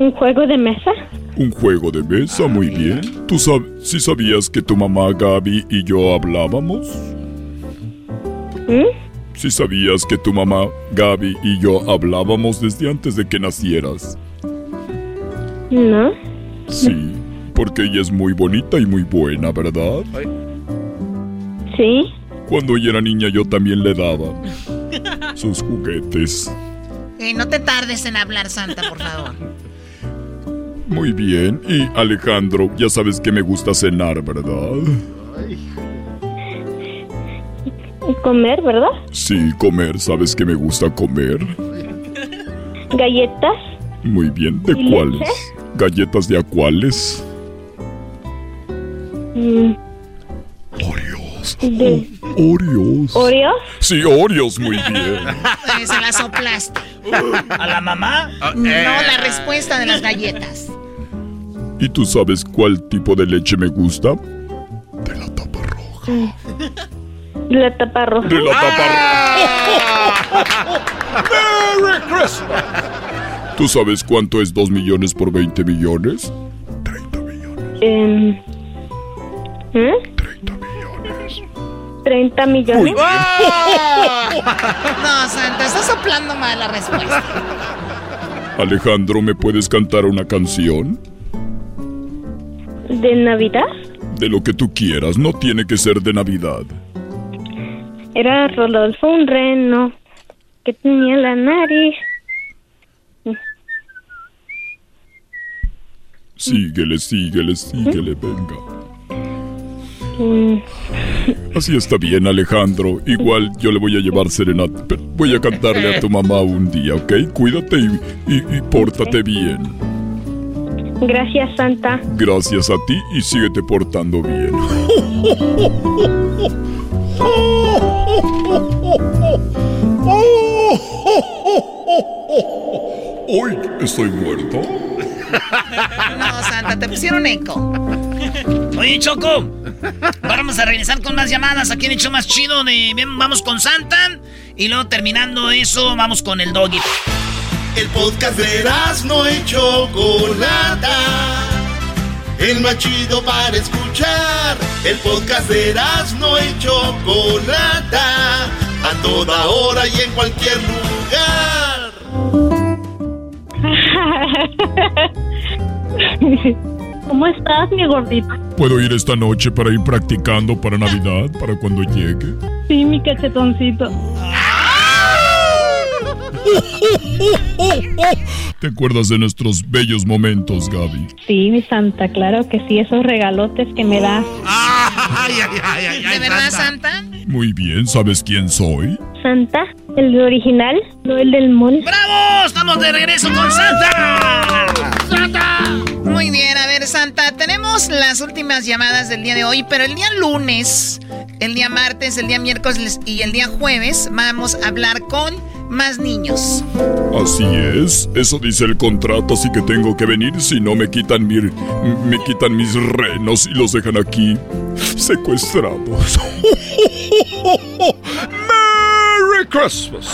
un juego de mesa, Un juego de mesa, muy bien. ¿Tú sab sí sabías que tu mamá Gaby y yo hablábamos? ¿Mm? ¿Sí sabías que tu mamá Gaby y yo hablábamos desde antes de que nacieras? ¿no? Sí, porque ella es muy bonita y muy buena, ¿verdad? Sí, Cuando ella era niña yo también le daba sus juguetes. Eh, no te tardes en hablar, Santa, por favor. Muy bien. Y Alejandro, ya sabes que me gusta cenar, ¿verdad? Comer, ¿verdad? Sí, comer, sabes que me gusta comer. Galletas, Muy bien, ¿de ¿Y cuáles? leche? ¿Galletas de a cuáles? mm, Oreos. ¿Oreos? Sí, Oreos, muy bien. *laughs* Eh, Se la soplaste. ¿A la mamá? No, la respuesta de las galletas. ¿Y tú sabes cuál tipo de leche me gusta? La tapa roja. De la tapa ¡Merry Christmas! ¿Tú sabes cuánto es 2 millones por 20 millones? Em, ¿eh? 30 millones. 30 millones. No, Santa, estás soplando mal la respuesta. Alejandro, ¿me puedes cantar una canción? ¿De Navidad? De lo que tú quieras, no tiene que ser de Navidad. Era Rodolfo un reno que tenía la nariz. Síguele, síguele, síguele, venga. Mm, Así está bien, Alejandro. Igual yo le voy a llevar serenata. pero Voy a cantarle a tu mamá un día, ¿ok? Cuídate y, y- y pórtate bien. Gracias, Santa. Gracias a ti y síguete portando bien. *laughs* Uy, estoy muerto. No, Santa, te pusieron eco. Oye, Choco, vamos a regresar con más llamadas. Aquí en show más chido vamos con Santa. Y luego terminando eso, vamos con el doggy. El podcast de no y Chocolata. El más chido para escuchar. El podcast de no y Chocolata. A toda hora y en cualquier lugar. *laughs* ¿Cómo estás, mi gordito? ¿Puedo ir esta noche para ir practicando para *laughs* Navidad, para cuando llegue? Sí, mi cachetoncito. *laughs* ¿Te acuerdas de nuestros bellos momentos, Gaby? Sí, mi Santa, claro que sí, esos regalotes que me das. ¿De verdad, Santa? Muy bien, ¿sabes quién soy? Santa, el original, no el del mall. ¡Bravo! ¡Estamos de regreso con Santa! Bien, a ver, Santa, tenemos las últimas llamadas del día de hoy, pero el día lunes, el día martes, el día miércoles y el día jueves vamos a hablar con más niños. Así es, eso dice el contrato, así que tengo que venir si no me quitan mi, me quitan mis renos y los dejan aquí secuestrados. *laughs* ¡Merry Christmas!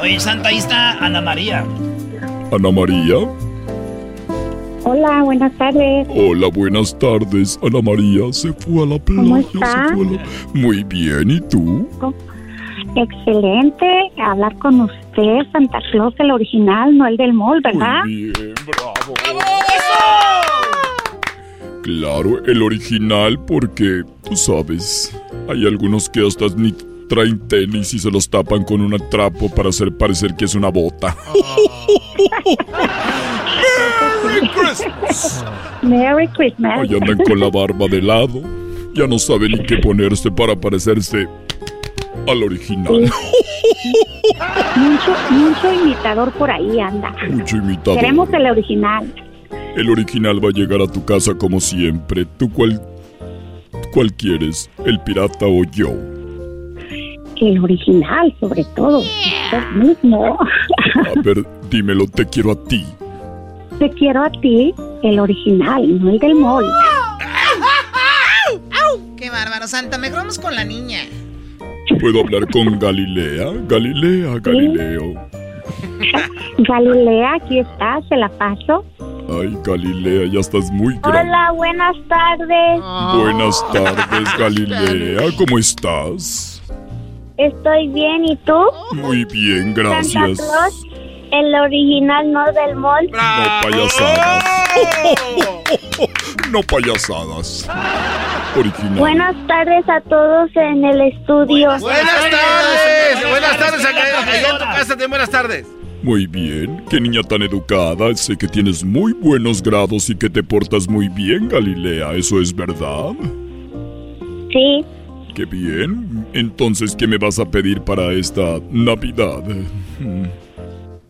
Oye, Santa, ahí está Ana María. Ana María. Hola, buenas tardes. Hola, buenas tardes. Ana María se fue a la playa. ¿Cómo se está? fue a la- Muy bien, ¿y tú? Excelente hablar con usted, Santa Claus, el original, no el del mall, ¿verdad? Muy bien, bravo. Claro, el original porque, tú sabes, hay algunos que hasta ni traen tenis y se los tapan con un trapo para hacer parecer que es una bota. *laughs* ¡Merry Christmas! Merry Christmas. Ahí andan con la barba de lado. Ya no saben ni qué ponerse para parecerse al original. mucho, mucho imitador por ahí anda. Mucho imitador. Queremos el original. El original va a llegar a tu casa como siempre. ¿Tú cuál, cuál quieres? ¿El pirata o yo? El original, sobre todo. Usted mismo. A ver, dímelo, te quiero a ti. Te quiero a ti, el original, no el del mall. Qué bárbaro, Santa. Mejor vamos con la niña. ¿Puedo hablar con Galilea? Galilea, Galileo. Galilea, aquí está, se la paso. Ay, Galilea, ya estás muy grande. Hola, buenas tardes. Buenas tardes, Galilea. ¿Cómo estás? Estoy bien, ¿y tú? Muy bien, gracias. Santa Claus, el original, no del mall. No payasadas. *laughs* No payasadas. Original. Buenas tardes a todos en el estudio. Buenas tardes. Buenas tardes acá, allá en tu casa. de buenas tardes. Muy bien. Qué niña tan educada. Sé que tienes muy buenos grados y que te portas muy bien, Galilea. ¿Eso es verdad? Sí, Qué bien. Entonces, ¿qué me vas a pedir para esta Navidad?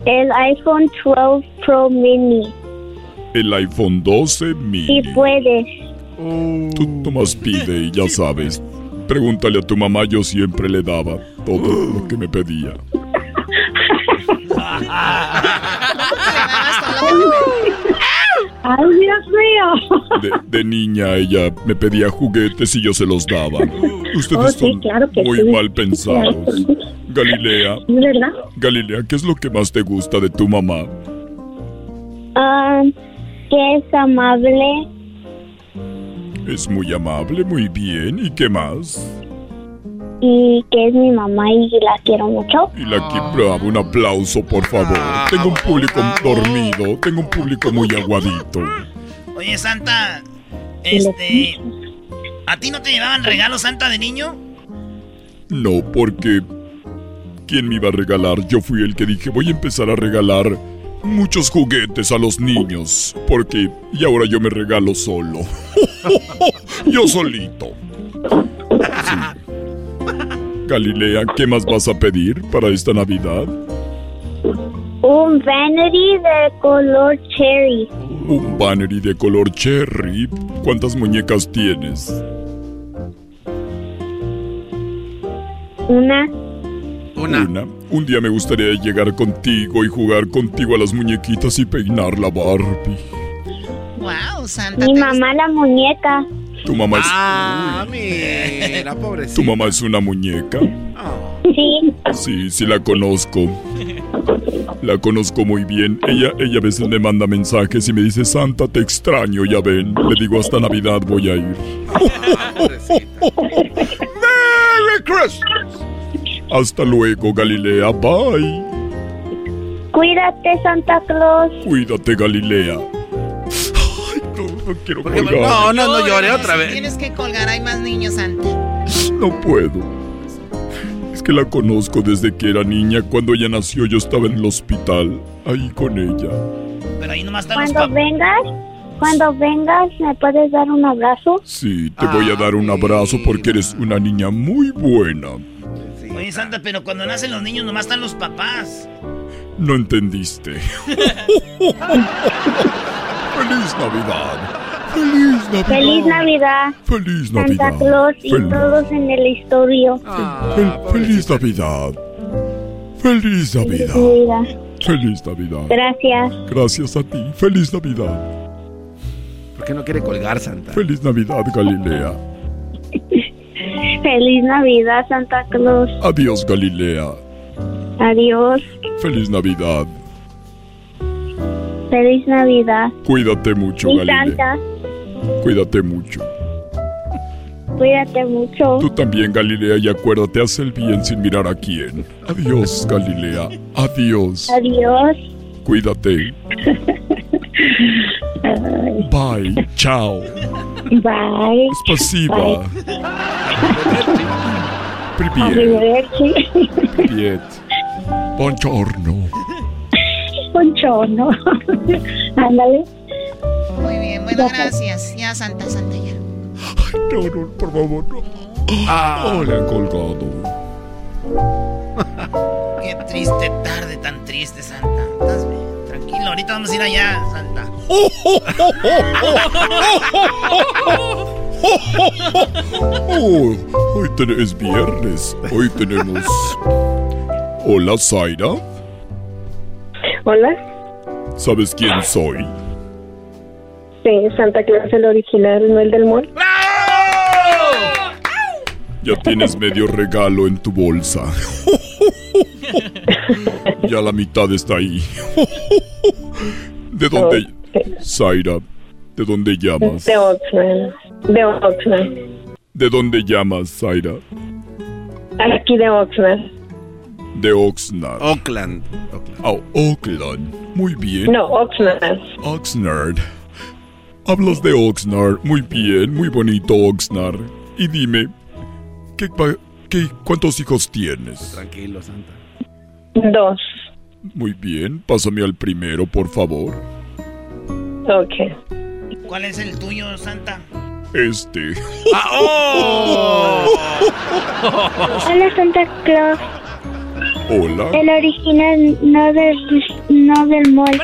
El iPhone 12 Pro Mini. El iPhone 12 Si mini. puedes. Tú nomás pide y ya sabes. Pregúntale a tu mamá, yo siempre le daba todo lo que me pedía. *laughs* ¡Ay, Dios mío! De, de niña ella me pedía juguetes y yo se los daba. Ustedes Oh, sí, son claro que muy sí. mal pensados. Galilea, ¿Es verdad? Galilea, ¿qué es lo que más te gusta de tu mamá? Ah, que es amable. Es muy amable, muy bien. ¿Y qué más? Y que es mi mamá y la quiero mucho. Y la que bravo, un aplauso, por favor. Tengo un público dormido, tengo un público muy aguadito. Oye, Santa, este. ¿A ti no te llevaban regalos, Santa, de niño? No, porque ¿quién me iba a regalar? Yo fui el que dije, voy a empezar a regalar muchos juguetes a los niños, porque y ahora yo me regalo solo. *laughs* yo solito. *laughs* Sí. Galilea, ¿qué más vas a pedir para esta Navidad? Un vanity de color cherry. Un bannery de color cherry. ¿Cuántas muñecas tienes? Una. Una. Un día me gustaría llegar contigo y jugar contigo a las muñequitas y peinar la Barbie. Wow, Santa. Mi ¿te mamá la muñeca. Tu mamá es. Ah, mira, pobrecita. ¿Tu mamá es una muñeca? Sí. Sí, sí la conozco. La conozco muy bien. Ella, ella a veces me manda mensajes y me dice, Santa, te extraño, ya ven. Le digo, hasta Navidad voy a ir. *laughs* ¡Merry Christmas! Hasta luego, Galilea. Bye. Cuídate, Santa Claus. Cuídate, Galilea. No, no quiero colgar. No, no, no llore otra vez. Tienes que colgar, hay más niños, Santa. No puedo. Es que la conozco desde que era niña. Cuando ella nació yo estaba en el hospital, ahí con ella. Pero ahí nomás están los Cuando vengas, cuando vengas, ¿me puedes dar un abrazo? Sí, te voy a dar un abrazo porque eres una niña muy buena. Oye, Santa, pero cuando nacen los niños nomás están los papás. No entendiste. *laughs* ¡Feliz Navidad! ¡Feliz Navidad! Feliz Navidad. ¡Feliz Santa Navidad! Claus y Fel- todos en el historio. fel- ¡Feliz Navidad! ¡Feliz Navidad! Navidad. ¡Feliz Navidad! Gracias. Gracias a ti. ¡Feliz Navidad! ¿Por qué no quiere colgar, Santa? ¡Feliz Navidad, Galilea! *laughs* Feliz Navidad, Santa Claus. Adiós, Galilea. Adiós. ¡Feliz Navidad! Feliz Navidad. Cuídate mucho, Y Galilea. Santa, Cuídate mucho. cuídate mucho. Tú también, Galilea, y acuérdate, haz el bien sin mirar a quién. Adiós, Galilea. Adiós. Adiós. Cuídate. *laughs* Bye. Chao. Bye. Спасибо. Привет. Arrivederci. Привет. Buongiorno. Buongiorno. *laughs* Ándale. Muy bien, bueno, gracias. Ya, Santa, Santa, ya. No, no, por favor, no. Oh, le han colgado. Qué triste tarde, tan triste, Santa. ¿Estás bien? Tranquilo, ahorita vamos a ir allá, Santa. Oh, hoy es viernes. Hoy tenemos. Hola, Zaira. Hola, ¿Sabes quién soy? sí, Santa Claus el original, no el del mall. Ya tienes medio regalo en tu bolsa. *laughs* Ya la mitad está ahí. ¿De dónde? Zaira, ¿de dónde llamas? De Oxnard. De Oxnard. ¿De dónde llamas, Zaira? Aquí de Oxnard. De Oxnard. Oakland. Oh, Oakland. Muy bien. No, Oxnard. Oxnard. Hablas de Oxnard. Muy bien, muy bonito Oxnard. Y dime, ¿qué, qué- ¿cuántos hijos tienes? Tranquilo, Santa. Dos. Muy bien, pásame al primero, por favor. Ok. ¿Cuál es el tuyo, Santa? Este. *laughs* Hola, Santa Claus. Hola. El original, no del, no del mall.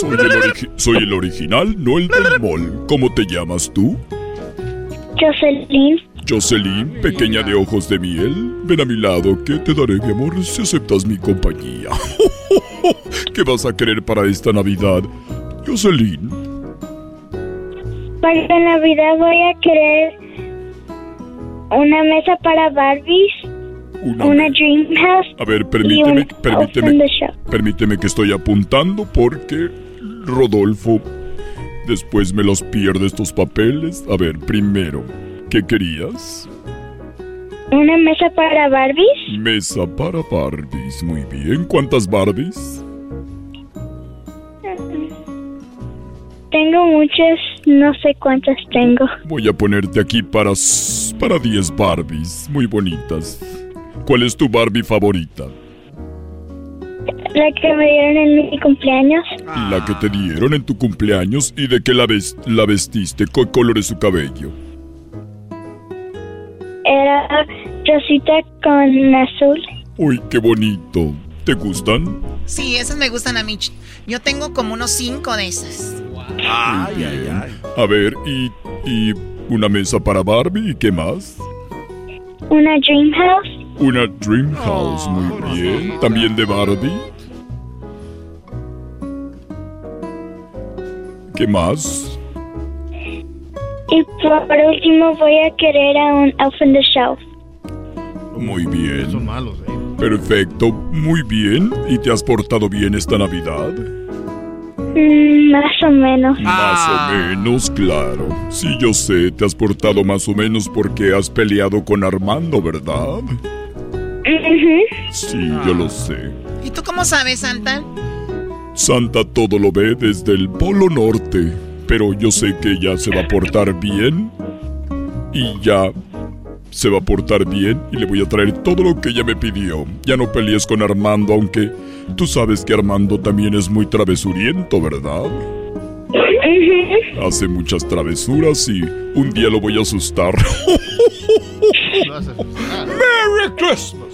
Soy el, soy el original, no el del mall. ¿Cómo te llamas tú? Jocelyn. Jocelyn, pequeña de ojos de miel, ven a mi lado que te daré mi amor si aceptas mi compañía. *laughs* ¿Qué vas a querer para esta Navidad? Jocelyn. Para Navidad voy a querer una mesa para Barbies, Una una, Dream House. A ver, permíteme, permíteme, permíteme que estoy apuntando porque Rodolfo después me los pierde estos papeles. A ver, primero, ¿qué querías? Una mesa para Barbies, Mesa para Barbies. Muy bien. ¿Cuántas Barbies? Tengo muchas, no sé cuántas tengo. Voy a ponerte aquí para s- para 10 Barbies, muy bonitas. ¿Cuál es tu Barbie favorita? La que me dieron en mi cumpleaños, La que te dieron en tu cumpleaños y de qué la, ves- la vestiste, ¿qué color es su cabello? era rosita con azul. Uy, qué bonito. ¿Te gustan? Sí, esas me gustan a mí. Yo tengo como unos cinco de esas. Ay, ay, ay. A ver, y, y una mesa para Barbie y qué más? Una Dream House, Una Dream House, muy bien. También de Barbie. ¿Qué más? y por último voy a querer a un Open the Shelf. Muy bien. Son malos, ¿eh? Perfecto, muy bien. ¿Y te has portado bien esta Navidad? Mm, más o menos. Más o menos, claro. Sí, yo sé, te has portado más o menos porque has peleado con Armando, ¿verdad? Sí, yo lo sé. ¿Y tú cómo sabes, Santa? Santa todo lo ve desde el Polo Norte, pero yo sé que ella se va a portar bien y ya se va a portar bien y le voy a traer todo lo que ella me pidió. Ya no pelees con Armando, aunque tú sabes que Armando también es muy travesuriento, ¿verdad? Hace muchas travesuras y un día lo voy a asustar. ¡Merry Christmas!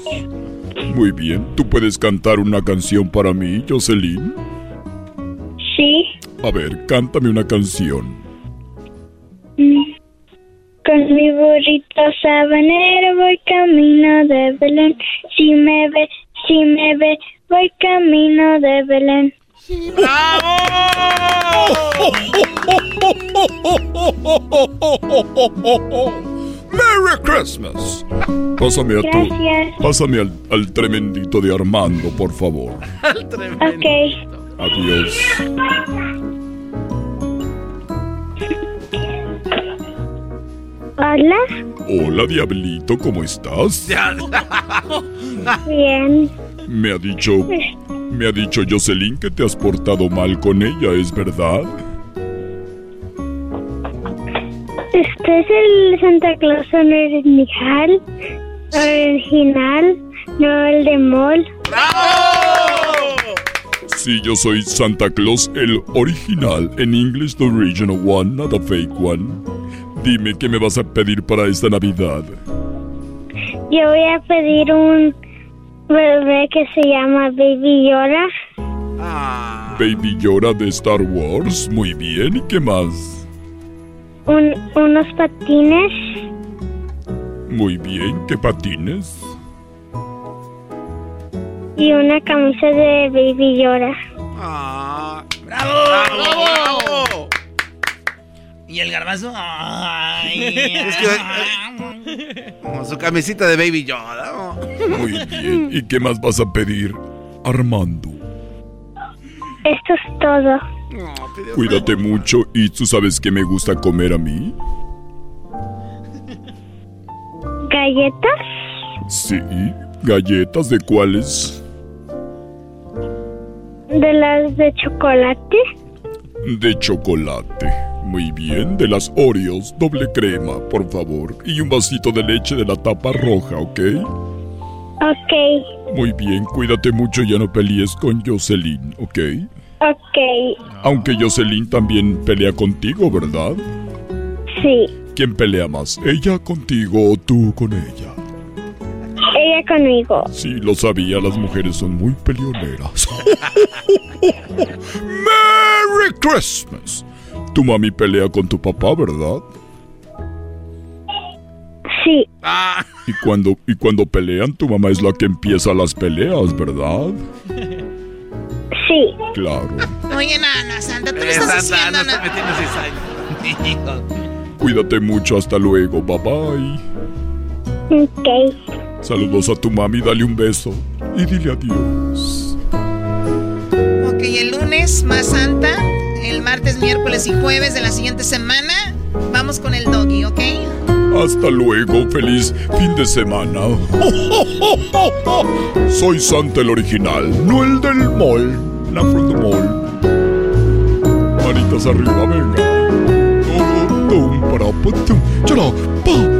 Muy bien, ¿tú puedes cantar una canción para mí, Jocelyn? Sí. A ver, cántame una canción. Mm. Con mi burrito sabanero voy camino de Belén. Si me ve, si me ve, voy camino de Belén. ¡Merry Christmas! Pásame a tu. Gracias. Pásame al, al tremendito de Armando, por favor. *laughs* Ok. Adiós. Hola. Hola, Diablito, ¿cómo estás? *laughs* Bien. Me ha dicho. Me ha dicho Jocelyn que te has portado mal con ella, ¿es verdad? Este es el Santa Claus original. Original, no el de Mall. Sí, yo soy Santa Claus, el original, en English the original one, not a fake one. Dime, ¿qué me vas a pedir para esta Navidad? Yo voy a pedir un bebé que se llama Baby Yoda. Baby Yoda de Star Wars, muy bien, ¿y qué más? Un, unos patines Muy bien, ¿qué patines? y una camisa de Baby Yoda. ¡Bravo! ¿Y el garbanzo? Ay, *laughs* Es que, Como su camisita de Baby Yoda. ¿no? Muy bien, ¿y qué más vas a pedir, Armando? Esto es todo. Cuídate mucho y tú sabes que me gusta comer a mí. ¿Galletas? Sí, galletas de cuáles? De las de chocolate. De chocolate. Muy bien, de las Oreos, doble crema, por favor. Y un vasito de leche de la tapa roja, ¿ok? Ok, Muy bien, cuídate mucho y ya no pelees con Jocelyn, ¿ok? ok. Aunque Jocelyn también pelea contigo, ¿verdad? Sí, ¿Quién pelea más? ¿Ella contigo o tú con ella? Ella conmigo. Sí, lo sabía, las mujeres son muy peleoneras. *laughs* ¡Merry Christmas! Tu mami pelea con tu papá, ¿verdad? Sí. Y cuando, y cuando pelean, tu mamá es la que empieza las peleas, ¿verdad? Sí. Claro. Oye, Nana, Santa, tú le estás haciendo, Ana? Cuídate mucho, hasta luego, bye bye. Ok. Saludos a tu mami, dale un beso y dile adiós. Ok, el lunes más Santa, el martes, miércoles y jueves de la siguiente semana, vamos con el doggy, ¿ok? Hasta luego, feliz fin de semana. *laughs* Soy Santa el original, no el del mall. La from the mall. Manitas arriba, venga. Tum, tum, para, pa, tum, pa,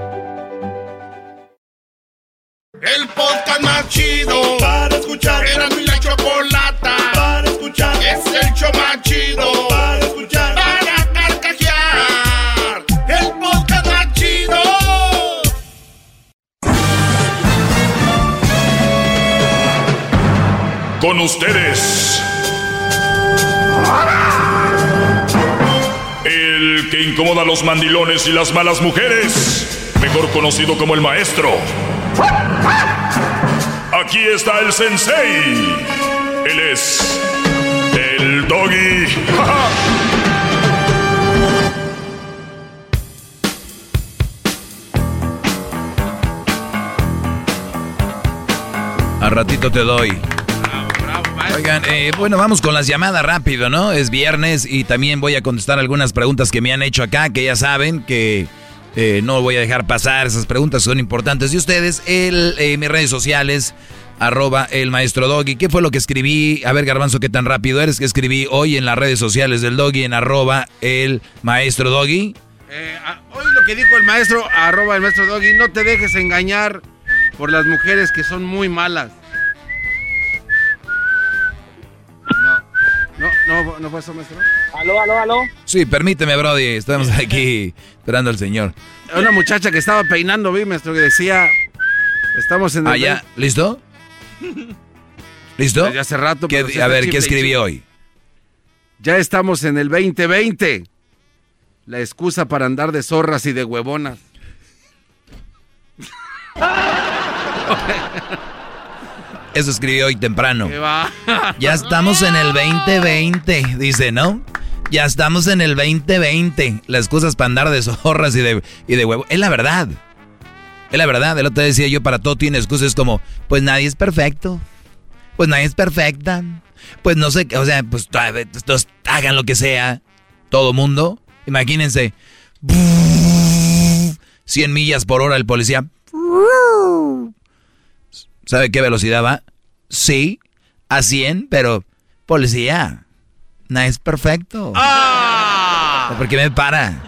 Los mandilones y las malas mujeres. Mejor conocido como el maestro. Aquí está el sensei. Él es el doggy. *laughs* A ratito te doy. Oigan, eh, bueno, vamos con las llamadas rápido, ¿no? Es viernes y también voy a contestar algunas preguntas que me han hecho acá, que ya saben que eh, no voy a dejar pasar, esas preguntas son importantes de ustedes. El, eh, mis redes sociales, arroba el maestro Doggy. ¿Qué fue lo que escribí? A ver, Garbanzo, ¿qué tan rápido eres que escribí hoy en las redes sociales del Doggy en arroba el maestro Doggy? Eh, a- hoy lo que dijo el maestro, arroba el maestro Doggy, no te dejes engañar por las mujeres que son muy malas. No, no, no, no fue eso, maestro. Aló, aló, aló. Sí, permíteme, Brody, estamos aquí esperando al señor. Una muchacha que estaba peinando, vi, maestro, que decía, estamos en el... Ah, ya, ¿listo? ¿Listo? Desde hace rato. ¿Qué- pero a ver, ¿qué escribí hoy? Ya estamos en el 2020. La excusa para andar de zorras y de huevonas. *laughs* Eso escribí hoy temprano. ¿Qué va? Ya estamos en el 2020, dice, ¿no? Ya estamos en el 2020. Las excusas para andar de zorras y de, y de huevo. Es la verdad. Es la verdad. El otro día decía yo, para todo tiene excusas como, pues nadie es perfecto. Pues nadie es perfecta. Pues no sé, qué, o sea, pues todos hagan lo que sea. Todo mundo. Imagínense. 100 millas por hora el policía. ¿Sabe qué velocidad va? Sí, a 100, pero policía, no es perfecto. ¿Por qué me para?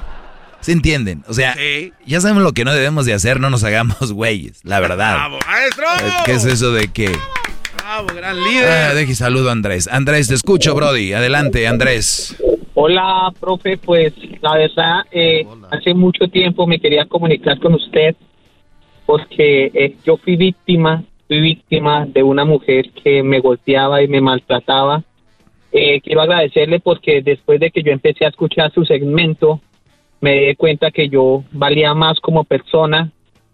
¿Se entienden? O sea, ya sabemos lo que no debemos de hacer, no nos hagamos *laughs* güeyes, la verdad. ¡Bravo, maestro! ¿Qué es eso de que... ¡Bravo, gran líder! Ah, deje saludo a Andrés. Andrés, te escucho, Brody. Adelante, Andrés. Hola, profe. Pues la verdad, eh, hace mucho tiempo me quería comunicar con usted porque eh, yo fui víctima, fui víctima de una mujer que me golpeaba y me maltrataba. Eh, quiero agradecerle porque después de que yo empecé a escuchar su segmento, me di cuenta que yo valía más como persona,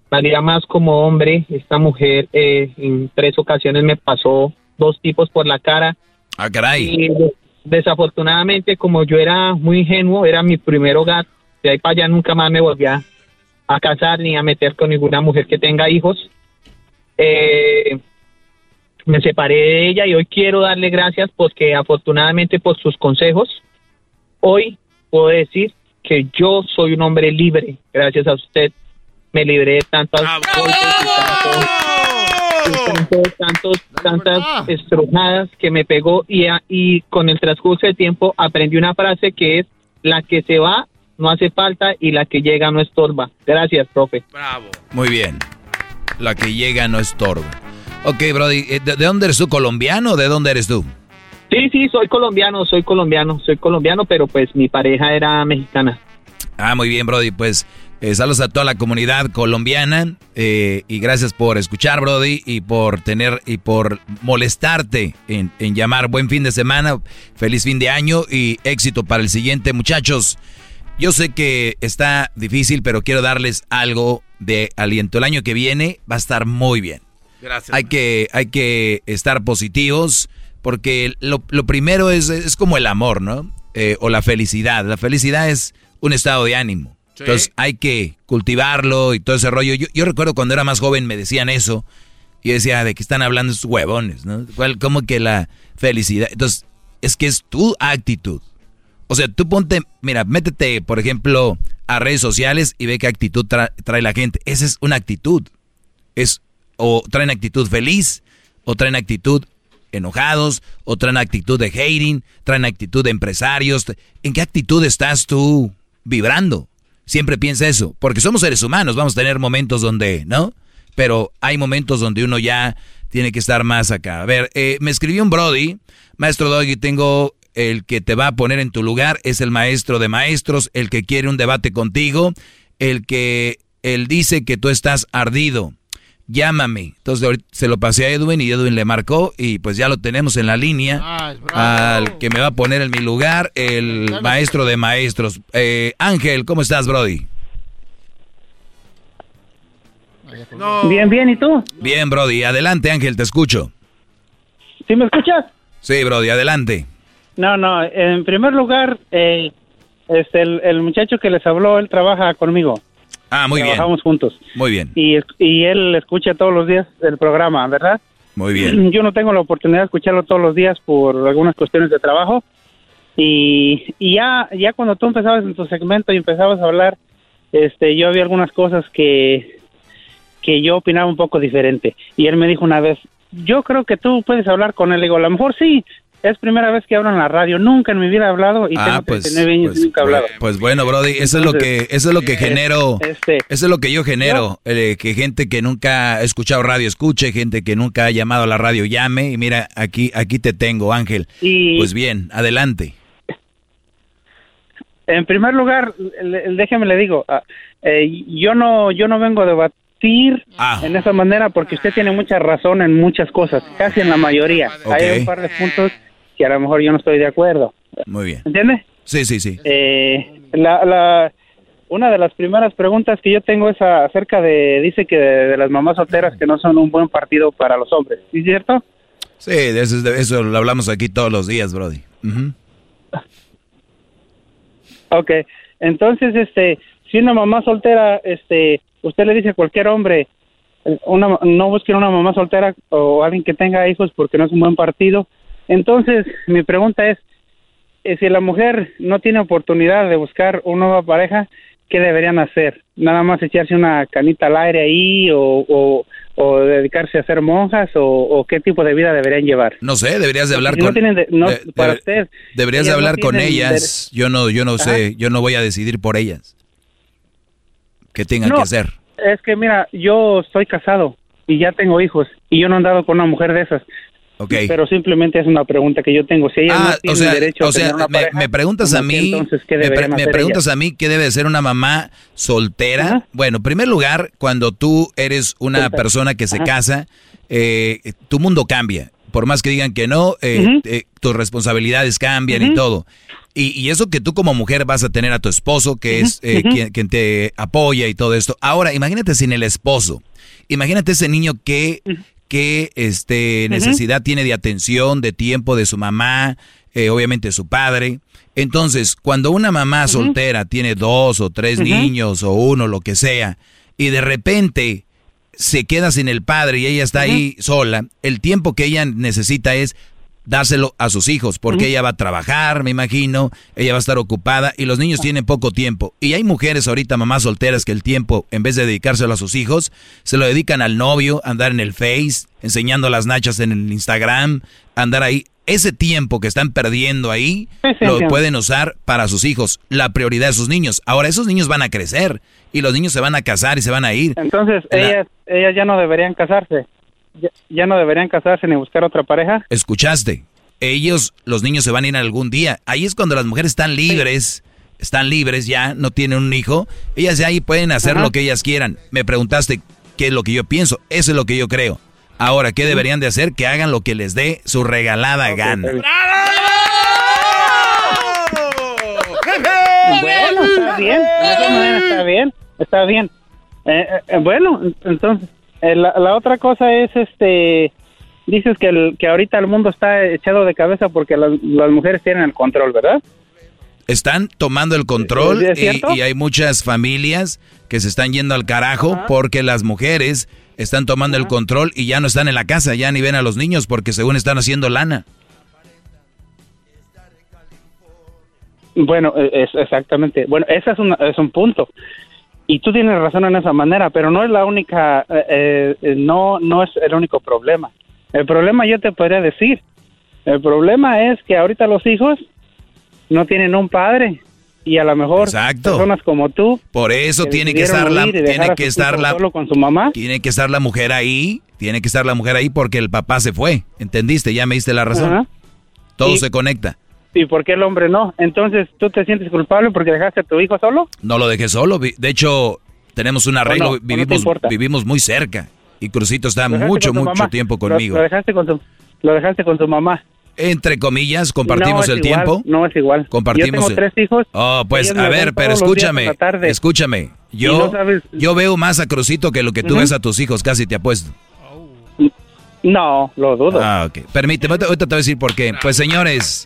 valía más como hombre. Esta mujer eh, en tres ocasiones me pasó dos tipos por la cara. Ah, caray. Y de- desafortunadamente, como yo era muy ingenuo, era mi primer hogar. De ahí para allá nunca más me volví a, a casar ni a meter con ninguna mujer que tenga hijos. Eh, me separé de ella y hoy quiero darle gracias porque afortunadamente por sus consejos, hoy puedo decir que yo soy un hombre libre. Gracias a usted me libré de y tantos- tantos, tantos, tantas estrujadas que me pegó y, a- y con el transcurso del tiempo aprendí una frase que es la que se va no hace falta y la que llega no estorba. Gracias, profe. Muy bien. La que llega no estorba. Ok, Brody, eh, ¿de, de dónde eres tú? ¿Colombiano o de dónde eres tú? Sí, sí, soy colombiano, soy colombiano, soy colombiano, pero pues mi pareja era mexicana. Ah, muy bien, Brody. Pues eh, saludos a toda la comunidad colombiana eh, y gracias por escuchar, Brody, y por tener y por molestarte en, en llamar. Buen fin de semana, feliz fin de año y éxito para el siguiente, muchachos. Yo sé que está difícil, pero quiero darles algo de aliento. El año que viene va a estar muy bien. Gracias. Hay que, hay que estar positivos porque lo, lo primero es, es como el amor, ¿no? Eh, o la felicidad. La felicidad es un estado de ánimo. Sí. Entonces hay que cultivarlo y todo ese rollo. Yo, yo recuerdo cuando era más joven me decían eso. Y yo decía, ¿de qué están hablando estos huevones? ¿no? ¿Cuál, ¿Cómo que la felicidad? Entonces, es que es tu actitud. O sea, tú ponte, mira, métete, por ejemplo, a redes sociales y ve qué actitud tra- trae la gente. Esa es una actitud. Es o traen actitud feliz, o traen actitud enojados, o traen actitud de hating, traen actitud de empresarios. ¿En qué actitud estás tú vibrando? Siempre piensa eso, porque somos seres humanos, vamos a tener momentos donde, ¿no? Pero hay momentos donde uno ya tiene que estar más acá. A ver, eh, me escribió un Brody, maestro Doggy, tengo el que te va a poner en tu lugar, es el maestro de maestros, el que quiere un debate contigo, el que él dice que tú estás ardido. Llámame. Entonces ahorita se lo pasé a Edwin y Edwin le marcó y pues ya lo tenemos en la línea. al que me va a poner en mi lugar, el maestro de maestros. Eh, Ángel, ¿cómo estás, Brody? Bien, bien, ¿y tú? Bien, Brody. Adelante, Ángel, te escucho. ¿Sí me escuchas? Sí, Brody, adelante. No, no, en primer lugar, eh, este, el, el muchacho que les habló, él trabaja conmigo. Ah, muy bien. Trabajamos juntos. Muy bien, Y, y él escucha todos los días el programa, ¿verdad? muy bien. *clears throat* Yo no tengo la oportunidad de escucharlo todos los días por algunas cuestiones de trabajo. Y, y ya, ya cuando tú empezabas en tu segmento y empezabas a hablar, este, yo había algunas cosas que, que yo opinaba un poco diferente. Y él me dijo una vez, yo creo que tú puedes hablar con él. Le digo, a lo mejor sí, es primera vez que hablo en la radio. Nunca en mi vida he hablado y Ah, tengo pues, 39 años y nunca he hablado. Pues bueno, Brody, eso es lo que, eso es lo que genero, este, eso es lo que yo genero, eh, que gente que nunca ha escuchado radio escuche, gente que nunca ha llamado a la radio llame, y mira, aquí, aquí te tengo, Ángel. Y- Pues bien, adelante. En primer lugar, déjeme le digo, ah, eh, yo no yo no vengo a debatir Ah. en esa manera porque usted tiene mucha razón en muchas cosas, casi en la mayoría. Hay un par de puntos que a lo mejor yo no estoy de acuerdo. Muy bien. ¿Entiende? Sí, sí, sí. Eh, la, la, una de las primeras preguntas que yo tengo es acerca de, dice que de, de las mamás solteras que no son un buen partido para los hombres, ¿sí es cierto? Sí, de eso, de eso lo hablamos aquí todos los días, Brody. Ujú. Ok, entonces, este, si una mamá soltera, este, usted le dice a cualquier hombre, una, no busquen una mamá soltera o alguien que tenga hijos porque no es un buen partido. Entonces, mi pregunta es, eh, si la mujer no tiene oportunidad de buscar una nueva pareja, ¿qué deberían hacer? ¿Nada más echarse una canita al aire ahí o, o, o dedicarse a ser monjas o, o qué tipo de vida deberían llevar? No sé, deberías de hablar Si no con tienen de- no, de- para de- usted, Deberías de no hablar con ellas. Yo no yo no Ajá. sé, yo no voy a decidir por ellas. ¿Qué tengan No, que hacer? Es que mira, yo estoy casado y ya tengo hijos y yo no he andado con una mujer de esas. Ok. Pero simplemente es una pregunta que yo tengo. Si ella Ah, no o tiene sea, derecho o a tener una me, pareja, me preguntas a ¿cómo que mí, entonces qué me, pre- preguntas a mí qué debe ser una mamá soltera. Bueno, en primer lugar, cuando tú eres una persona que se Ajá. casa, eh, tu mundo cambia. Por más que digan que no, eh, eh, tus responsabilidades cambian y todo. Y, y eso que tú como mujer vas a tener a tu esposo, que es eh, quien te apoya y todo esto. Ahora, imagínate sin el esposo. Imagínate ese niño que, que este, necesidad tiene de atención, de tiempo de su mamá, eh, obviamente su padre. Entonces, cuando una mamá soltera tiene dos o tres niños o uno, lo que sea, y de repente se queda sin el padre y ella está ahí sola, el tiempo que ella necesita es dáselo a sus hijos, porque ella va a trabajar, me imagino, ella va a estar ocupada y los niños tienen poco tiempo. Y hay mujeres ahorita, mamás solteras, que el tiempo, en vez de dedicárselo a sus hijos, se lo dedican al novio, andar en el Face, enseñando las nachas en el Instagram, andar ahí. Ese tiempo que están perdiendo ahí, lo pueden usar para sus hijos. La prioridad de sus niños. Ahora, esos niños van a crecer y los niños se van a casar y se van a ir. Entonces, La- ellas, ellas ya no deberían casarse. Ya, ya no deberían casarse ni buscar otra pareja. Escuchaste. Ellos, los niños se van a ir algún día. Ahí es cuando las mujeres están libres, están libres ya, no tienen un hijo. Ellas ya ahí pueden hacer Ajá. lo que ellas quieran. Me preguntaste qué es lo que yo pienso. Eso es lo que yo creo. Ahora, ¿qué deberían de hacer? Que hagan lo que les dé su regalada gana. Bueno, está bien. De está bien. Está bien. Eh, eh, bueno, entonces, eh, la, la otra cosa es, este, dices que, el, que ahorita el mundo está echado de cabeza porque las, las mujeres tienen el control, ¿verdad? Están tomando el control ¿Es y, hay muchas familias que se están yendo al carajo porque las mujeres están tomando el control y ya no están en la casa, ya ni ven a los niños porque según están haciendo lana. Bueno, eh, es exactamente. Bueno, ese es un, es un punto. Y tú tienes razón en esa manera, pero no es la única, eh, eh, no, no es el único problema. El problema yo te podría decir, el problema es que ahorita los hijos no tienen un padre y a lo mejor personas como tú. Por eso que tiene que estar la tiene que estar la solo con su mamá. Tiene que estar la mujer ahí, tiene que estar la mujer ahí porque el papá se fue. ¿Entendiste? Ya me diste la razón. Todo Y- se conecta. ¿Y por qué el hombre no? Entonces, ¿tú te sientes culpable porque dejaste a tu hijo solo? No lo dejé solo. De hecho, tenemos un arreglo, no? ¿O no te vivimos importa? vivimos muy cerca y Crucito está mucho mucho mamá. tiempo conmigo. Lo, dejaste con tu, lo dejaste con tu mamá. Entre comillas, compartimos No el igual, tiempo. No es igual. Compartimos Yo tengo tres hijos. Oh, pues a ver, pero escúchame, escúchame. Yo, sabes- yo veo más a Crucito que lo que tú ves a tus hijos, casi te apuesto. No, lo dudo. Ah, ok. Permíteme, ahorita te voy a decir por qué. Pues señores,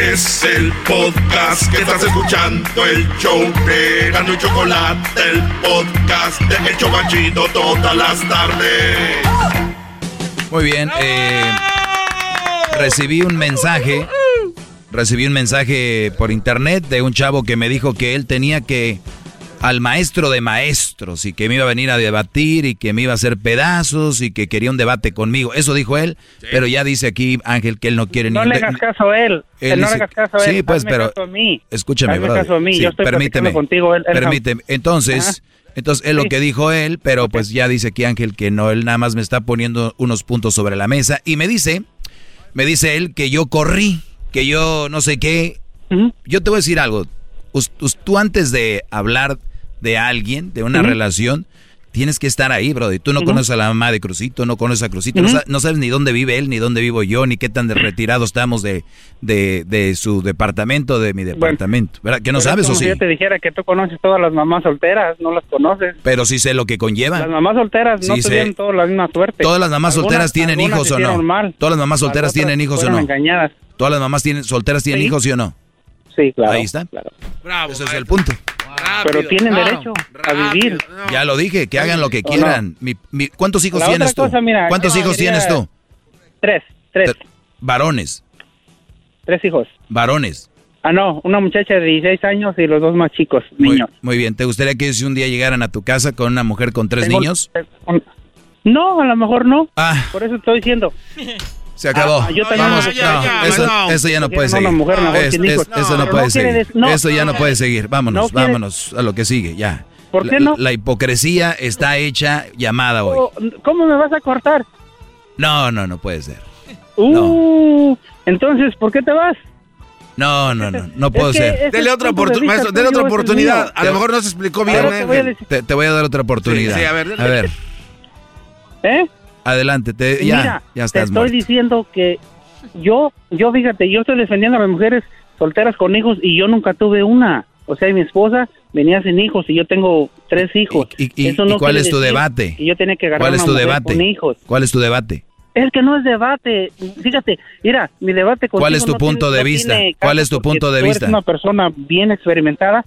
Es el podcast que estás escuchando, el show de Gano Chocolate, el podcast de El Chobachito todas las tardes. Muy bien. eh, recibí un mensaje. Recibí un mensaje por internet de un chavo que me dijo que él tenía que al maestro de maestros y que me iba a venir a debatir y que me iba a hacer pedazos y que quería un debate conmigo. Eso dijo él, pero ya dice aquí Ángel que él no quiere No ni le hagas caso a él. Él no le hagas caso a él. Sí, pues, Hazme pero caso a mí. escúchame, Hazme brother. caso a mí. Sí, Yo estoy permíteme, contigo. Él, permíteme. Entonces, entonces es lo que dijo él, pero pues ya dice aquí Ángel que no, él nada más me está poniendo unos puntos sobre la mesa y me dice, me dice él que yo corrí, que yo no sé qué. Yo te voy a decir algo. Tú antes de hablar de alguien, de una relación, tienes que estar ahí, brother. Tú no conoces a la mamá de Crucito, no conoces a Crucito, no, Ujú. sa- no sabes ni dónde vive él, ni dónde vivo yo, ni qué tan de retirado estamos de, de, de su departamento, de mi departamento. ¿Verdad? Que no sabes o sí. Si yo te dijera que tú conoces todas las mamás solteras, no las conoces. Pero sí sé lo que conlleva. Las mamás solteras no sé. tuvieron todas la misma suerte. Todas las mamás Algunas- solteras tienen hijos o no. mal. Todas las mamás solteras tienen hijos o no. engañadas. Todas las mamás tienen, solteras tienen Sí. hijos, ¿sí o no? Sí, claro. Ahí está. Bravo. Ese es el punto. Pero tienen derecho a vivir. Ya lo dije, que hagan lo que quieran. Mi- mi- ¿Cuántos hijos La tienes tú? cosa, mira, ¿Cuántos hijos tienes tú? Tres, tres, Varones, tres hijos. varones. Ah, no, una muchacha de 16 años y los dos más chicos, niños. Muy bien, ¿te gustaría que si un día llegaran a tu casa con una mujer con tres Tengo- niños? No, a lo mejor no. Ah. Por eso estoy diciendo. *laughs* Se acabó. Ah, yo también Vamos, no, ya, eso, no. eso ya no puede seguir. eso no puede seguir. eso ya no puede seguir. Vámonos, No vámonos a lo que sigue, ya. ¿Por qué no? La, hipocresía está hecha llamada hoy. Oh, ¿Cómo me vas a cortar? No, no, no puede ser. Uh, entonces, ¿por qué te vas? No, no, no, no puedo que ser. Dele otra vista maestro, dele otra oportunidad. A lo mejor no se explicó bien, Ahora te voy a Ángel. decir- Te, te voy a dar otra oportunidad. Sí, sí, a ver. A ver, ¿Eh? Adelante, te, ya, Mira, ya te estás estoy muerto. diciendo que yo, yo fíjate, yo estoy defendiendo a las mujeres solteras con hijos y yo nunca tuve una. o sea, mi esposa venía sin hijos y yo tengo tres hijos. ¿Y, y- Eso y no cuál es tu debate? que yo tenía que agarrar ¿Cuál es una tu mujer debate? con hijos. ¿Cuál es tu debate? Es que no es debate. Fíjate, mira, mi debate contigo ¿Cuál es tu no punto tiene- de vista? ¿Cuál es tu punto de tú eres vista? una persona bien experimentada.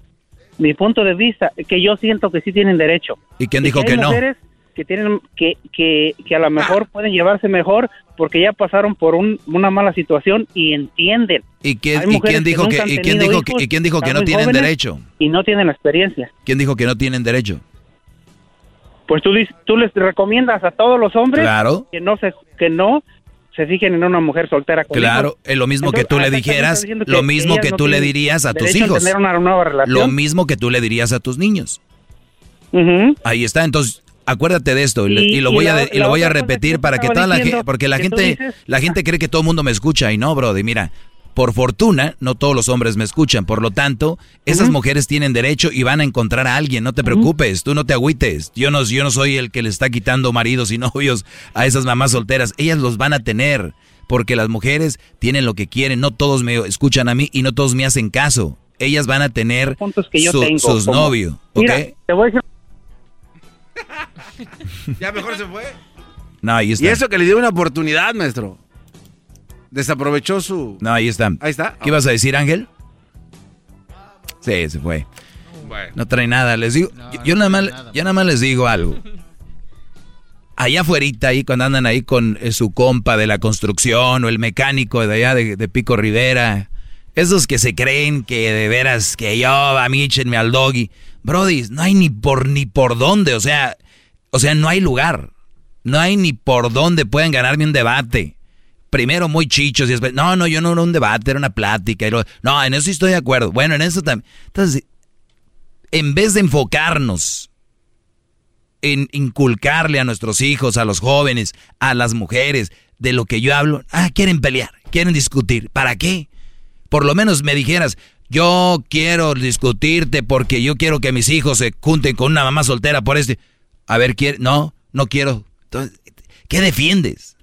Mi punto de vista que yo siento que sí tienen derecho. ¿Y quién Y dijo que no? mujeres que tienen que, que, que a lo mejor pueden llevarse mejor porque ya pasaron por un- una mala situación y entienden. ¿Y quién, y dijo que, y quién dijo que, y quién dijo que no tienen derecho? Y no tienen la experiencia. ¿Quién dijo que no tienen derecho? Pues tú, tú les recomiendas a todos los hombres Claro. que no se que no se fijen en una mujer soltera con Claro, es lo mismo que tú le dijeras, lo mismo que no tú le dirías a tus hijos. tener una nueva relación. Lo mismo que tú le dirías a tus niños. Ahí está, entonces acuérdate de esto y, Y- y lo voy a la- de- y la lo voy a otra cosa repetir para que toda la gente, porque la gente la gente cree que todo el mundo me escucha y no, brody, mira, por fortuna no todos los hombres me escuchan, por lo tanto, esas mujeres tienen derecho y van a encontrar a alguien, no te preocupes, tú no te agüites. Yo no yo no soy el que le está quitando maridos y *laughs* novios a esas mamás solteras, ellas los van a tener. Porque las mujeres tienen lo que quieren, no todos me escuchan a mí y no todos me hacen caso. Ellas van a tener que yo su- tengo, sus novios, ¿ok? Mira, te voy a decir *laughs* Ya mejor se fue. No, ahí está. Y eso que le dio una oportunidad, maestro. Desaprovechó su. No, ahí está. Ahí está. ¿Qué ibas a decir, Ángel? Sí, se fue. No trae nada. Les digo, yo, yo nada más, yo nada más les digo algo. Allá afuera, ahí cuando andan ahí con eh, su compa de la construcción o el mecánico de allá de, de Pico Rivera, esos que se creen que de veras que yo, a mí échenme al doggy. Brody, no hay ni por ni por dónde, o sea, o sea, no hay lugar. No hay ni por dónde pueden ganarme un debate. Primero muy chichos y después, no, no, yo no era un debate, era una plática. Y luego, no, en eso estoy de acuerdo. Bueno, en eso también. Entonces, en vez de enfocarnos en inculcarle a nuestros hijos, a los jóvenes, a las mujeres, de lo que yo hablo, ah, quieren pelear, quieren discutir. ¿Para qué? Por lo menos me dijeras, yo quiero discutirte porque yo quiero que mis hijos se junten con una mamá soltera por este. A ver, ¿quiere? No, no quiero. Entonces, ¿qué defiendes?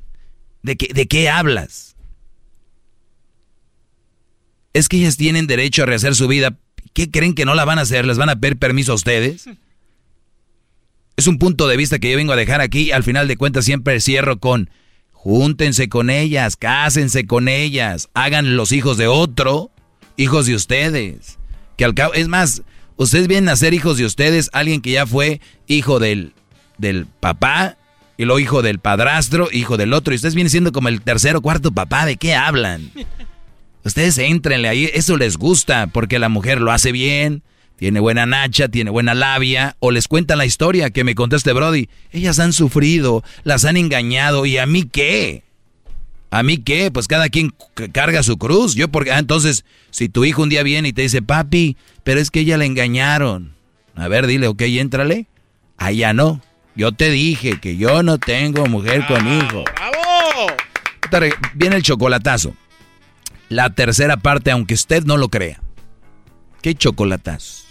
¿De qué, ¿De qué hablas? Es que ellas tienen derecho a rehacer su vida. ¿Qué creen que no la van a hacer? ¿Les van a pedir permiso a ustedes? Es un punto de vista que yo vengo a dejar aquí. Al final de cuentas siempre cierro con, júntense con ellas, cásense con ellas, hagan los hijos de otro, hijos de ustedes. Que al cabo, es más, ustedes vienen a ser hijos de ustedes, alguien que ya fue hijo del, del papá, y luego hijo del padrastro, hijo del otro, y ustedes vienen siendo como el tercero o cuarto papá, ¿de qué hablan? *laughs* Ustedes entrenle ahí, eso les gusta, porque la mujer lo hace bien, tiene buena nacha, tiene buena labia, o les cuentan la historia que me contaste, Brody. Ellas han sufrido, las han engañado, ¿y a mí qué? ¿A mí qué? Pues cada quien carga su cruz. Yo porque, ah, entonces, si tu hijo un día viene y te dice, papi, pero es que ella la engañaron. A ver, dile, ok, éntrale. Allá no. Yo te dije que yo no tengo mujer con hijo. ¡Bravo! Viene el chocolatazo. La tercera parte, aunque usted no lo crea. ¿Qué chocolatazo?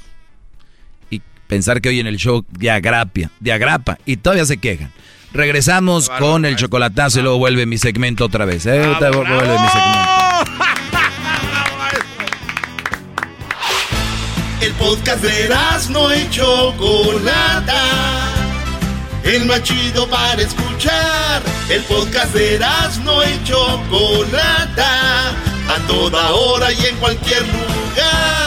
Y pensar que hoy en el show de agrapia, de agrapa, y todavía se quejan. Regresamos con el chocolatazo y luego vuelve mi segmento otra vez. ¿eh? Ahorita vuelve mi segmento. *laughs* El podcast de no y Chocolata. El más chido para escuchar. El podcast de no y Chocolata. A toda hora y en cualquier lugar.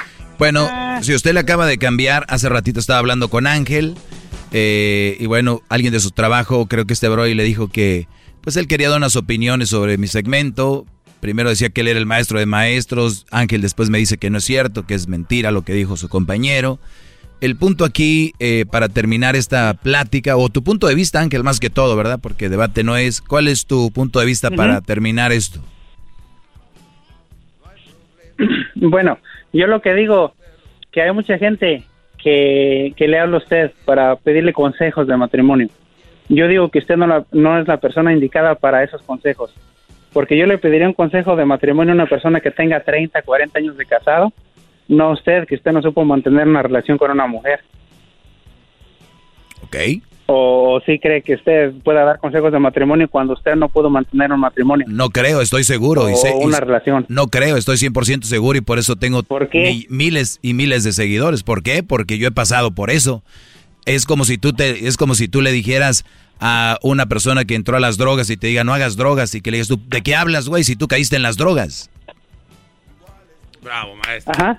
Bueno, si usted le acaba de cambiar, hace ratito estaba hablando con Ángel. eh, y bueno, alguien de su trabajo, creo que este Broy le dijo que, pues él quería dar unas opiniones sobre mi segmento. Primero decía que él era el maestro de maestros. Ángel después me dice que no es cierto, que es mentira lo que dijo su compañero. El punto aquí, eh, para terminar esta plática, o tu punto de vista, Ángel, más que todo, ¿verdad? Porque debate no es. ¿Cuál es tu punto de vista para terminar esto? Bueno, yo lo que digo, que hay mucha gente que, que le habla a usted para pedirle consejos de matrimonio. Yo digo que usted no, la- no es la persona indicada para esos consejos. Porque yo le pediría un consejo de matrimonio a una persona que tenga 30, 40 años de casado, no a usted, que usted no supo mantener una relación con una mujer. Ok. O, o sí cree que usted pueda dar consejos de matrimonio cuando usted no pudo mantener un matrimonio. No creo, estoy seguro. y O sé- y- una relación. No creo, estoy 100% seguro y por eso tengo qué? mi- miles y miles de seguidores. ¿Por qué? Porque yo he pasado por eso. Es como si tú te es como si tú le dijeras a una persona que entró a las drogas y te diga, "No hagas drogas" y que le digas tú, "¿De qué hablas, güey, si tú caíste en las drogas?" Bravo, maestro. Ajá.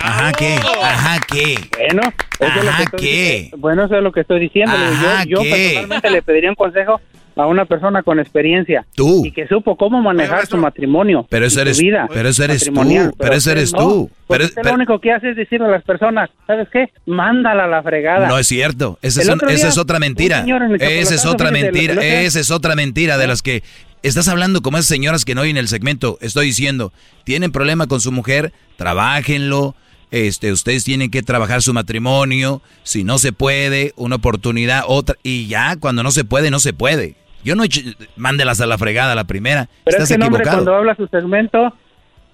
Ajá, ¿qué? Ajá, ¿qué? Bueno, eso es lo Ajá, que estoy ¿qué? diciendo. Bueno, eso es lo que estoy diciendo. Ajá, yo yo ¿qué? personalmente le pediría un consejo a una persona con experiencia. Tú. Y que supo cómo manejar su matrimonio. Pero eso eres- vida pero eso eres tú, matrimonial. pero eso eres no, tú. porque Pero- usted pero- lo único que hace es decirle a las personas, ¿sabes qué? Mándala a la fregada. No es cierto. Esa es, un- esa es otra mentira. Esa es otra mentira. Esa es otra mentira de las que estás hablando como esas señoras que no oyen el segmento. Estoy diciendo, tienen problema con su mujer, trabajenlo. Este, ustedes tienen que trabajar su matrimonio. Si no se puede, una oportunidad, otra. Y ya, cuando no se puede, no se puede. Yo no he hecho- mándelas a la fregada la primera. Pero Estás es que hombre cuando habla su segmento,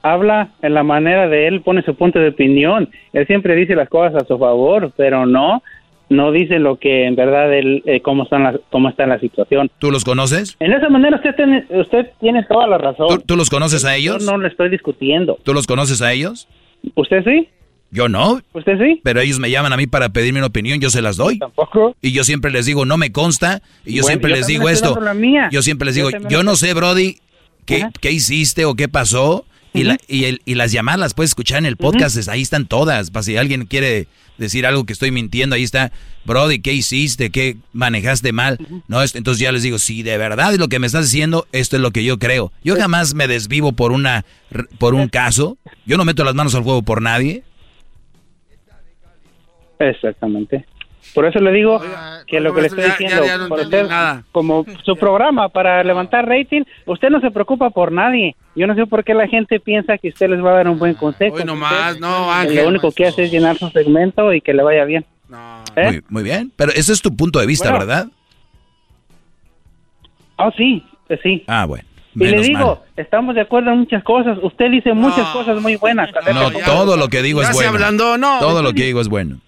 habla en la manera de él, pone su punto de opinión. Él siempre dice las cosas a su favor, pero no, no dice lo que en verdad él, eh, cómo, están cómo está la situación. ¿Tú los conoces? En esa manera usted tiene, usted tiene toda la razón. ¿Tú, tú los conoces a ellos? Yo no le estoy discutiendo. ¿Tú los conoces a ellos? ¿Usted sí? Yo no. ¿Usted sí? Pero ellos me llaman a mí para pedirme una opinión, yo se las doy. Tampoco. Y yo siempre les digo, no me consta. Y yo Bueno, siempre yo les digo esto. Yo siempre les digo, yo no sé, Brody, qué, Ajá. qué hiciste o qué pasó. Y, la- y, el- y las llamadas las puedes escuchar en el podcast, ahí están todas. Para si alguien quiere decir algo que estoy mintiendo, ahí está, Brody, ¿qué hiciste? ¿Qué manejaste mal? No, es- entonces ya les digo, si de verdad es lo que me estás diciendo, esto es lo que yo creo. Yo jamás me desvivo por una por un caso. Yo no meto las manos al fuego por nadie. Exactamente. Por eso le digo que lo que le estoy ya- ya- diciendo, ya no por usted, nada. como su programa para levantar rating, usted no se preocupa por nadie. Yo no sé por qué la gente piensa que usted les va a dar un buen consejo. Hoy nomás, Usted, no, Ángel. Lo único que hace es llenar su segmento y que le vaya bien. ¿Eh? Muy, muy bien. Pero ese es tu punto de vista, Bueno. ¿verdad? Ah, sí, eh, sí. Ah, bueno. Y le Menos digo, mal. estamos de acuerdo en muchas cosas. Usted dice muchas cosas muy buenas. No, todo lo que digo es Ya bueno. ablandó, no. Todo lo que digo es bueno.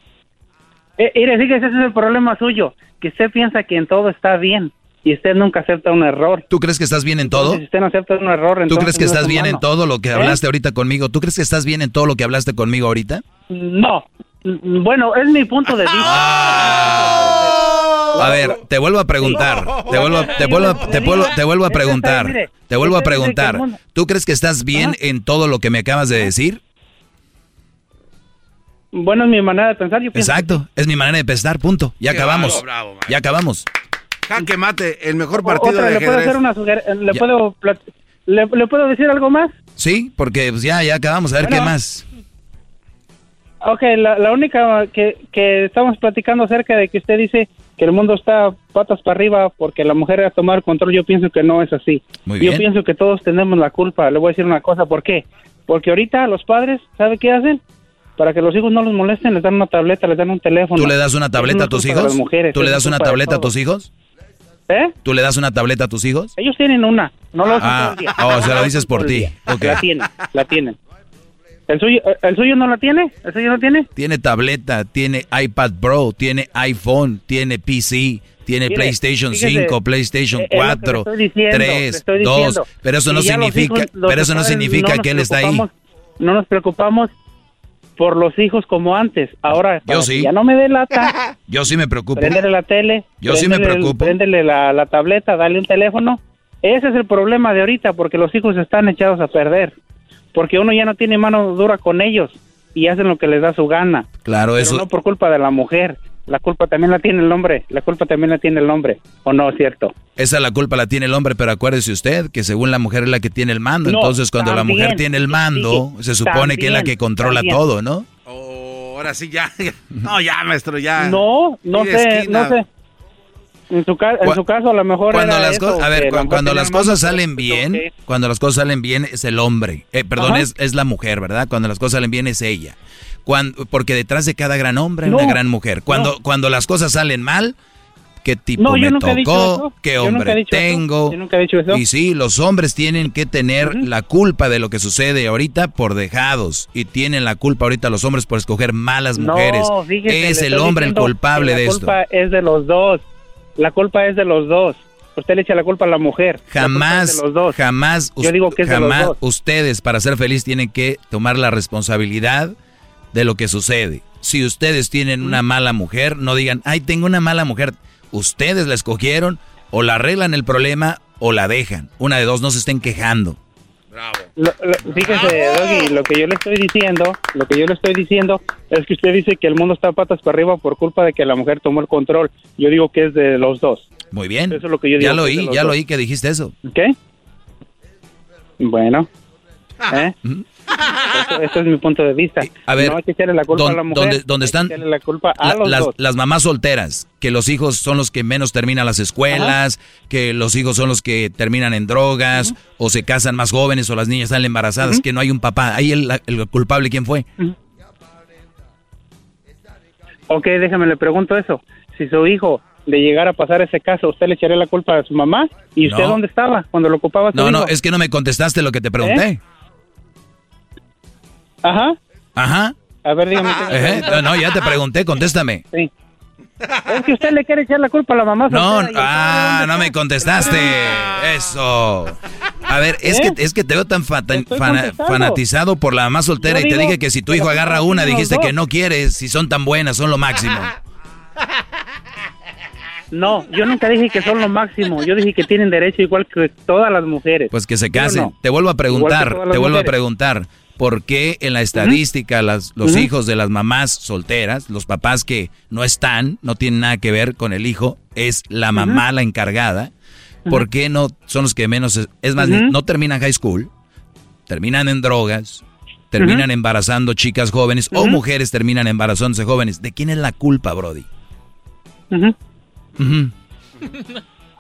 Eh, mire, fíjese, ese es el problema suyo, que usted piensa que en todo está bien y usted nunca acepta un error. ¿Tú crees que estás bien en todo? Si usted no acepta un error, ¿Tú entonces crees que no es estás bien en todo lo que ¿Eh? hablaste ahorita conmigo? ¿Tú crees que estás bien en todo lo que hablaste conmigo ahorita? No. Bueno, es mi punto de vista. A ver, te vuelvo a preguntar. Te vuelvo, a- te vuelvo, a- te vuelvo, te vuelvo a preguntar. Te vuelvo a preguntar. ¿Tú crees que estás bien en todo lo que me acabas de decir? Bueno, es mi manera de pensar. Yo pienso Exacto. Es mi manera de pensar, punto. Ya Qué acabamos. bravo, bravo, Ya acabamos. Jaque mate, el mejor O- partido Otra, de ¿le puedo hacer una eh, ¿Le puedo, le, le puedo decir algo más? Sí, porque pues, ya, ya acabamos. A ver Bueno. qué más. Ok, la, la única que, que estamos platicando acerca de que usted dice que el mundo está patas para arriba porque la mujer ha tomado el control, yo pienso que no es así. Muy Yo pienso que todos tenemos la culpa. Le voy a decir una cosa, ¿por qué? Porque ahorita los padres, ¿sabe qué hacen? Para que los hijos no los molesten, les dan una tableta, les dan un teléfono. ¿Tú le das una tableta a tus hijos? las mujeres, ¿Tú le das una tableta a tus hijos? ¿Eh? ¿Tú le das una tableta a tus hijos? Ellos tienen una, no lo Ah, todo el día. oh, se lo No dices por todo el ti. día. Ok. La tienen, la tienen. ¿El suyo, ¿El suyo no la tiene? ¿El suyo no tiene? Tiene tableta, tiene iPad Pro, tiene iPhone, tiene PC, tiene PlayStation fíjese, 5, PlayStation eh, es lo que le 4, estoy diciendo, le 3, estoy 2. diciendo. Pero eso no significa, hijos, pero eso no significa no que él está ahí. No nos preocupamos por los hijos como antes. Ahora, que sí. ya no me dé lata, *laughs* Yo sí me preocupo. préndele la tele. Yo sí me preocupo. Préndele la, la tableta, dale un teléfono. Ese es el problema de ahorita, porque los hijos están echados a perder. Porque uno ya no tiene mano dura con ellos y hacen lo que les da su gana. Claro, Pero eso. no por culpa de la mujer. La culpa también la tiene el hombre. La culpa también la tiene el hombre. ¿O no es cierto? Esa la culpa la tiene el hombre, pero acuérdese usted que según la mujer es la que tiene el mando. No, Entonces, cuando la mujer tiene el mando, Sí, se supone que es la que controla también. todo, ¿no? Oh, ahora sí, ya. *laughs* No, ya, maestro, ya. No, no sé, esquina. no sé. En su, ca- en su caso, a lo mejor. Cuando era las eso, a ver, cu- la cuando las cosas salen bien, cuando las cosas salen bien es el hombre, eh, perdón, Ajá. es, es la mujer, ¿verdad? Cuando las cosas salen bien es ella. Cuando, porque detrás de cada gran hombre hay una gran mujer. Cuando, cuando las cosas salen mal, qué tipo No, me tocó, qué hombre tengo. Y sí, los hombres tienen que tener la culpa de lo que sucede ahorita por dejados. Y tienen la culpa ahorita los hombres por escoger malas mujeres. Fíjese, es el hombre el culpable de la esto. culpa es de los dos. La culpa es de los dos. Usted le echa la culpa a la mujer. La Jamás, los dos. jamás, Yo digo que es de los dos. ustedes para ser feliz tienen que tomar la responsabilidad de lo que sucede. Si ustedes tienen una mala mujer, no digan, ay, tengo una mala mujer. Ustedes la escogieron o la arreglan el problema o la dejan. Una de dos, no se estén quejando. Lo- lo- fíjese, Doggy, lo que yo le estoy diciendo, lo que yo le estoy diciendo es que usted dice que el mundo está patas para arriba por culpa de que la mujer tomó el control. Yo digo que es de los dos. Muy bien. Eso es lo que yo digo ya lo oí, ya lo oí que dijiste eso. ¿Qué? Bueno. ¿Eh? *laughs* Eso- es mi punto de vista. A ver, no hay que echarle la culpa don- a la mujer. donde- donde hay están que echarle la culpa a La- los las, dos. las mamás solteras, que los hijos son los que menos terminan las escuelas, que los hijos son los que terminan en drogas, o se casan más jóvenes, o las niñas salen embarazadas, que no hay un papá. Ahí el, el culpable, ¿quién fue? Ok, déjame le pregunto eso. Si su hijo le llegara a pasar ese caso, ¿usted le echaría la culpa a su mamá? ¿Y usted No. dónde estaba cuando lo ocupaba su No, no, es que no me contestaste lo que te pregunté. Ajá. Ajá. A ver, dígame. preguntó. No, ya te pregunté, contéstame. Sí. Es que usted le quiere echar la culpa a la mamá. No, ah, no me contestaste. Eso. A ver, es ¿Eh? que es que te veo tan contestando. fanatizado por la mamá soltera Yo y te digo dije que si tu hijo agarra una, dijiste que no quieres, si son tan buenas, son lo máximo. No, yo nunca dije que son lo máximo. Yo dije que tienen derecho igual que todas las mujeres. Pues que se ¿Sí o casen. no? Te vuelvo a preguntar, te vuelvo a preguntar, ¿por qué en la estadística las, los hijos de las mamás solteras, los papás que no están, no tienen nada que ver con el hijo, es la mamá la encargada? ¿Por qué no son los que menos, es- más, no terminan high school, terminan en drogas, terminan embarazando chicas jóvenes o mujeres terminan embarazándose jóvenes? ¿De quién es la culpa, Brody?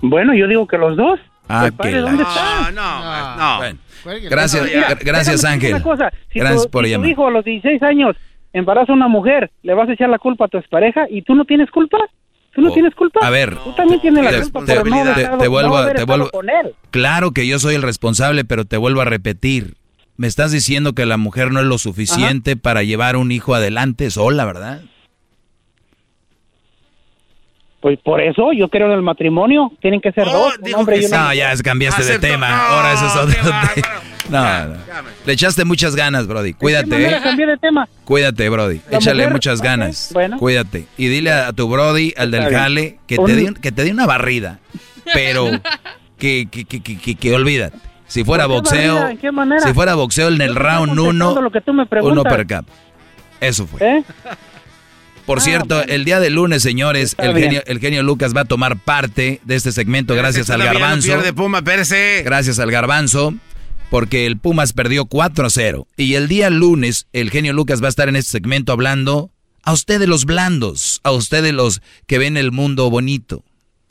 Bueno, yo digo que los dos. Ah, ¿dónde está? No, no. Bueno, gracias, Mira, gracias Ángel. una cosa. Si Gracias tu, por si tu hijo a los 16 años embaraza a una mujer, ¿le vas a echar la culpa a tu expareja y tú no tienes culpa? ¿Tú no Oh, tienes culpa? a ver, Tú también tienes la culpa te- por no te- te vuelvo no te estado vuelvo- con él. Claro que yo soy el responsable, pero te vuelvo a repetir. Me estás diciendo que la mujer no es lo suficiente para llevar un hijo adelante sola, ¿verdad? Pues por eso yo creo en el matrimonio. Tienen que ser dos. un hombre y una No, mujer. ya cambiaste de tema. No, Ahora eso es otro. qué te- No, no. Le echaste muchas ganas, Brody. ¿De qué Cuídate, ¿eh? cambié de tema? Cuídate, Brody. La Échale mujer, muchas ganas. bueno. Cuídate. Y dile a, a tu Brody, al del jale, que te, dé, que te dé una barrida. Pero *laughs* que, que, que, que, que, que olvídate. Si fuera ¿Por qué boxeo, qué manera? si fuera boxeo en el round contestando 1, lo que tú me un preguntas. uppercut. Eso fue. ¿Eh? Por cierto, el día de lunes, señores, el genio, el genio Lucas va a tomar parte de este segmento gracias al no garbanzo. Puma. Gracias al garbanzo, porque el Pumas perdió 4 a 0. Y el día lunes, el genio Lucas va a estar en este segmento hablando a ustedes los blandos, a ustedes los que ven el mundo bonito,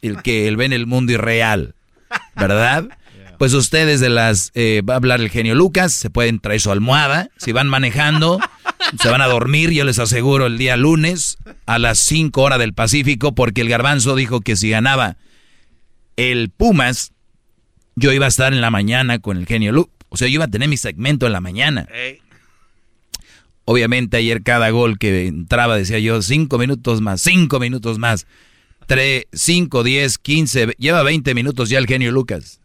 el que ven el mundo irreal, ¿verdad? *laughs* Pues ustedes de las, eh, va a hablar el genio Lucas, se pueden traer su almohada, si van manejando, se van a dormir, yo les aseguro, el día lunes a las 5 horas del Pacífico, porque el garbanzo dijo que si ganaba el Pumas, yo iba a estar en la mañana con el genio Lucas. O sea, yo iba a tener mi segmento en la mañana. Obviamente ayer cada gol que entraba decía yo, cinco minutos más, cinco minutos más. Tres, cinco, diez, quince, lleva 20 minutos ya el genio Lucas.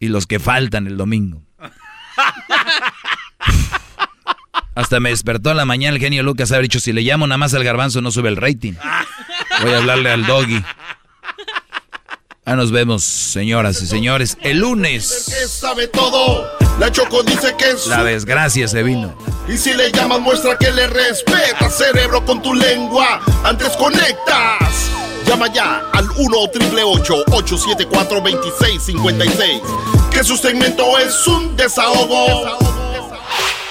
Y los que faltan el domingo. *laughs* Hasta me despertó en la mañana el genio Lucas haber dicho, si le llamo nada más al garbanzo no sube el rating. Voy a hablarle al doggy. Ah, nos vemos, señoras y señores, el lunes. Que sabe todo. La Choco dice que es La su- desgracia se vino. Y si le llamas, muestra que le respeta, cerebro, con tu lengua. Antes conectas. Llama ya al 1 triple 874 2656 Que su segmento es un desahogo.